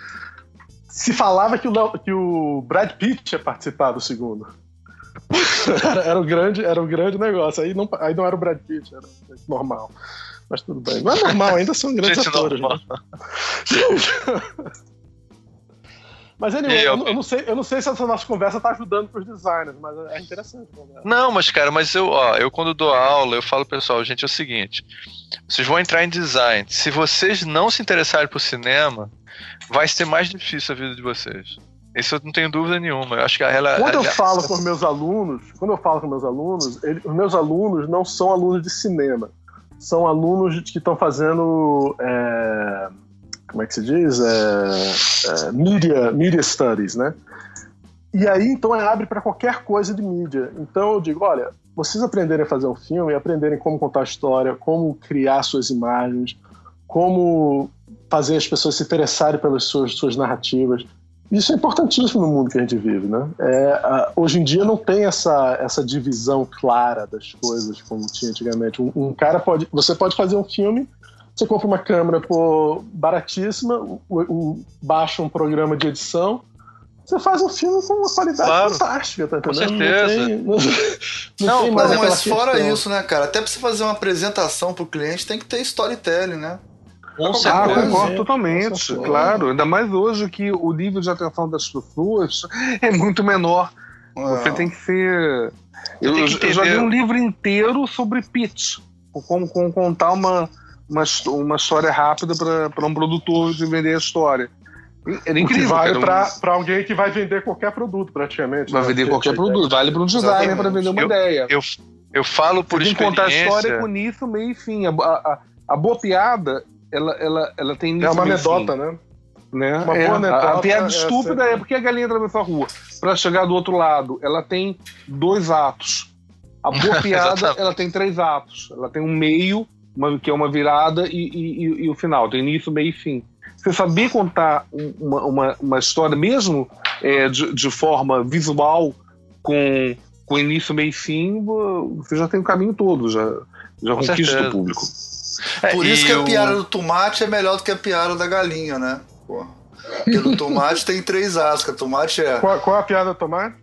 se falava que o, que o Brad Pitt ia participar do segundo. <laughs> era, era o grande, era o grande negócio. Aí não, aí não era o Brad Pitt, era normal. Mas tudo bem. Não é normal, ainda são grandes Gente atores. normal. né? <laughs> Mas anyway, eu- eu, não- eu não sei, eu não sei se essa nossa conversa tá ajudando pros designers, mas é interessante. Né? Não, mas cara, mas eu, ó, eu quando dou aula, eu falo pessoal, gente, é o seguinte: vocês vão entrar em design. Se vocês não se interessarem por cinema, vai ser mais difícil a vida de vocês. Isso eu não tenho dúvida nenhuma. Eu acho que a ela. Quando eu falo com meus alunos, quando eu falo com meus alunos, os meus alunos não são alunos de cinema, são alunos que estão fazendo, é, como é que se diz, É, é, media, media studies, né? E aí então é, abre para qualquer coisa de mídia. Então eu digo, olha, vocês aprenderem a fazer um filme, aprenderem como contar a história, como criar suas imagens, como fazer as pessoas se interessarem pelas suas, suas narrativas. Isso é importantíssimo no mundo que a gente vive, né? É, hoje em dia não tem essa, essa divisão clara das coisas como tinha antigamente. Um, um cara pode, você pode fazer um filme, você compra uma câmera por baratíssima, o, o- baixa um programa de edição, você faz um filme com uma qualidade Claro. fantástica, tá Com entendendo? certeza. Não tem, <laughs> não, Não, Não, mas fora questão. isso, né, cara? Até pra você fazer uma apresentação pro cliente tem que ter storytelling, né? Com Ah, Ah, concordo É, totalmente, com claro. Ainda mais hoje que o nível de atenção das pessoas é muito menor. Você tem que ser. Eu, eu, eu já li um livro inteiro sobre pitch, como, como contar uma, uma, uma história rápida para um produtor de vender a história. Era incrível. Que vale para alguém que vai vender qualquer produto, praticamente. Vai né? vender qualquer produto. Vale para um designer para vender uma eu, ideia. Eu, eu falo por Você experiência. contar a história com isso, meio e fim. A, a, a, boa piada, ela, ela, ela tem início. É uma anedota, né? né? Uma é, boa anedota. A, a piada é estúpida é porque a galinha atravessou a rua. Para chegar do outro lado, ela tem dois atos. A boa <laughs> piada, ela tem três atos. Ela tem um meio, uma, que é uma virada, e, e, e, e o final. Tem início, meio e fim você saber contar uma, uma, uma história mesmo é, de, de, forma visual, com, com início, meio e fim, você já tem o caminho todo, já, já conquista o público. É, Por isso que a piada do tomate é melhor do que a piada da galinha, né? Pô. Porque no <laughs> tomate tem três ascas. Tomate é. Qual, qual é a piada do tomate?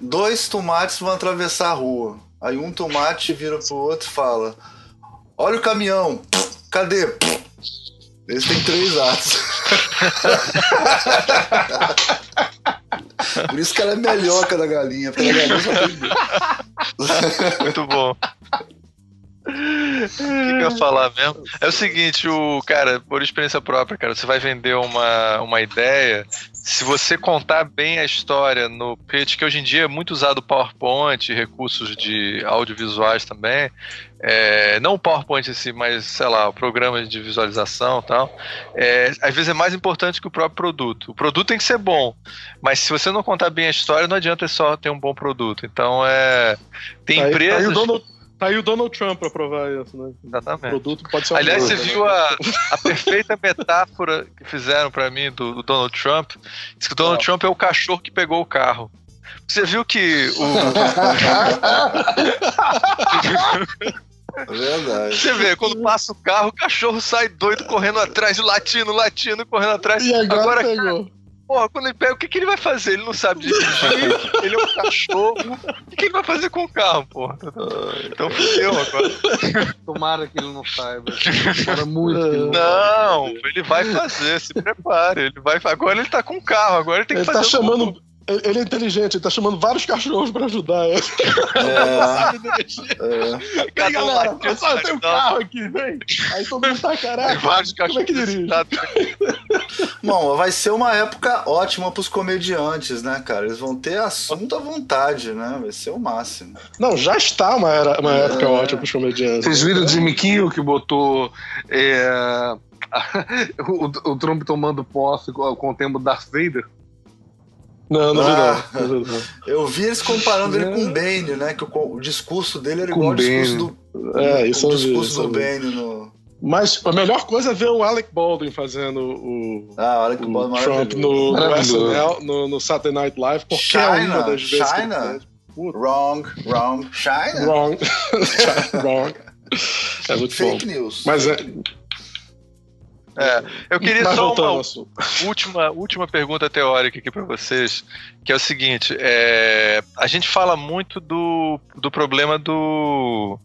Dois tomates vão atravessar a rua. Aí um tomate vira pro outro e fala: Olha o caminhão, cadê? Eles têm três atos. <laughs> Por isso que ela é melhor que a da galinha, porque a galinha só tem Muito bom. O que, eu ia falar mesmo? É o seguinte, o cara, por experiência própria, cara, você vai vender uma, uma ideia. Se você contar bem a história no pitch, que hoje em dia é muito usado PowerPoint, recursos de audiovisuais também, é, não o PowerPoint em si, mas sei lá, programas de visualização e tal, é, às vezes é mais importante que o próprio produto. O produto tem que ser bom, mas se você não contar bem a história, não adianta só ter um bom produto. Então é. Tem tá empresas. Aí, aí Tá aí o Donald Trump pra provar isso, né? Exatamente. O produto pode ser Aliás, você viu a, a perfeita metáfora que fizeram para mim do, do, Donald Trump? Diz que o Donald Trump é o cachorro que pegou o carro. Você viu que o. <laughs> <laughs> É verdade. Você vê, quando passa o carro, o cachorro sai doido correndo atrás, latindo, latindo, correndo atrás. E agora, agora pegou. Porra, quando ele pega, o que, que ele vai fazer? Ele não sabe dirigir, <laughs> ele é um cachorro. O que, ele vai fazer com o carro, porra? Então fudeu agora. Tomara que ele não saiba. <laughs> Tomara muito que ele não Não, ele vai fazer, se prepare. Ele vai, agora ele tá com o carro, agora ele tem que ele tá fazer. Tá chamando, ele é inteligente, ele tá chamando vários cachorros pra ajudar ele. É. é. Aí, galera, pessoal, eu tenho um carro aqui, vem. Aí todo mundo tá, caraca. Vários cachorros. Como é que dirige? Bom, vai ser uma época ótima pros comediantes, né, cara? Eles vão ter assunto à vontade, né? Vai ser o máximo. Não, já está uma, era, uma é. época ótima pros comediantes. Vocês viram o Jimmy Kimmel que botou. É, <laughs> o, o Trump tomando posse com, com o tempo Darth Vader? Não, não, ah, vi não. <laughs> Eu vi eles comparando ele com o Bane, né? Que o, o discurso dele era com igual ao discurso do. É, isso o discurso vi, do Bane no. Mas a melhor coisa é ver o Alec Baldwin fazendo o, ah, o Alec o Baldwin Trump no, no SNL, no, no, Saturday Night Live, qualquer China, uma das vezes. China. Wrong, wrong, China. Wrong, <laughs> wrong. É muito Fake bom. news. Mas é, é, eu queria Mas só uma última, última pergunta teórica aqui para vocês, que é o seguinte: é, a gente fala muito do, do problema do.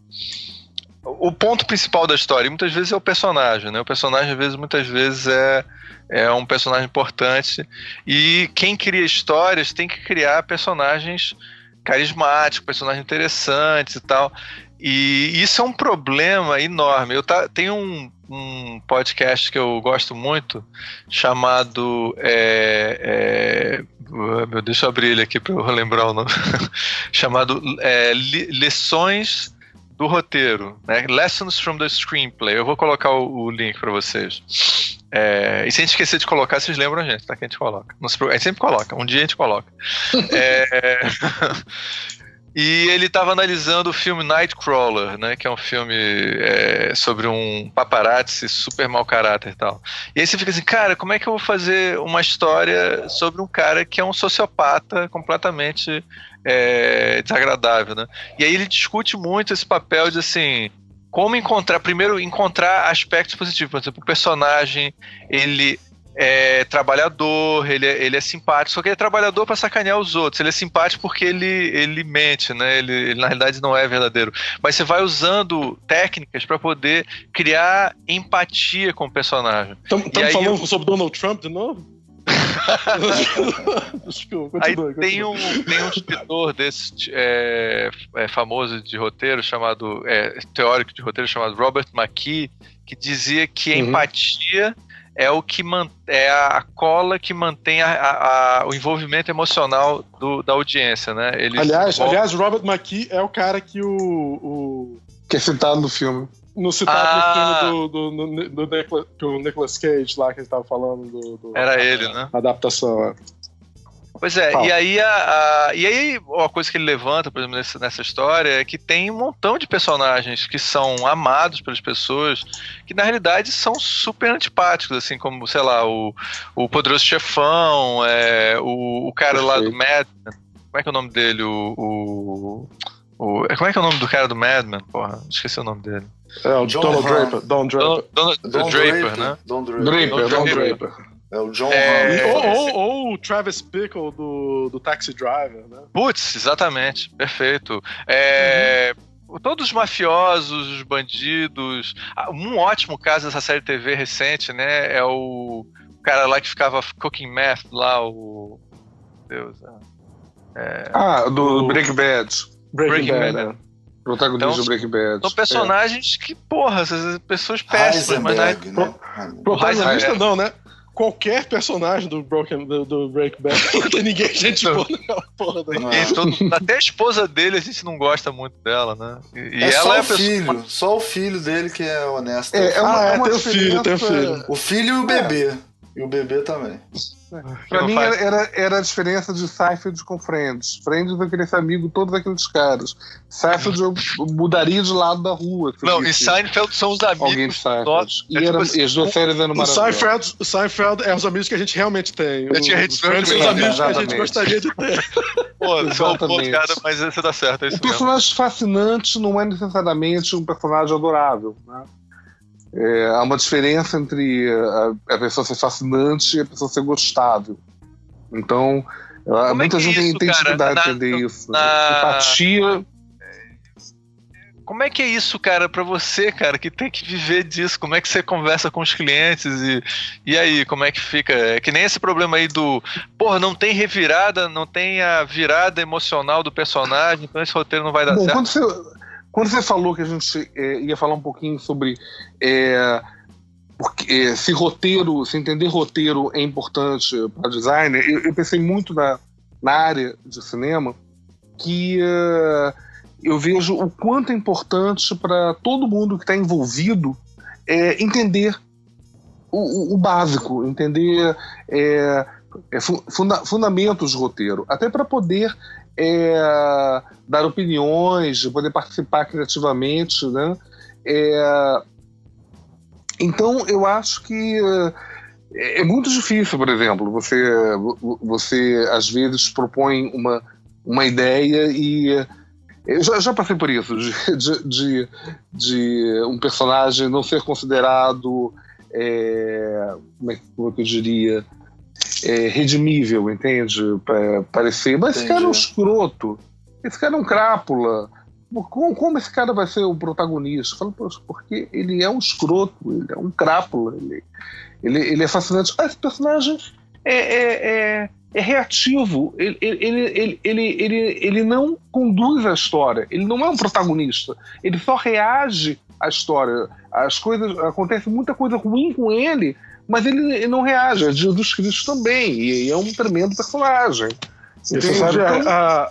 O ponto principal da história, muitas vezes é o personagem, né? O personagem, às vezes, muitas vezes é, é um personagem importante. E quem cria histórias tem que criar personagens carismáticos, personagens interessantes e tal. E isso é um problema enorme. Eu tá, tenho um, um podcast que eu gosto muito chamado. É, é, meu, deixa eu abrir ele aqui para eu lembrar o nome. <laughs> chamado é, Lições do Roteiro, né? Lessons from the Screenplay. Eu vou colocar o, o link para vocês. É, e se a gente esquecer de colocar, vocês lembram a gente, tá? Que a gente coloca. a gente sempre coloca, um dia a gente coloca. <laughs> é, e ele estava analisando o filme Nightcrawler, né, que é um filme é, sobre um paparazzi super mau caráter e tal. E aí você fica assim, cara, como é que eu vou fazer uma história sobre um cara que é um sociopata completamente é, desagradável, né? E aí ele discute muito esse papel de assim, como encontrar, primeiro encontrar aspectos positivos, por exemplo, o personagem, ele é trabalhador, ele é, ele é simpático, só que ele é trabalhador para sacanear os outros. Ele é simpático porque ele, ele mente, né? Ele, ele na realidade não é verdadeiro. Mas você vai usando técnicas para poder criar empatia com o personagem. Estamos falando eu... sobre Donald Trump de novo? <laughs> Desculpa, Aí continua, tem, Um, tem um escritor desse é, é, famoso de roteiro chamado. É, teórico de roteiro chamado Robert McKee, que dizia que uhum. empatia é o que é a cola que mantém a, a, a, o envolvimento emocional do, da audiência, né? Ele aliás, aliás, Robert McKee é o cara que o, o... que é citado no filme. No citado ah. no filme do, do, do, do, Nicolas Cage lá que ele estava falando do, do era ele, né? Adaptação. É. Pois é, e aí, a, a, e aí uma coisa que ele levanta, por exemplo, nessa, nessa história é que tem um montão de personagens que são amados pelas pessoas, que na realidade são super antipáticos, assim como, sei lá, o, o Poderoso Chefão, é, o, o cara Perfeito. lá do Mad como é que é o nome dele? O, o, o, como é que é o nome do cara do Madman? Porra, esqueci o nome dele. É, o Donald Draper. Don Draper. Don, Don, Don Draper, Draper, né? Don Draper. Draper, Don Draper. É o John é... ou, ou, ou, o Travis Bickle do, do Taxi Driver, né? Putz, exatamente. Perfeito. É... Uhum. Todos os mafiosos, os bandidos. Um ótimo caso dessa série TV recente, né? É o cara lá que ficava cooking meth lá, o. Deus. É... é ah, do o... Breaking Bad. Breaking, Breaking Bad, Bad. né? Protagonista então, do Breaking Bad. São personagens é. que, porra, essas pessoas péssimas, mas não é... Né? Protagonista não, né? Qualquer personagem do Broken do, do Break Bad. <laughs> Não tem ninguém gente boa naquela porra daí. Todo, até a esposa dele a gente não gosta muito dela, né? E, é ela só é o filho, pessoa... só o filho dele que é honesto. É, é uma, ah, é, uma tem o filho, tem o filho. O filho e o bebê. E o bebê também. Pra mim era, era a diferença de Seinfeld com Friends. Friends eu queria ser amigo de todos aqueles caras. Seinfeld eu mudaria de lado da rua. Não, e Seinfeld são os amigos. Alguém de Seinfeld. E, é, era, tipo, as duas séries eram maravilhosas. Seinfeld, Seinfeld é os amigos que a gente realmente tem. A gente Friends são os amigos que a gente gostaria de ter. <laughs> Pô, Exatamente. Cara, mas você tá certo. É o personagem mesmo. fascinante não é necessariamente um personagem adorável. Né? É, há uma diferença entre a, a, pessoa ser fascinante e a pessoa ser gostável. Então, Como muita é gente é isso, tem dificuldade de entender na, isso. Na... Empatia. Como é que é isso, cara, para você, cara, que tem que viver disso? Como é que você conversa com os clientes e, e aí, como é que fica? É que nem esse problema aí do, porra, não tem revirada, não tem a virada emocional do personagem, então esse roteiro não vai dar Bom, certo. Quando você, quando você falou que a gente é, ia falar um pouquinho sobre é, porque, é, se roteiro, se entender roteiro é importante para designer, eu, eu, pensei muito na, na área de cinema que uh, eu vejo o quanto é importante para todo mundo que está envolvido é, entender o, o, básico, entender é, é, funda, fundamentos de roteiro, até para poder é, dar opiniões, poder participar criativamente, né? É, então eu acho que é, é muito difícil, por exemplo, você você às vezes propõe uma, uma ideia e eu já, já passei por isso de, de, de, de, um personagem não ser considerado é, como é que eu diria é, redimível, entende? Pra parecer. Mas Entendi. esse cara é um escroto. Esse cara é um crápula. Como, como esse cara vai ser o protagonista? Falo, porque ele é um escroto, ele é um crápula, ele, ele, ele é fascinante. Ah, esse personagem é, é, é, é reativo, ele, ele, ele, ele, ele, ele não conduz a história, ele não é um protagonista, ele só reage à história. As coisas, acontece muita coisa ruim com ele, mas ele, ele não reage. A Jesus Cristo também, e, e é um tremendo personagem. Você sabe, então, a,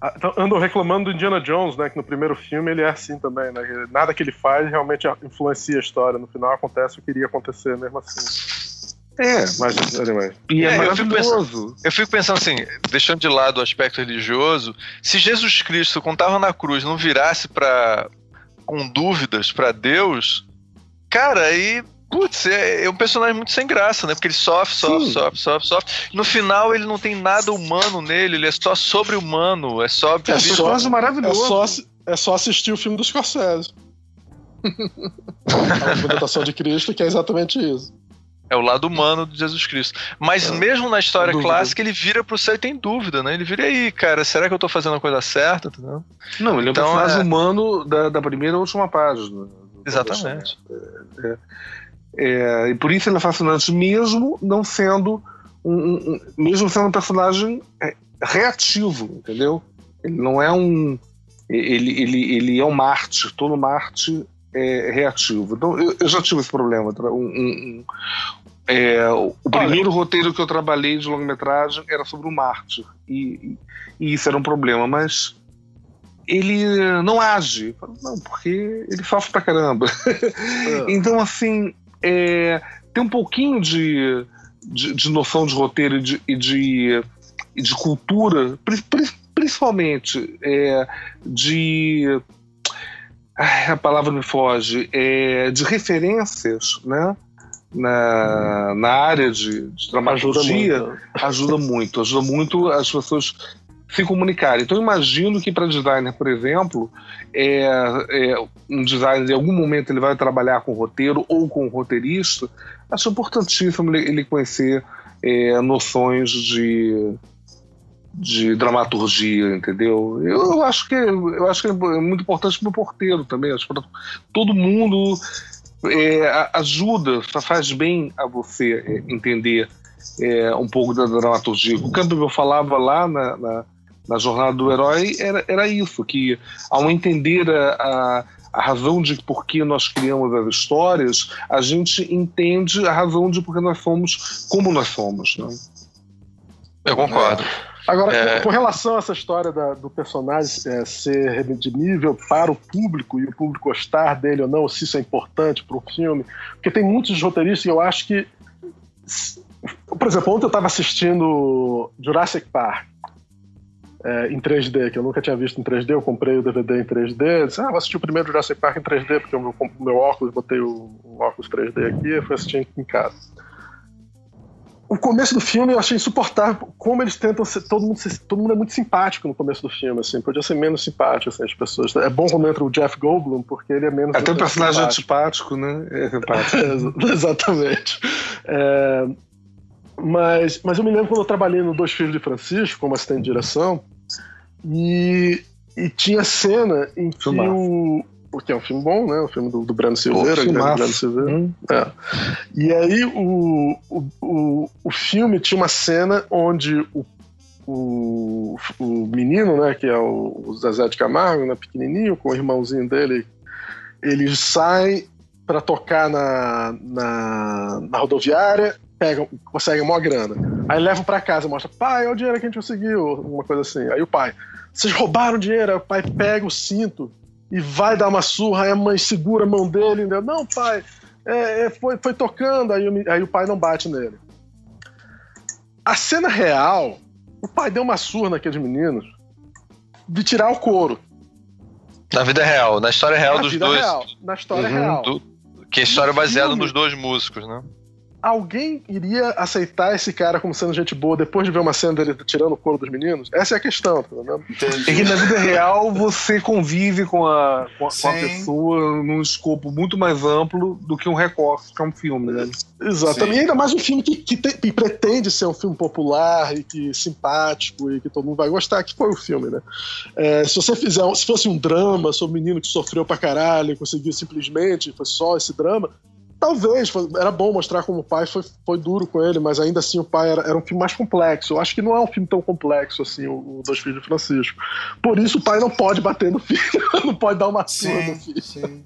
a, então, andam reclamando do Indiana Jones, né? Que no primeiro filme ele é assim também, né? Nada que ele faz realmente influencia a história. No final acontece o que iria acontecer mesmo assim. É, mas anyway. E é, é eu, fico pensando, eu fico pensando assim, deixando de lado o aspecto religioso, se Jesus Cristo, quando estava na cruz, não virasse para com dúvidas para Deus, cara, aí Putz, é, é, um personagem muito sem graça, né? Porque ele sofre, sofre, Sim. sofre, sofre, sofre. No final, ele não tem nada humano nele, ele é só sobre-humano, é só. É só maravilhoso. É só, é só assistir o filme dos Scorsese. <laughs> a representação de Cristo, que é exatamente isso. É o lado humano de Jesus Cristo. Mas é, mesmo na história clássica, ele vira pro céu e tem dúvida, né? Ele vira aí, cara, será que eu tô fazendo a coisa certa? Entendeu? Não, ele é um então, personagem é... humano da, da primeira e última página. Exatamente. É, é, e por isso ele é fascinante, mesmo não sendo um, um, mesmo sendo um personagem é, reativo, entendeu? Ele não é um. Ele, ele, ele é um Marte, todo Marte é reativo. Então, eu, eu já tive esse problema. Um, um, é, o primeiro roteiro que eu trabalhei de longa-metragem era sobre o Marte. E, e, isso era um problema, mas ele não age. Não, porque ele sofre pra caramba. É. <laughs> então, assim, é, tem um pouquinho de, de, de, noção de roteiro e de, e de, de cultura, principalmente é, de. Ai, a palavra me foge, é, de referências, né? Na, na área de, de dramaturgia ajuda muito. ajuda muito, ajuda muito as pessoas se comunicarem. Então, imagino que para designer, por exemplo, é, é, um designer, em algum momento, ele vai trabalhar com roteiro ou com roteirista. Acho importantíssimo ele conhecer é, noções de, de dramaturgia, entendeu? Eu acho que eu acho que é muito importante para o porteiro também. Acho todo mundo é, ajuda, faz bem a você é, entender é, um pouco da dramaturgia. O Campbell falava lá na, na na jornada do herói era, era isso, que ao entender a, a, a, razão de por que nós criamos as histórias, a gente entende a razão de por que nós somos como nós somos. Né? Eu concordo. Agora, é... com relação a essa história da, do personagem é, ser redimível para o público e o público gostar dele ou não, se isso é importante para o filme, porque tem muitos roteiristas que eu acho que. Por exemplo, ontem eu estava assistindo Jurassic Park é, em 3D, que eu nunca tinha visto em 3D, eu comprei o DVD em 3D, disse, ah, vou assistir o primeiro Jurassic Park em 3D, porque o meu, meu óculos, botei o, o, óculos 3D aqui e fui assistir em casa. O começo do filme eu achei insuportável, como eles tentam ser, todo mundo, todo mundo é muito simpático no começo do filme, assim, podia ser menos simpático, assim, as pessoas. É bom quando entra o Jeff Goldblum, porque ele é menos... Até o personagem simpático. antipático, né? É simpático. é, <laughs> exatamente. É, mas, mas eu me lembro quando eu trabalhei no Dois Filhos de Francisco, como assistente de direção, e, e tinha cena em que Filmaço. o. Porque é um filme bom, né? O filme do, do Breno Silveira, Pô, Breno Silveira. Hum. É. E aí o, o, o, o filme tinha uma cena onde o o, o menino, né, que é o, o Zezé de Camargo, né, pequenininho, com o irmãozinho dele, ele sai para tocar na, na, na, rodoviária pegam, conseguem uma grana. Aí levam para casa, mostra, pai, olha o dinheiro que a gente conseguiu, uma coisa assim. Aí o pai, vocês roubaram dinheiro, aí o pai pega o cinto e vai dar uma surra, aí a mãe segura a mão dele, entendeu? não, pai, é, é, foi, foi tocando, aí, aí o pai não bate nele. A cena real, o pai deu uma surra naqueles meninos de tirar o couro. Na vida real, na história real na dos dois. Real, na história uhum, real. Do, que é história baseada nos dois músicos, né? Alguém iria aceitar esse cara como sendo gente boa depois de ver uma cena dele tirando o couro dos meninos? Essa é a questão, tá vendo? É que na vida real você convive com a, com a, com a, pessoa num escopo muito mais amplo do que um recorte, que é um filme, né? Exatamente. Sim. E ainda mais um filme que, que, te, que, pretende ser um filme popular e que simpático e que todo mundo vai gostar, que foi o filme, né? É, se você fizer, se fosse um drama sobre um menino que sofreu pra caralho e conseguiu simplesmente, foi só esse drama, Talvez, era bom mostrar como o pai foi, foi duro com ele, mas ainda assim o pai era, era um filme mais complexo. Eu acho que não é um filme tão complexo assim, o, o Dois Filhos de Francisco. Por isso o pai não pode bater no filho, <laughs> não pode dar uma surra no filho. Sim.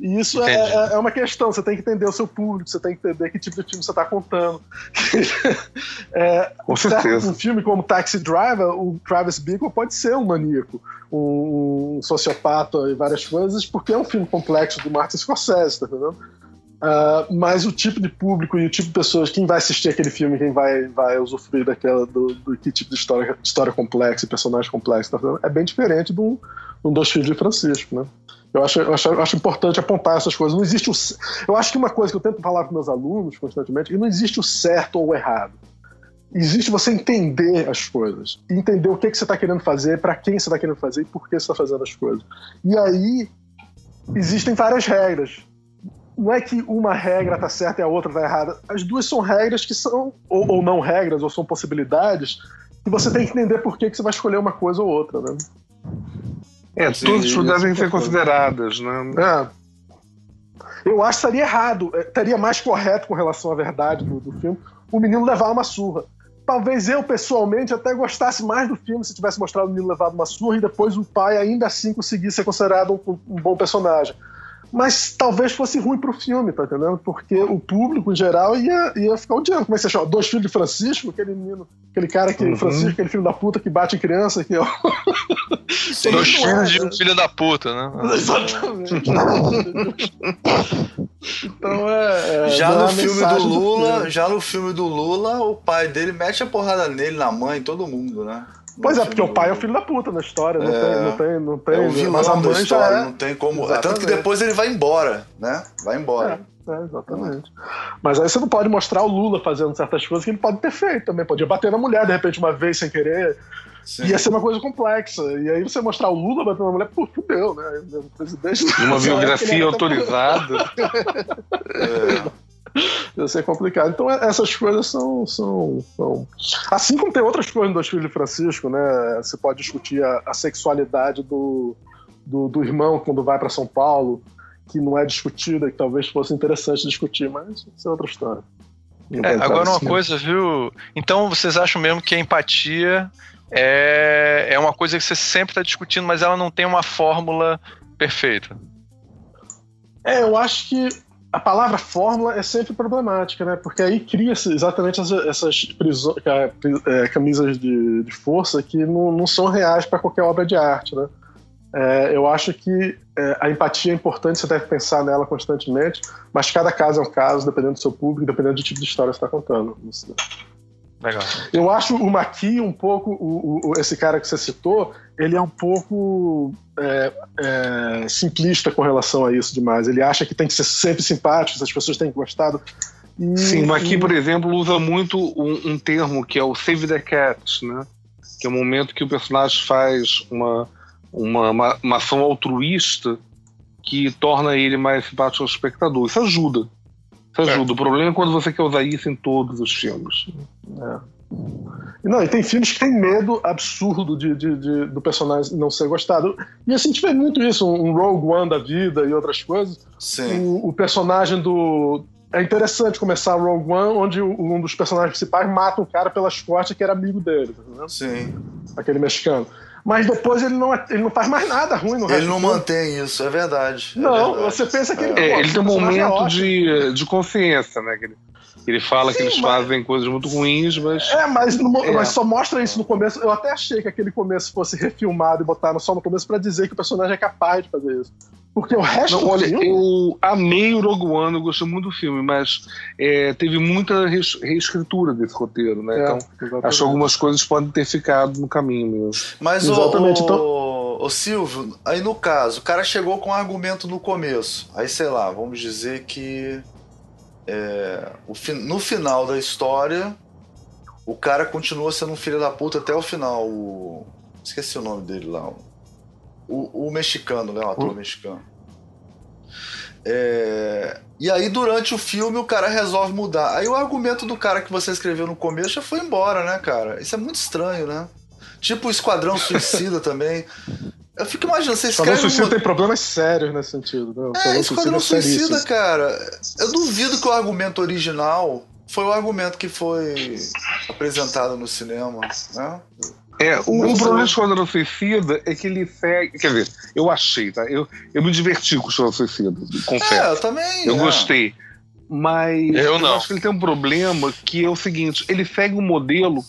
E isso é, é, é, uma questão, você tem que entender o seu público, você tem que entender que tipo de filme você está contando. <laughs> é, Com certeza. Um filme como Taxi Driver, o Travis Bickle pode ser um maníaco, um, um sociopata e várias coisas, porque é um filme complexo do Martin Scorsese, tá entendendo? Uh, mas o tipo de público e o tipo de pessoas, quem vai assistir aquele filme, quem vai, vai usufruir daquela, do, do que tipo de história, história complexa e personagem complexo, tá é bem diferente um, um Dois Filhos de Francisco, né? Eu acho, eu, acho, eu acho importante apontar essas coisas. Não existe o, eu acho que uma coisa que eu tento falar com meus alunos constantemente é que não existe o certo ou o errado. Existe você entender as coisas. Entender o que, que você está querendo fazer, para quem você está querendo fazer e por que você está fazendo as coisas. E aí existem várias regras não é que uma regra tá certa e a outra tá errada. As duas são regras que são, ou, ou não regras, ou são possibilidades, que você tem que entender por que, que você vai escolher uma coisa ou outra, né? É, todas devem ser consideradas, né? É. Eu acho que estaria errado, estaria mais correto com relação à verdade do, do filme, o menino levar uma surra. Talvez eu, pessoalmente, até gostasse mais do filme se tivesse mostrado o menino levado uma surra e depois o pai ainda assim conseguisse ser considerado um, um bom personagem mas talvez fosse ruim pro filme, tá entendendo? Porque o público, em geral, ia, ia ficar odiando. Como é que você chama? Dois filhos de Francisco, aquele menino, aquele cara que, uhum. Francisco, aquele filho da puta que bate em criança, que é o... Dois filhos de um filho da puta, né? Exatamente. então é. é já no filme do Lula, do filme. já no filme do Lula, o pai dele mete a porrada nele, na mãe, todo mundo, né? Pois é, porque o pai é o filho da puta na história, não é, tem, não tem, não tem. É vilão mas a mãe história, é... não tem como. Exatamente. Tanto que depois ele vai embora, né? Vai embora. É, é, exatamente. Mas aí você não pode mostrar o Lula fazendo certas coisas que ele pode ter feito também. Podia bater na mulher, de repente, uma vez sem querer. Sim. Ia ser uma coisa complexa. E aí você mostrar o Lula batendo na mulher, pô, fudeu, né? O presidente. Uma <laughs> biografia autorizada. <laughs> é. <laughs> Ia ser complicado. Então, é, essas coisas são, são, são. Assim como tem outras coisas no Dois Filhos de Francisco, né? Você pode discutir a, a sexualidade do, do, do, irmão quando vai para São Paulo, que não é discutida, que talvez fosse interessante discutir, mas isso é outra história. É, agora uma coisa, viu? Então vocês acham mesmo que a empatia é, é uma coisa que você sempre está discutindo, mas ela não tem uma fórmula perfeita? É, eu acho que a palavra fórmula é sempre problemática, né? Porque aí cria-se exatamente essas prisões, é, camisas de, de, força que não, não são reais para qualquer obra de arte, né? É, eu acho que é, a empatia é importante, você deve pensar nela constantemente, mas cada caso é um caso, dependendo do seu público, dependendo do tipo de história que você está contando. Legal. Eu acho o Maqui um pouco, o, o, esse cara que você citou, ele é um pouco é, é, simplista com relação a isso demais. Ele acha que tem que ser sempre simpático, as pessoas têm que gostar. Do... E, Sim, o Maqui, e... por exemplo, usa muito um, um, termo que é o Save the Cat, né? Que é o momento que o personagem faz uma, uma, uma, uma ação altruísta que torna ele mais simpático ao espectador. Isso ajuda. Isso ajuda. É. O problema é quando você quer usar isso em todos os filmes. É. Não, e tem filmes que tem medo absurdo de, de, de, do personagem não ser gostado. E assim, a gente vê muito isso, um Rogue One da vida e outras coisas. Sim. O, o personagem do. É interessante começar Rogue One, onde um dos personagens principais mata um cara pelas costas que era amigo dele. Tá Sim. Aquele mexicano mas depois ele não, ele não faz mais nada ruim no Ele não mantém isso, é verdade. É não, verdade. você pensa que ele. É, ele tem um momento é de, de consciência, né? Que ele, ele fala Sim, que eles mas... fazem coisas muito ruins, mas. É, mas, no, é. mas só mostra isso no começo. Eu até achei que aquele começo fosse refilmado e botaram só no começo para dizer que o personagem é capaz de fazer isso. Porque o resto Não, olha, filme... eu amei o Rogue One, eu gostei muito do filme, mas é, teve muita reescritura desse roteiro, né? É, então, exatamente. acho que algumas coisas podem ter ficado no caminho mesmo. Mas, exatamente, o, então... o Silvio, aí no caso, o cara chegou com um argumento no começo. Aí, sei lá, vamos dizer que é, no final da história, o cara continua sendo um filho da puta até o final. O... Esqueci o nome dele lá. O, o mexicano, né? O ator uh. mexicano. É... E aí, durante o filme, o cara resolve mudar. Aí o argumento do cara que você escreveu no começo já foi embora, né, cara? Isso é muito estranho, né? Tipo o Esquadrão Suicida <laughs> também. Eu fico imaginando, você escreve. Esquadrão Suicida uma... tem problemas sérios nesse sentido. Né? É, Esquadrão Suicida, suicida cara. Eu duvido que o argumento original foi o argumento que foi apresentado no cinema, né? É, o, o problema do Esquadrão Suicida é que ele segue. Quer dizer, eu achei, tá? Eu, eu me diverti com o Esquadrão Suicida, confesso. É, eu também. Eu é. gostei. Mas eu, não. eu acho que ele tem um problema que é o seguinte: ele segue um modelo,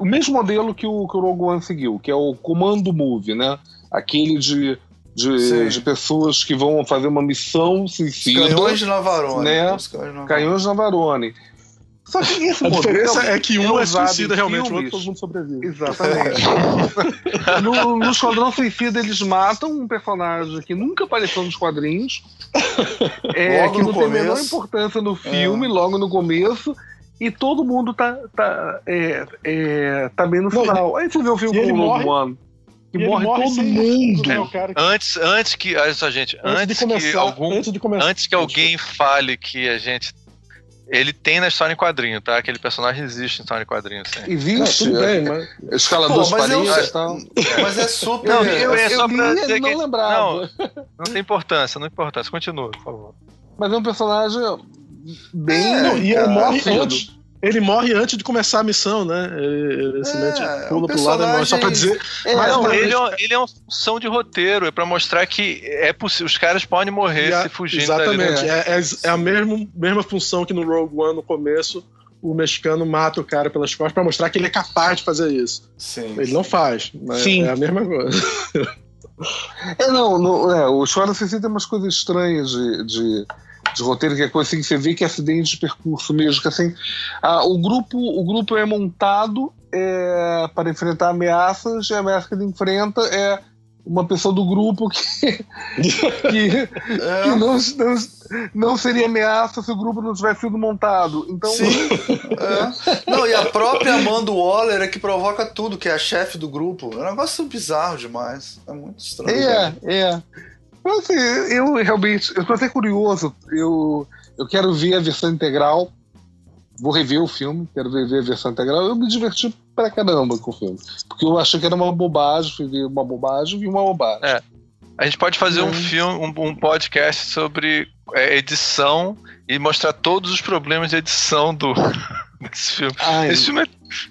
o mesmo modelo que o, que o Rogue One seguiu, que é o comando move, né? Aquele de de, de, pessoas que vão fazer uma missão suicida. Canhões de Navarone. Né? Canhões de Navarone. Só que esse a diferença é que um é, é suicida realmente, o outro todo mundo sobrevive. Exatamente. <laughs> no, no Esquadrão Suicida eles matam um personagem que nunca apareceu nos quadrinhos, é, que não tem a menor importância no filme, é. logo no começo, e todo mundo tá, tá, é, é, tá bem no final. Aí você vê o filme com o Rogue One. E, e morre, morre todo mundo. Né, que... Antes, antes que. Olha só, gente. Antes, antes começar, que algum, antes, antes que alguém fale que a gente ele tem na história em quadrinho, tá? Aquele personagem existe em história em quadrinho, sim. Existe, tudo bem, mas. Escalador de parinhas e tal. Mas é super. Não, eu, é só pra dizer não que, lembrava. Não, não tem importância, não importância. Continua, por favor. Mas é um personagem bem. É, não, e ele morre antes. Ele morre antes de começar a missão, né? Ele, ele simplesmente É, pula o pro lado e morre. Só pra dizer. É, Mas não, ele, é, um- ele é uma função de roteiro, é pra mostrar que é possível, os caras podem morrer a- se fugindo dali, Exatamente. né? É, é, é a mesma, mesma função que no Rogue One no começo. O mexicano mata o cara pelas costas pra mostrar que ele é capaz de fazer isso. Sim. Ele não faz, mas Sim. é a mesma coisa. É, não, não é, o Suicida tem umas coisas estranhas de, de, de roteiro, que é coisa assim que você vê que é acidente de percurso mesmo, que assim, ah, o, grupo, o grupo é montado é, para enfrentar ameaças, e a ameaça que ele enfrenta é uma pessoa do grupo que, <laughs> que, É, que não, não, não seria ameaça se o grupo não tivesse sido montado. Então, Sim. <laughs> é. Não, e a própria Amanda Waller é que provoca tudo, que é a chefe do grupo. É um negócio bizarro demais. É muito estranho. É, é. Mas, assim, eu realmente, eu tô até curioso. Eu, eu quero ver a versão integral. Vou rever o filme, quero ver, ver a versão integral. Eu me diverti pra caramba com o filme. Porque eu achei que era uma bobagem, fui ver uma bobagem, vi uma bobagem. É. A gente pode fazer um Hum. filme, um, um podcast sobre é, edição e mostrar todos os problemas de edição do <laughs> desse filme. Ai, Esse filme é,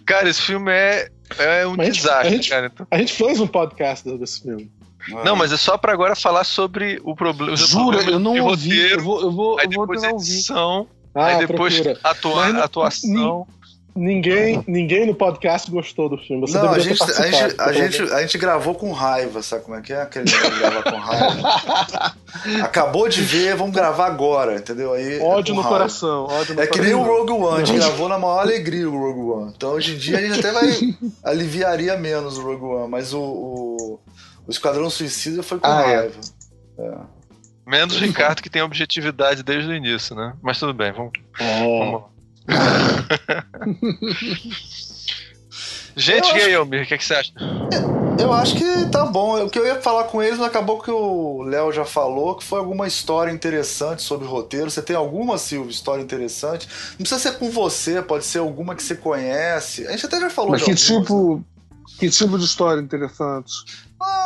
cara, esse filme é, é um Mas desastre, a gente- cara. Então- A gente fez um podcast desse filme. É. Não, mas é só pra agora falar sobre o problema. Jura, eu não ouvi. roteiro, Eu vou, eu vou, aí eu vou depois edição, Ah, aí depois procura. atua- Mas atuação. Ninguém, ninguém no podcast gostou do filme. Você Não, a deveria ter gente, a, gente, a, gente, a gente gravou com raiva, sabe como é que é? Aquele negócio de gravar com raiva. <laughs> Acabou de ver, vamos gravar agora, entendeu? Aí, é Ódio com no raiva. coração. Ódio no É que nem o. Rogue One, a gente gravou na maior alegria o Rogue One. Então hoje em dia a gente até vai <laughs> aliviaria menos o Rogue One, mas o, o, o Esquadrão Suicida foi com Ah, é. raiva. Menos o Ricardo, que tem objetividade desde o início, né? Mas tudo bem, vamos, É. vamos. <laughs> Gente, Eu e aí, o que, é que você acha? Eu acho que tá bom. O que eu ia falar com eles, mas acabou que o Léo já falou, que foi alguma história interessante sobre roteiro. Você tem alguma, Silvio, história interessante? Não precisa ser com você, pode ser alguma que você conhece. A gente até já falou Mas de que algumas. tipo, que tipo de história interessante?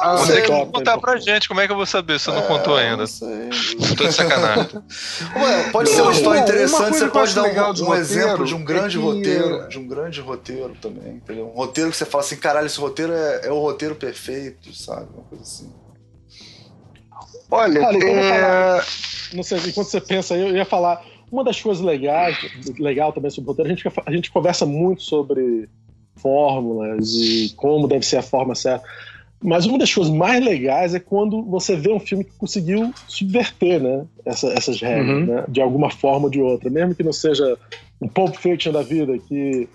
Ah, Você que Top, contar pra gente, como é que eu vou saber se eu não É, contou ainda? Não sei. Tô de sacanagem. <laughs> Ué, pode ser uma história interessante, você pode dar um, um roteiro exemplo de um grande é que- roteiro, de um grande roteiro também, entendeu? Um roteiro que você fala assim, caralho, esse roteiro é, é o roteiro perfeito, sabe? Uma coisa assim. Olha, Cara, é... Não sei, enquanto você pensa aí, eu ia falar. Uma das coisas legais, legal também sobre roteiro, a gente, a gente conversa muito sobre fórmulas e como deve ser a forma certa. Mas uma das coisas mais legais é quando você vê um filme que conseguiu subverter né, essa- essas regras, Uhum. né, de alguma forma ou de outra. Mesmo que não seja um Pulp Fiction da vida, que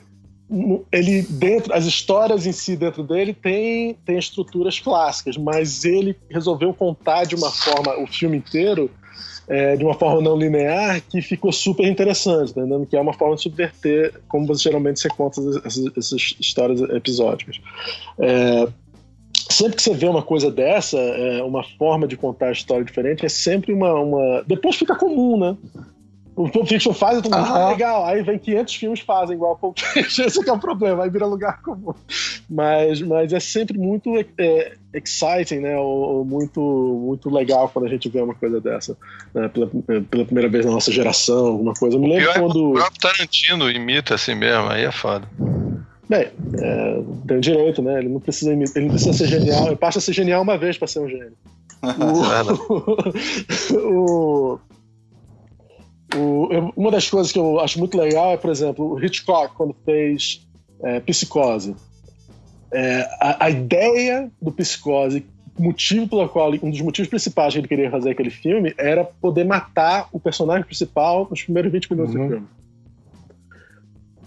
ele dentro as histórias em si dentro dele tem tem estruturas clássicas mas ele resolveu contar de uma forma o filme inteiro é, de uma forma não linear que ficou super interessante tá entendendo? que é uma forma de subverter como você geralmente você conta essas, essas histórias episódicas É, sempre que você vê uma coisa dessa é, uma forma de contar a história diferente é sempre uma, uma depois fica comum né o Pulp Fiction faz, eu tô muito Aham. legal. Aí vem 500 filmes fazem igual o Pulp Fiction. <laughs> Esse que é o problema, aí vira lugar comum. Mas, mas é sempre muito é, exciting, né? Ou, ou muito, muito legal quando a gente vê uma coisa dessa. né? Pela, pela primeira vez na nossa geração, alguma coisa. Eu me lembro Pior é quando o quando. próprio Tarantino imita assim mesmo, aí é foda. Bem, é, tem direito, né? Ele não precisa ele não precisa ser genial. Ele basta ser genial uma vez pra ser um gênio. <laughs> o, o- eu- uma das coisas que eu acho muito legal é, por exemplo, o Hitchcock, quando fez é, Psicose. É, a, a ideia do Psicose, o motivo pelo qual, um dos motivos principais que ele queria fazer aquele filme era poder matar o personagem principal nos primeiros 20 minutos Uhum. do filme.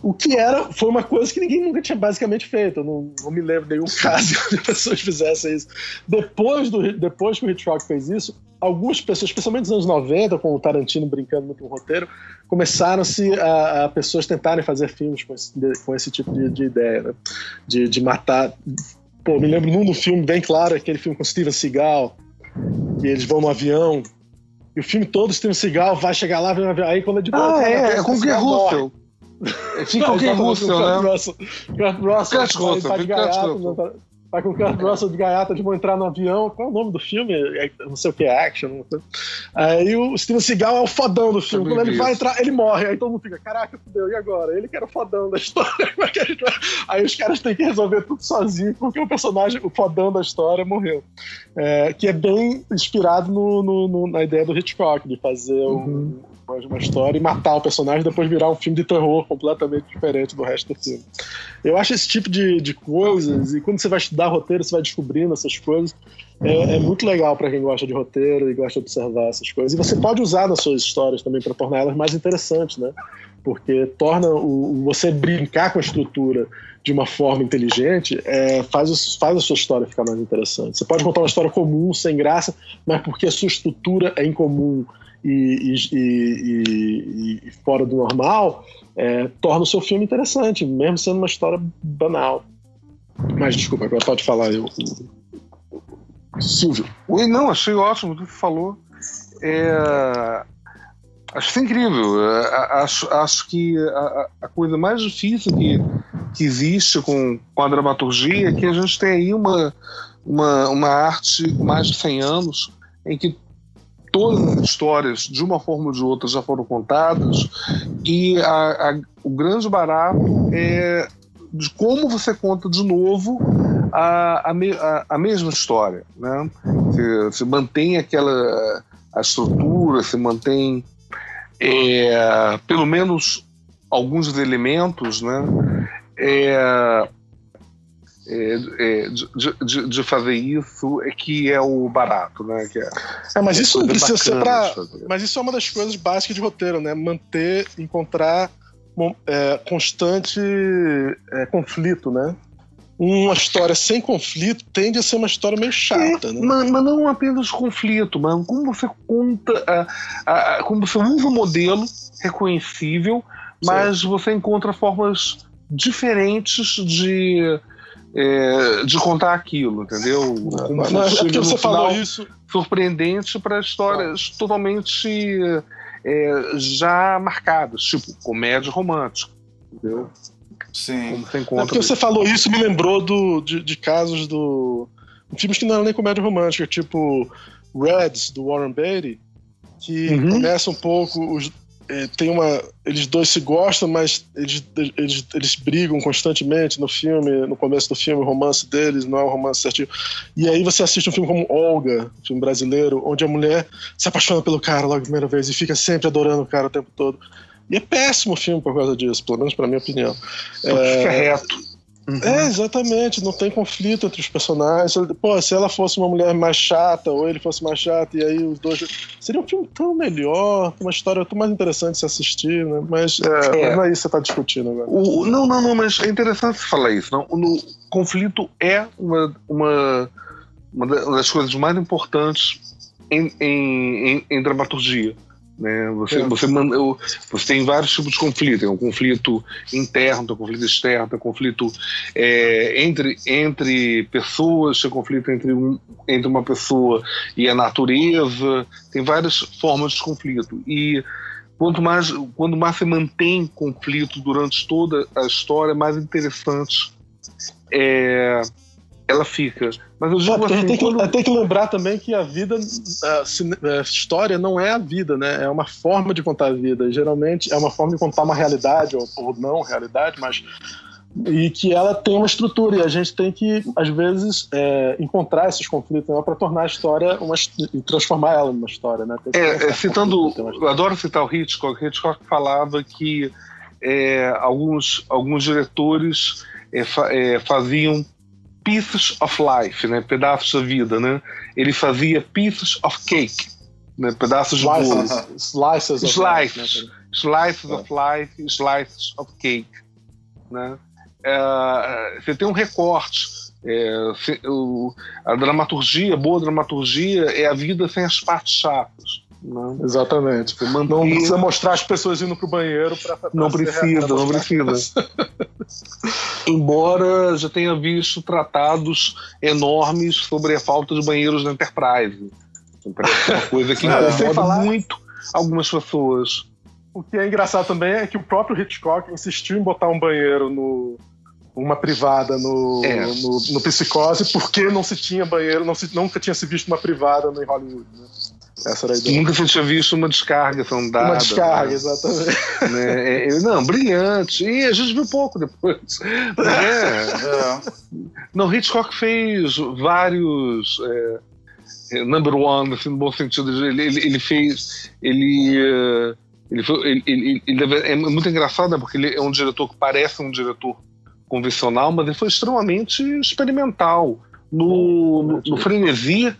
O que era, foi uma coisa que ninguém nunca tinha basicamente feito. Eu não, não me lembro de nenhum <laughs> caso de pessoas fizessem isso. Depois, do, depois que o Hitchcock fez isso, algumas pessoas, especialmente nos anos 90, com o Tarantino brincando muito com o roteiro, começaram-se a, a pessoas tentarem fazer filmes com esse, com esse tipo de, de ideia, né? de, de matar. Pô, me lembro num filme bem claro, aquele filme com Steven Seagal, que eles vão no avião. E o filme todo, Steven Seagal vai chegar lá, vem no avião. Aí quando é de boa, Ah, é, é com o Russell. Fica o Gay Não, Russell, Kurt né? Russell. Kurt Russell. Kurt vai- Russell, vai de gaiato, tá- Tá com o Kurt Russell de gaiata de vão entrar no avião. Qual é o nome do filme? É, não sei o que, é Action. Não sei. Aí o Steven Seagal é o fodão do filme. Quando ele vai entrar, ele morre. Aí todo mundo fica, caraca, fudeu, e agora? Ele que era o fodão da história. <laughs> Aí os caras têm que resolver tudo sozinho, porque o personagem, o fodão da história, morreu. É, que é bem inspirado no, no, no, na ideia do Hitchcock, de fazer uhum. um uma história e matar o personagem e depois virar um filme de terror completamente diferente do resto do filme. Eu acho esse tipo de, de coisas, e quando você vai estudar roteiro, você vai descobrindo essas coisas, é, é muito legal para quem gosta de roteiro e gosta de observar essas coisas. E você pode usar nas suas histórias também para tornar elas mais interessantes, né? Porque torna o, você brincar com a estrutura de uma forma inteligente é, faz, faz a sua história ficar mais interessante. Você pode contar uma história comum, sem graça, mas porque a sua estrutura é incomum e, e, e, fora do normal, é, torna o seu filme interessante, mesmo sendo uma história banal. Mas desculpa, agora pode falar eu. Silvio. Oi, não, achei ótimo o que você falou. É, acho isso incrível. É, acho, acho que a, a, coisa mais difícil que, que existe com, com a dramaturgia é que a gente tem aí uma, uma, uma arte com mais de 100 anos em que todas as histórias, de uma forma ou de outra, já foram contadas, e a, a, o grande barato é de como você conta de novo a, a, a mesma história. Né? Você, você, mantém aquela a estrutura, você mantém é, pelo menos alguns elementos, né? É, é, é, de, de, de, fazer isso é que é o barato, né? Que é, é mas isso não precisa ser para. Mas isso é uma das coisas básicas de roteiro, né? Manter, encontrar é, constante é, conflito, né? Uma história sem conflito tende a ser uma história meio chata, né? Mas, mas, não apenas conflito, mas como você conta, a, a, a, como você usa o modelo reconhecível, mas Sim. você encontra formas diferentes de é, de contar aquilo, entendeu? Mas, mas é porque você falou isso. Surpreendente para histórias ah. totalmente é, já marcadas, tipo comédia romântica, entendeu? Sim. Como é porque você falou isso me lembrou do, de, de casos do. filmes que não eram nem comédia romântica, tipo Reds, do Warren Beatty, que uhum. começa um pouco. Os, é, tem uma. Eles dois se gostam, mas eles, eles, eles brigam constantemente no filme, no começo do filme, o romance deles não é um romance certinho. E aí você assiste um filme como Olga, um filme brasileiro, onde a mulher se apaixona pelo cara logo a primeira vez e fica sempre adorando o cara o tempo todo. E é péssimo o filme por causa disso, pelo menos pra minha opinião. É, fica reto. Uhum. É, exatamente, não tem conflito entre os personagens. Pô, se ela fosse uma mulher mais chata, ou ele fosse mais chato, e aí os dois. Seria um filme tão melhor, uma história tão mais interessante de se assistir, né? Mas é, é. não é isso que você está discutindo agora. O, não, não, não, mas é interessante você falar isso. Não? O conflito é uma, uma, uma das coisas mais importantes em, em, em, em dramaturgia. Né? Você, é. você, manda, você tem vários tipos de conflito. Tem um conflito interno, tem um conflito externo, tem um conflito é, entre, entre pessoas, tem um conflito entre, um, entre uma pessoa e a natureza. Tem várias formas de conflito. E quanto mais, quando mais você mantém conflito durante toda a história, mais interessante é, ela fica. Mas eu digo assim, tem, quando... que, tem que lembrar também que a vida, a, a, história não é a vida, né? É uma forma de contar a vida. Geralmente é uma forma de contar uma realidade, ou, ou não realidade, mas. E que ela tem uma estrutura, e a gente tem que, às vezes, é, encontrar esses conflitos né, para tornar a história uma, e transformar ela numa história. Né? É, é citando, eu adoro citar o Hitchcock. Hitchcock falava que é, alguns, alguns diretores é, é, faziam pieces of life, né? pedaços da vida. Né? Ele fazia pieces of cake, né? pedaços de bolo. Slices of slices, life. Né? Slices of life, slices of cake. Né? É, você tem um recorte. É, a dramaturgia, boa dramaturgia, é a vida sem as partes chatas. Não. Exatamente. Não precisa mostrar as pessoas indo pro banheiro para Não precisa, não <laughs> precisa. Embora já tenha visto tratados enormes sobre a falta de banheiros na Enterprise. Uma coisa que <laughs> incomoda falar... muito algumas pessoas. O que é engraçado também é que o próprio Hitchcock insistiu em botar um banheiro no, uma privada no, É. no, no Psicose porque não se tinha banheiro, não se, nunca tinha se visto uma privada no Hollywood. Né? Essa era a ideia. Nunca se tinha visto uma descarga sendo dada. Uma descarga, né? exatamente. Né? É, é, não, brilhante. E a gente viu pouco depois. É. É. Não, Hitchcock fez vários. é, é, number one, assim, no bom sentido. Ele, ele, ele fez. Ele. Ele, foi, ele, ele- ele deve- é muito engraçado, né? Porque ele é um diretor que parece um diretor convencional, mas ele foi extremamente experimental. No, no, no Frenesi,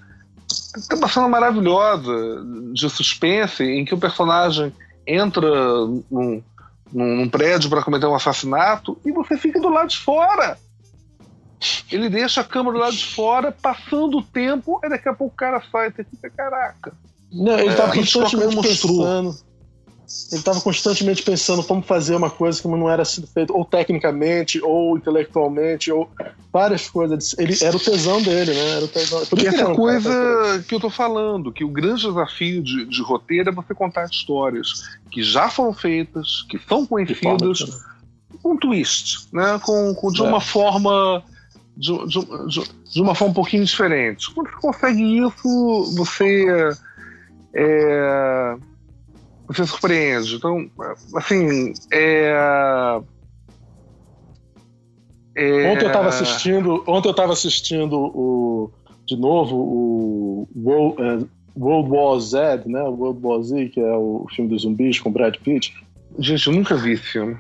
tem uma cena maravilhosa de suspense em que o personagem entra num, num, prédio para cometer um assassinato e você fica do lado de fora. Ele deixa a câmera do lado de fora, passando o tempo, e daqui a pouco o cara sai e fica, caraca. Não, ele estava É, Hitchcock constantemente pensando. Ele estava constantemente pensando como fazer uma coisa que não era sido feita, ou tecnicamente, ou intelectualmente, ou várias coisas. Ele era o tesão dele, né? Era o tesão. Por E essa cara coisa que eu tô falando, que o grande desafio de, de roteiro é você contar histórias que já foram feitas, que são forma conhecidas, com um twist, né? Com, com- de uma É. forma de, de- de- de uma forma um pouquinho diferente. Quando você consegue isso, você é, você surpreende. Então, assim, é, é- Ontem eu estava assistindo, ontem eu tava assistindo o de novo o World, eh, World War Z, né? O World War Z, que é o filme dos zumbis com Brad Pitt. Gente, eu nunca vi esse filme.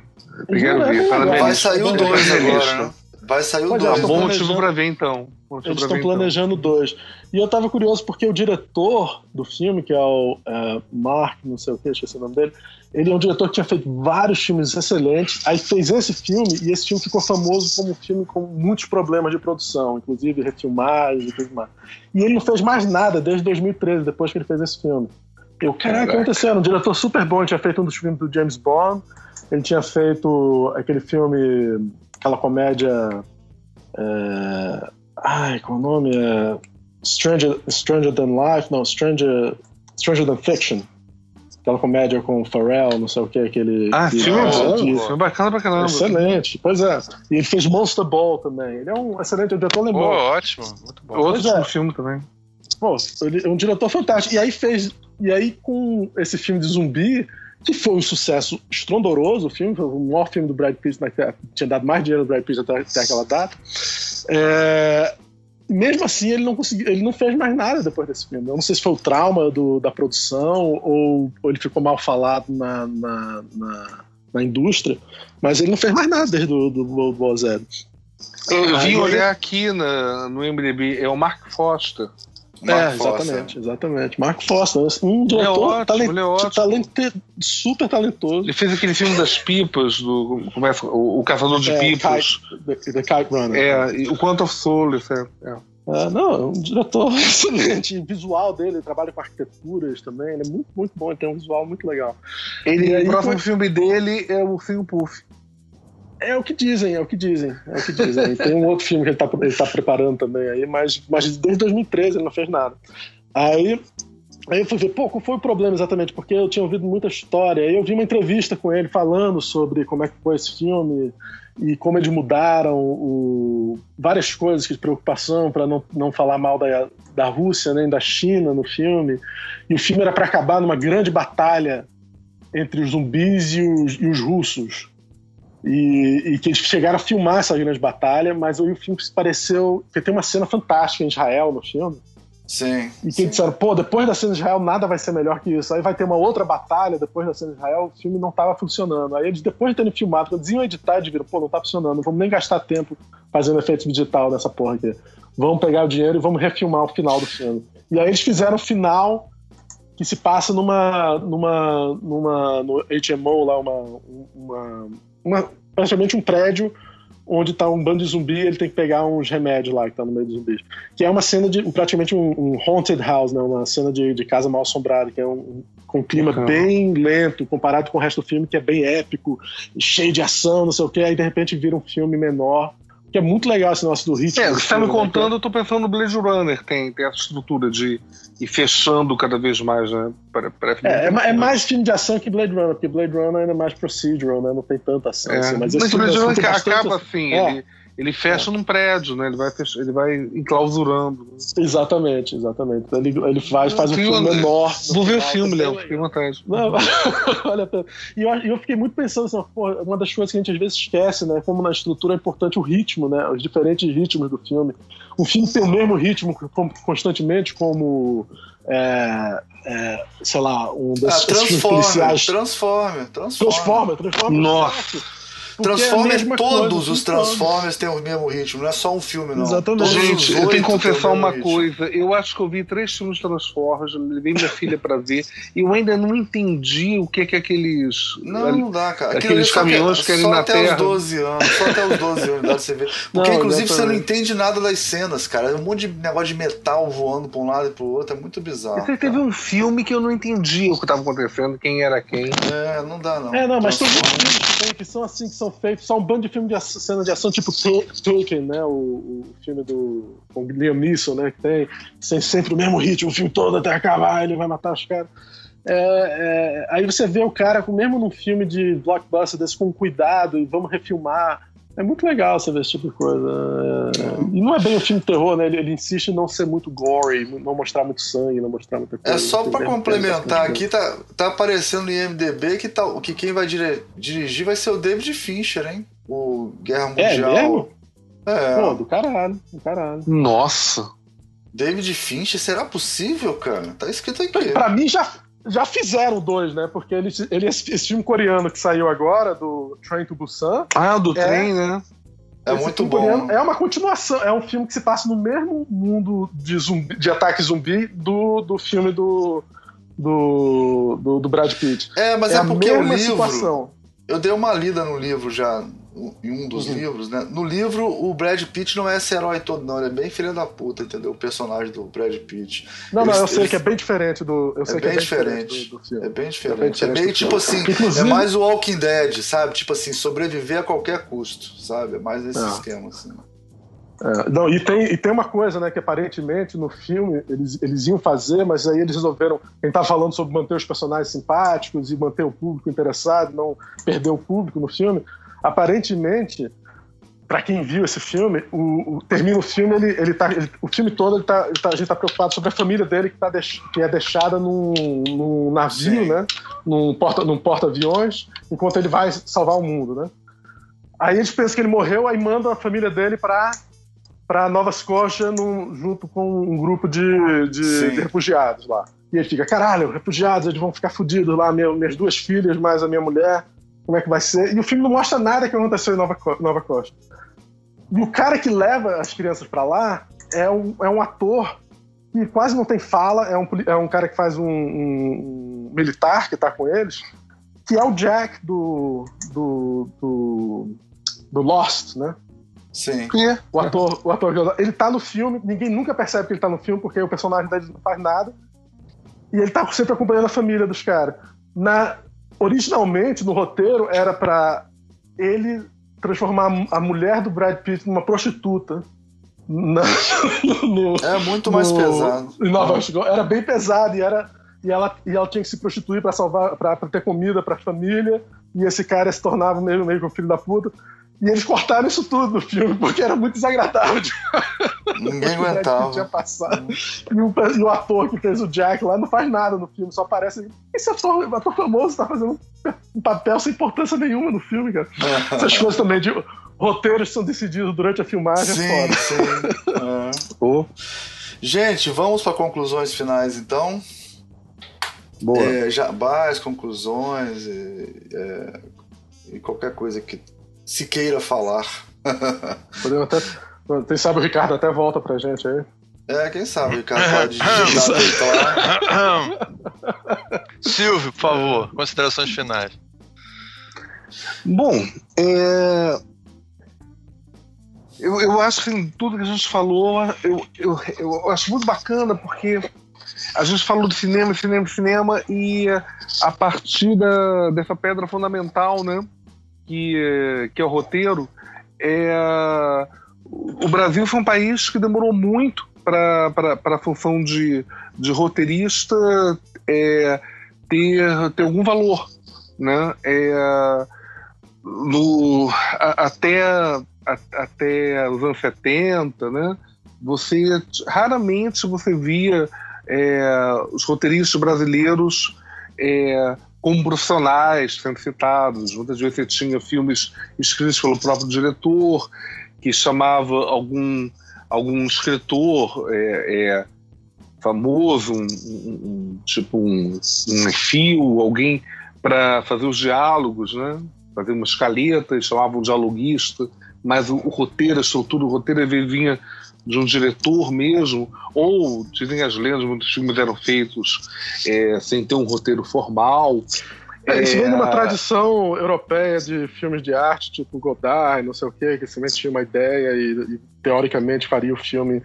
Eu quero é ver. Tá na legal. minha Vai sair o Tá na 2 minha agora, né? Vai sair o Pois é, É 2. um bom planejando- motivo pra ver, então. Motivo Eles pra estão então. planejando dois. E eu tava curioso porque o diretor do filme, que é o eh, Mark, não sei o que, esqueci o nome dele, ele é um diretor que tinha feito vários filmes excelentes, aí fez esse filme, e esse filme ficou famoso como um filme com muitos problemas de produção, inclusive refilmagens e tudo mais. E ele não fez mais nada desde 2013, depois que ele fez esse filme. Eu, caraca, o que aconteceu? Um diretor super bom, ele tinha feito um dos filmes do James Bond, ele tinha feito aquele filme, aquela comédia. é, Ai, qual é o nome? É Stranger, Stranger Than Life? Não, Stranger, Stranger Than Fiction. Aquela comédia com o Pharrell, não sei o que, aquele. Ah, que- filme é bom. de- Filme bacana pra caramba. Excelente, pois é. E ele fez Monster Ball também. Ele é um excelente diretor alemão. ótimo, muito bom. Outro é. tipo filme também. Pô, ele é um diretor fantástico. E aí fez. E aí, com esse filme de zumbi, que foi um sucesso estrondoroso, o filme, foi o maior filme do Brad Pitt, naquela- tinha dado mais dinheiro do Brad Pitt até, até aquela data. É, mesmo assim, ele não conseguiu, ele não fez mais nada depois desse filme. Eu não sei se foi o trauma do- da produção ou, ou ele ficou mal falado na, na, na- na indústria, mas ele não fez mais nada desde do, do World War Z. Eu vim olhar aqui na, no MDB, é o Mark Foster. É, Mark Foster. exatamente, exatamente. Mark Foster, um diretor ótimo, talent- ele é ótimo. talente- super talentoso. Ele fez aquele filme das pipas, do, começa, o, o Caçador de É, Pipas. The, The Kite Runner. É, o Quantum of Solace. É, é. É, não, é um diretor <laughs> excelente. O visual dele, ele trabalha com arquiteturas também. Ele é muito, muito bom. Ele tem um visual muito legal. Ele, aí, o próximo filme dele é o Ursinho Puff. É o que dizem, é o que dizem. É o que dizem. Tem um outro filme que ele tá, ele tá preparando também aí, mas, mas desde 2013 ele não fez nada. Aí, aí eu fui ver, pô, qual foi o problema exatamente? Porque eu tinha ouvido muita história. Aí eu vi uma entrevista com ele falando sobre como é que foi esse filme e como eles mudaram o, várias coisas de preocupação para não, não falar mal da, da Rússia nem da China no filme. E o filme era para acabar numa grande batalha entre os zumbis e os, e os russos. E, e que eles chegaram a filmar essa grande batalha, mas aí o filme se pareceu. Porque tem uma cena fantástica em Israel no filme. Sim. E que eles disseram, pô, depois da cena de Israel nada vai ser melhor que isso. Aí vai ter uma outra batalha depois da cena de Israel, o filme não tava funcionando. Aí eles, depois de terem filmado, quando eles iam editar, eles viram, pô, não tá funcionando, não vamos nem gastar tempo fazendo efeito digital nessa porra aqui. Vamos pegar o dinheiro e vamos refilmar o final do filme. E aí eles fizeram o final que se passa numa. numa. numa. no HMO lá, uma. uma, uma praticamente um prédio onde tá um bando de zumbi ele tem que pegar uns remédios lá que tá no meio dos zumbis. Que é uma cena de praticamente um, um haunted house, né? Uma cena de, de casa mal assombrada, que é um, com um clima bem lento comparado com o resto do filme, que é bem épico, cheio de ação, não sei o quê. Aí de repente vira um filme menor, que é muito legal esse negócio do ritmo. É, você tá me né? contando, eu tô pensando no Blade Runner, tem, tem essa estrutura de ir fechando cada vez mais, né? Pra É, é, é mais filme de ação que Blade Runner, porque Blade Runner ainda é mais procedural, né? Não tem tanta ação. É. assim, mas Mas esse Blade Runner acaba assim, ele, ele fecha num prédio, né? Ele vai, fech- ele vai enclausurando. Exatamente, exatamente. Ele, ele faz, faz um filme menor. no Vou ver o filme, Léo, fiquei vontade. Não, vale a pena. E eu, eu fiquei muito pensando assim, pô, uma das coisas que a gente às vezes esquece, né? Como na estrutura é importante o ritmo, né? Os diferentes ritmos do filme. Um filme tem o mesmo ritmo constantemente, como. é, é, sei lá, um Ah, desses esses filmes Transformer, policiais. Transformer, Transformer. Transforma, transforma. Nossa. É a Transformer, mesma todos coisa, os. Transformers têm o mesmo ritmo, não é só um filme, não. Exatamente. Todos os Gente, eu tenho que confessar uma ritmo. coisa. Eu acho que eu vi três filmes Transformers, eu levei minha filha pra ver, e eu ainda não entendi o que que aqueles. Não, não dá, cara. Aqueles que- caminhões que querem só na até Terra. os 12 anos. Só até os 12 anos dá pra você ver. Porque, Não, inclusive, você não exatamente. entende nada das cenas, cara. É um monte de negócio de metal voando pra um lado e pro outro. É muito bizarro. Você teve um filme que eu não entendi o que estava acontecendo, quem era quem. É, não dá, não. É, não, mas tem Transformers- filmes que são assim, que são feitos, são um bando de filmes de ação, cena de ação, tipo Taken, né? O, o filme do com Liam Neeson, né? Que tem, sempre o mesmo ritmo, o filme todo até acabar, ele vai matar os caras. É, é, aí você vê o cara, mesmo num filme de blockbuster desse, com cuidado e vamos refilmar. É muito legal você ver esse tipo de coisa. É, e não é bem um filme de terror, né? Ele, ele insiste em não ser muito gory, não mostrar muito sangue, não mostrar muita coisa. É só mesmo complementar aqui, tá, tá aparecendo no IMDB que, tá, que quem vai dire- dirigir vai ser o David Fincher, hein? O Guerra É Mundial. mesmo? É, Pô, do caralho, do caralho. Nossa. David Fincher, será possível, cara? Tá escrito aqui. Pra mim já, já fizeram dois, né? Porque ele, ele, esse esse filme coreano que saiu agora, do Train to Busan, Ah, do É. trem, né? É muito bom. coreano é uma continuação, é um filme que se passa no mesmo mundo de, zumbi, de ataque zumbi do, do filme do, do, do, do Brad Pitt. É, mas é, a porque o livro. situação. Eu dei uma lida no livro já, em um dos Uhum. livros, né? No livro, o Brad Pitt não é esse herói todo, não. Ele é bem filho da puta, entendeu? O personagem do Brad Pitt. Não, não, Eles- eu sei eles- que é bem diferente do. Eu sei que é bem bem diferente, do, do filme. É bem diferente. bem É, diferente meio do tipo filme. assim. Inclusive- É mais o Walking Dead, sabe? Tipo assim, sobreviver a qualquer custo, sabe? É mais nesse É. esquema, assim. É, não, e tem, e tem uma coisa, né, que aparentemente no filme eles, eles iam fazer, mas aí eles resolveram. Quem tá falando sobre manter os personagens simpáticos e manter o público interessado, não perder o público no filme. Aparentemente, pra quem viu esse filme, o, o- termina o filme, ele, ele tá. ele- o filme todo ele tá, ele tá- a gente tá preocupado sobre a família dele que, tá deix- que é deixada num, num navio, Sim. né? Num porta- num porta-aviões, enquanto ele vai salvar o mundo, né? Aí eles pensam que ele morreu, aí mandam a família dele pra para Nova Escócia num- junto com um grupo de, de, de refugiados lá. E ele fica, caralho, refugiados, eles vão ficar fodidos lá, minha- minhas duas filhas, mais a minha mulher, como é que vai ser? E o filme não mostra nada que aconteceu em Nova, Nova Costa. E o cara que leva as crianças para lá é um, é um ator que quase não tem fala, é um, é um cara que faz um, um- um militar que tá com eles, que é o Jack do, do, do, do Lost, né? Sim. O ator, o ator, ele tá no filme, ninguém nunca percebe que ele tá no filme, porque o personagem dele não faz nada. E ele tá sempre acompanhando a família dos caras. Na, originalmente, no roteiro, era pra ele transformar a mulher do Brad Pitt numa prostituta. Na- <laughs> no, É muito mais no- pesado. em Nova. Era bem pesado e era e ela, e ela tinha que se prostituir pra salvar, para ter comida pra família. E esse cara se tornava meio, meio que um filho da puta. E eles cortaram isso tudo no filme, porque era muito desagradável de Ninguém <laughs> Pitt tinha aguentava. passado. E o, e o ator que fez o Jack lá não faz nada no filme, só aparece. Esse ator, ator famoso tá fazendo um papel sem importância nenhuma no filme, cara. Essas coisas também de roteiros são decididos durante a filmagem, é Sim, foda. sim. É. Pô, Gente, vamos para conclusões finais então. boa. É, jabás, conclusões e, é, e qualquer coisa que se queira falar. <laughs> Podemos até. Quem sabe o Ricardo até volta pra gente aí. É, quem sabe, o Ricardo pode digitar, teclar. <laughs> Silvio, por favor, considerações finais. Bom, é... eu, eu acho que em tudo que a gente falou, eu, eu, eu acho muito bacana porque a gente falou de cinema, cinema, cinema e a partir da, dessa pedra fundamental, né, que, que é o roteiro, é o Brasil foi um país que demorou muito para a função de, de roteirista é, ter, ter algum valor. Né? É, no, a, até, a, até os anos 70, né? você raramente você via é, os roteiristas brasileiros é, como profissionais sendo citados. Muitas vezes você tinha filmes escritos pelo próprio diretor, que chamava algum, algum escritor é, é famoso, um, um, tipo um, um fio, alguém para fazer os diálogos, né? fazer uma escaleta, chamavam um dialoguista, mas o, o roteiro, a estrutura, o roteiro vinha de um diretor mesmo, ou dizem as lendas, muitos filmes eram feitos é, sem ter um roteiro formal. É, isso vem de uma é, tradição europeia de filmes de arte, tipo Godard, não sei o quê, que simplesmente tinha uma ideia e, e teoricamente faria o filme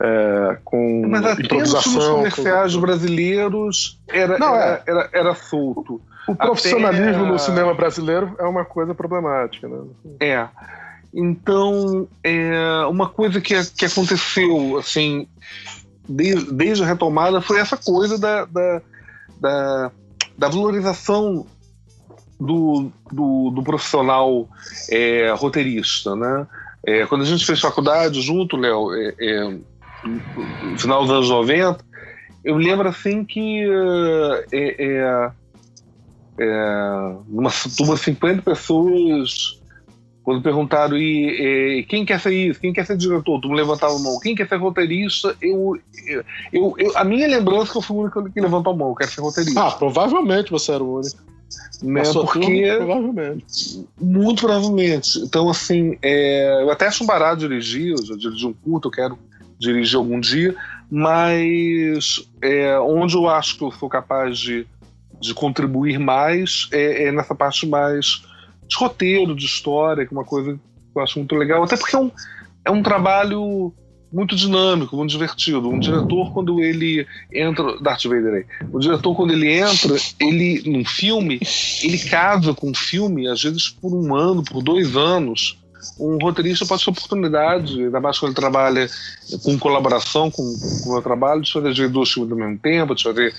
é, com Mas até improvisação. Mas comerciais com... brasileiros era, não, era, é. era, era, solto. O profissionalismo até... no cinema brasileiro é uma coisa problemática, né? É. Então, é, uma coisa que, que aconteceu, assim, desde, desde a retomada foi essa coisa da, da, da, da valorização do, do, do profissional é, roteirista, né? É, quando a gente fez faculdade junto, Léo, é, é, no final dos anos 90, eu lembro assim que é, é, é, turma de 50 pessoas quando perguntaram e, e, quem quer ser isso, quem quer ser diretor, tu me levantava a mão. Quem quer ser roteirista, eu, eu, eu, a minha lembrança é que eu fui o único que levantou a mão, eu quero ser roteirista. Ah, provavelmente você era o único. Né, porque turma, provavelmente. Muito provavelmente. Então, assim, é, eu até acho um barato dirigir, eu já dirigi um curto, eu quero dirigir algum dia, mas é, onde eu acho que eu sou capaz de, de contribuir mais é, é nessa parte mais de roteiro, de história, que é uma coisa que eu acho muito legal, até porque é um, é um trabalho muito dinâmico, muito divertido. Um diretor, quando ele entra. Darth Vader aí. O diretor, quando ele entra, ele, num filme, ele casa com o filme, às vezes por um ano, por dois anos. Um roteirista pode ter oportunidade, ainda mais quando ele trabalha com colaboração com, com o meu trabalho, de fazer dois filmes ao mesmo tempo, de fazer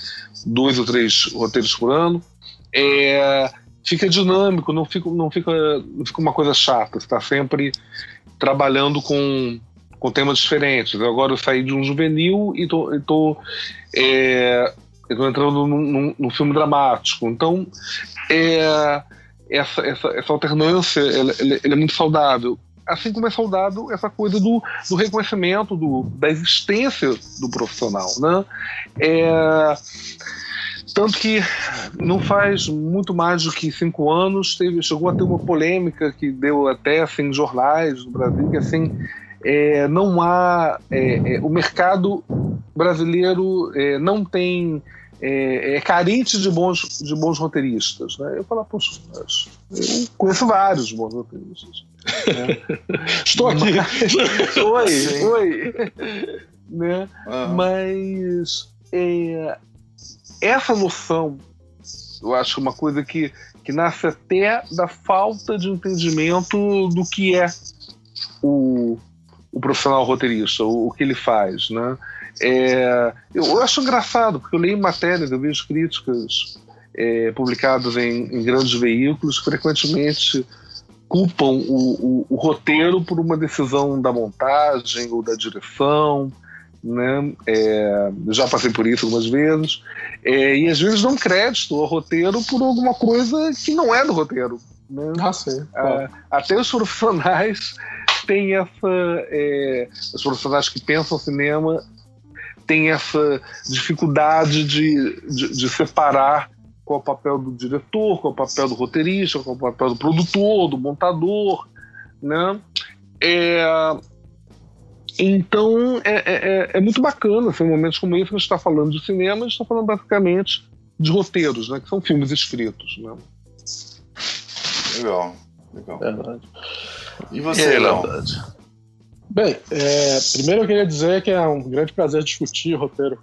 dois ou três roteiros por ano. É, fica dinâmico, não fica, não fica, não fica uma coisa chata. Você está sempre trabalhando com, com temas diferentes. Agora eu saí de um juvenil e tô, tô, é, entrando num, num, num, filme dramático. Então, é, essa, essa, essa alternância ela, ela, ela é muito saudável assim como é saudável essa coisa do, do reconhecimento do, da existência do profissional, né? É, tanto que não faz muito mais do que cinco anos teve, chegou a ter uma polêmica que deu até assim, jornais no Brasil, que assim, é, não há. É, é, o mercado brasileiro é, não tem. É, é, carente de bons, de bons roteiristas. Né? Eu falo, poxa, eu conheço vários bons roteiristas. Né? <laughs> Estou aqui. Oi, oi. <laughs> Né? Uhum. Mas é, essa noção, eu acho uma coisa que, que nasce até da falta de entendimento do que é o, o profissional roteirista, o, o que ele faz, né? É, eu, acho engraçado, porque eu leio matérias, eu vejo críticas é, publicadas em, em, grandes veículos que frequentemente culpam o, o, o, roteiro por uma decisão da montagem ou da direção, né? É, já passei por isso algumas vezes. É, e às vezes dão crédito ao roteiro por alguma coisa que não é do roteiro. Né? Ah, sim. É, até os profissionais têm essa. É, os profissionais que pensam cinema têm essa dificuldade de, de, de separar qual é o papel do diretor, qual é o papel do roteirista, qual é o papel do produtor, do montador, né? É, então é, é, é, é, muito bacana assim, momentos como esse que a gente está falando de cinema, a gente está falando basicamente de roteiros, né, que são filmes escritos. Né? Legal, legal. Verdade. E você, Léo? Bem, é, primeiro eu queria dizer que é um grande prazer discutir roteiro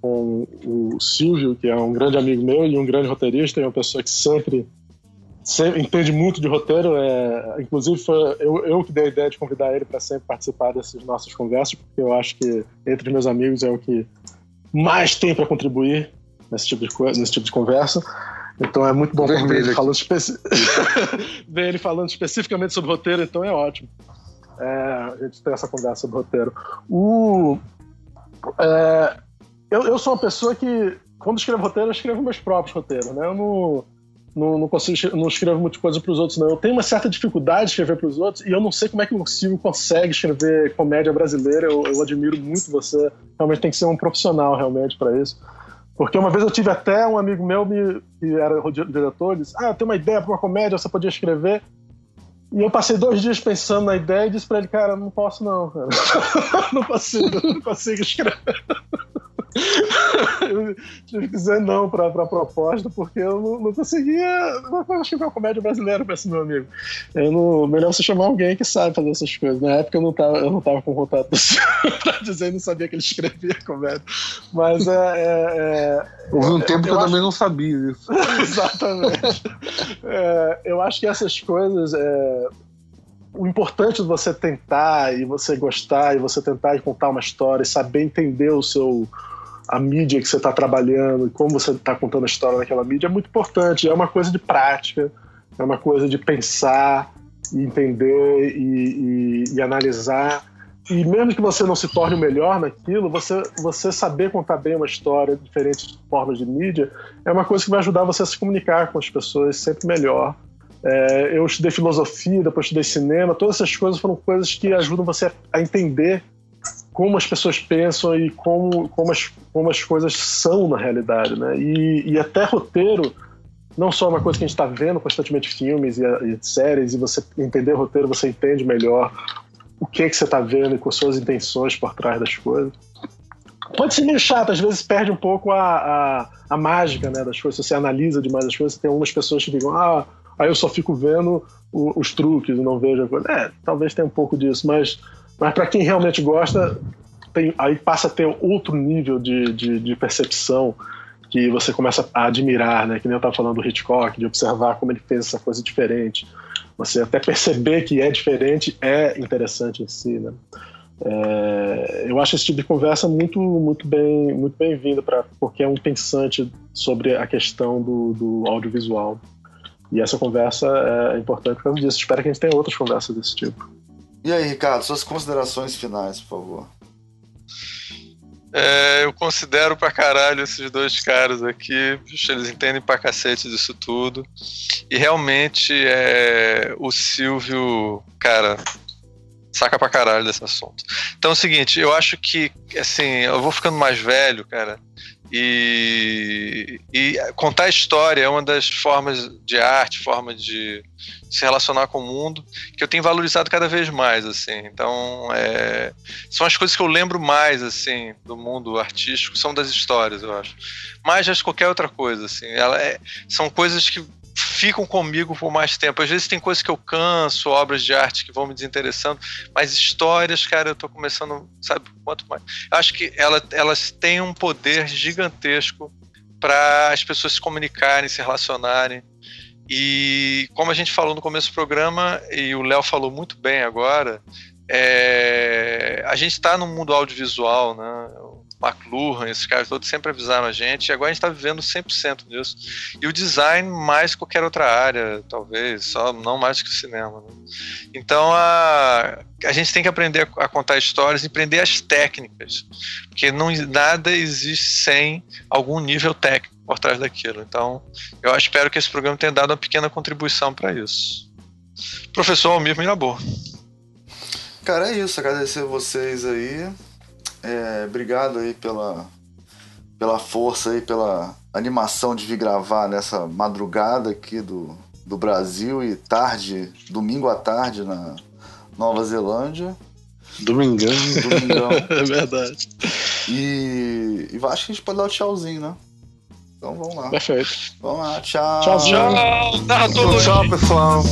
com, com, o Silvio, que é um grande amigo meu e um grande roteirista, e uma pessoa que sempre entende muito de roteiro. É, inclusive, foi eu, eu que dei a ideia de convidar ele para sempre participar dessas nossas conversas, porque eu acho que, entre meus amigos, é o que mais tem para contribuir nesse tipo, de coisa, nesse tipo de conversa. Então é muito bom ver ele falando, especi... <laughs> ver ele falando especificamente sobre roteiro, então é ótimo. É, a gente ter essa conversa sobre roteiro. O, é, eu, eu sou uma pessoa que, quando escrevo roteiro, eu escrevo meus próprios roteiros. Né? Eu não não, não consigo, não escrevo muita coisa para os outros, não. Eu tenho uma certa dificuldade de escrever para os outros e eu não sei como é que o Silvio consegue escrever comédia brasileira. Eu, eu admiro muito você. Realmente tem que ser um profissional realmente para isso. Porque uma vez eu tive até um amigo meu me, que era diretor, ele disse: Ah, eu tenho uma ideia para uma comédia, você podia escrever. E eu passei dois dias pensando na ideia e disse para ele: Cara, não posso não, cara. <laughs> não consigo, não consigo escrever eu <laughs> tive que dizer não pra, pra proposta, porque eu não, não conseguia. Não acho que uma comédia brasileira pra esse meu amigo. Eu não, melhor você chamar alguém que sabe fazer essas coisas. Na época eu não tava, eu não tava com contato pra <laughs> dizer, não sabia que ele escrevia comédia. Mas é. é, é Houve um tempo que eu, também não sabia isso. <laughs> Exatamente. É, eu acho que essas coisas. É, o importante de você tentar e você gostar e você tentar contar uma história e saber entender o seu a mídia que você está trabalhando e como você está contando a história daquela mídia é muito importante. É uma coisa de prática, é uma coisa de pensar e entender e, e, e analisar. E mesmo que você não se torne o melhor naquilo, você, você saber contar bem uma história, diferentes formas de mídia, é uma coisa que vai ajudar você a se comunicar com as pessoas sempre melhor. É, eu estudei filosofia, depois estudei cinema, todas essas coisas foram coisas que ajudam você a entender como as pessoas pensam e como, como, as, como as coisas são na realidade, né? E, e até roteiro não só uma coisa que a gente está vendo constantemente filmes e, e, séries e você entender roteiro você entende melhor o que é que você está vendo e com suas intenções por trás das coisas pode ser meio chato às vezes perde um pouco a, a, a mágica né das coisas você analisa demais as coisas tem algumas pessoas que ficam ah aí eu só fico vendo o, os truques e não vejo a coisa é talvez tenha um pouco disso mas mas para quem realmente gosta, tem, aí passa a ter outro nível de, de, de, percepção que você começa a admirar, né? Que nem eu estava falando do Hitchcock, de observar como ele fez essa coisa diferente. Você até perceber que é diferente é interessante em si, né? É, eu acho esse tipo de conversa muito muito bem muito bem-vinda para porque é um pensante sobre a questão do, do audiovisual e essa conversa é importante por causa disso. Espero que a gente tenha outras conversas desse tipo. E aí, Ricardo, suas considerações finais, por favor. É, eu considero pra caralho esses dois caras aqui. Eles entendem pra cacete disso tudo. E realmente é, o Silvio, cara, saca pra caralho desse assunto. Então é o seguinte, eu acho que, assim, eu vou ficando mais velho, cara. E, e contar história é uma das formas de arte, forma de se relacionar com o mundo que eu tenho valorizado cada vez mais, assim. Então, é, são as coisas que eu lembro mais, assim, do mundo artístico, são das histórias, eu acho. Mais de qualquer outra coisa, assim. Ela é, são coisas que ficam comigo por mais tempo. Às vezes tem coisas que eu canso, obras de arte que vão me desinteressando, mas histórias, cara, eu tô começando, sabe, quanto mais. Acho que ela, elas têm um poder gigantesco para as pessoas se comunicarem, se relacionarem. E como a gente falou no começo do programa, e o Léo falou muito bem agora, é, a gente está no mundo audiovisual, né? McLuhan, esses caras todos sempre avisaram a gente, e agora a gente está vivendo 100% disso. E o design mais qualquer outra área, talvez, só não mais que o cinema. Né? Então a, a gente tem que aprender a, contar histórias e aprender as técnicas, porque não, nada existe sem algum nível técnico por trás daquilo. Então eu espero que esse programa tenha dado uma pequena contribuição para isso. Professor Almir Mirabor. Cara, é isso. Agradecer vocês aí. É, obrigado aí pela, pela força aí, pela animação de vir gravar nessa madrugada aqui do, do Brasil e tarde, domingo à tarde na Nova Zelândia. Domingão. Domingão. <laughs> é verdade. E, e acho que a gente pode dar o um tchauzinho, né? Então vamos lá. Perfeito. Vamos lá, tchau. Tchau, tchau. Tchau, tchau pessoal.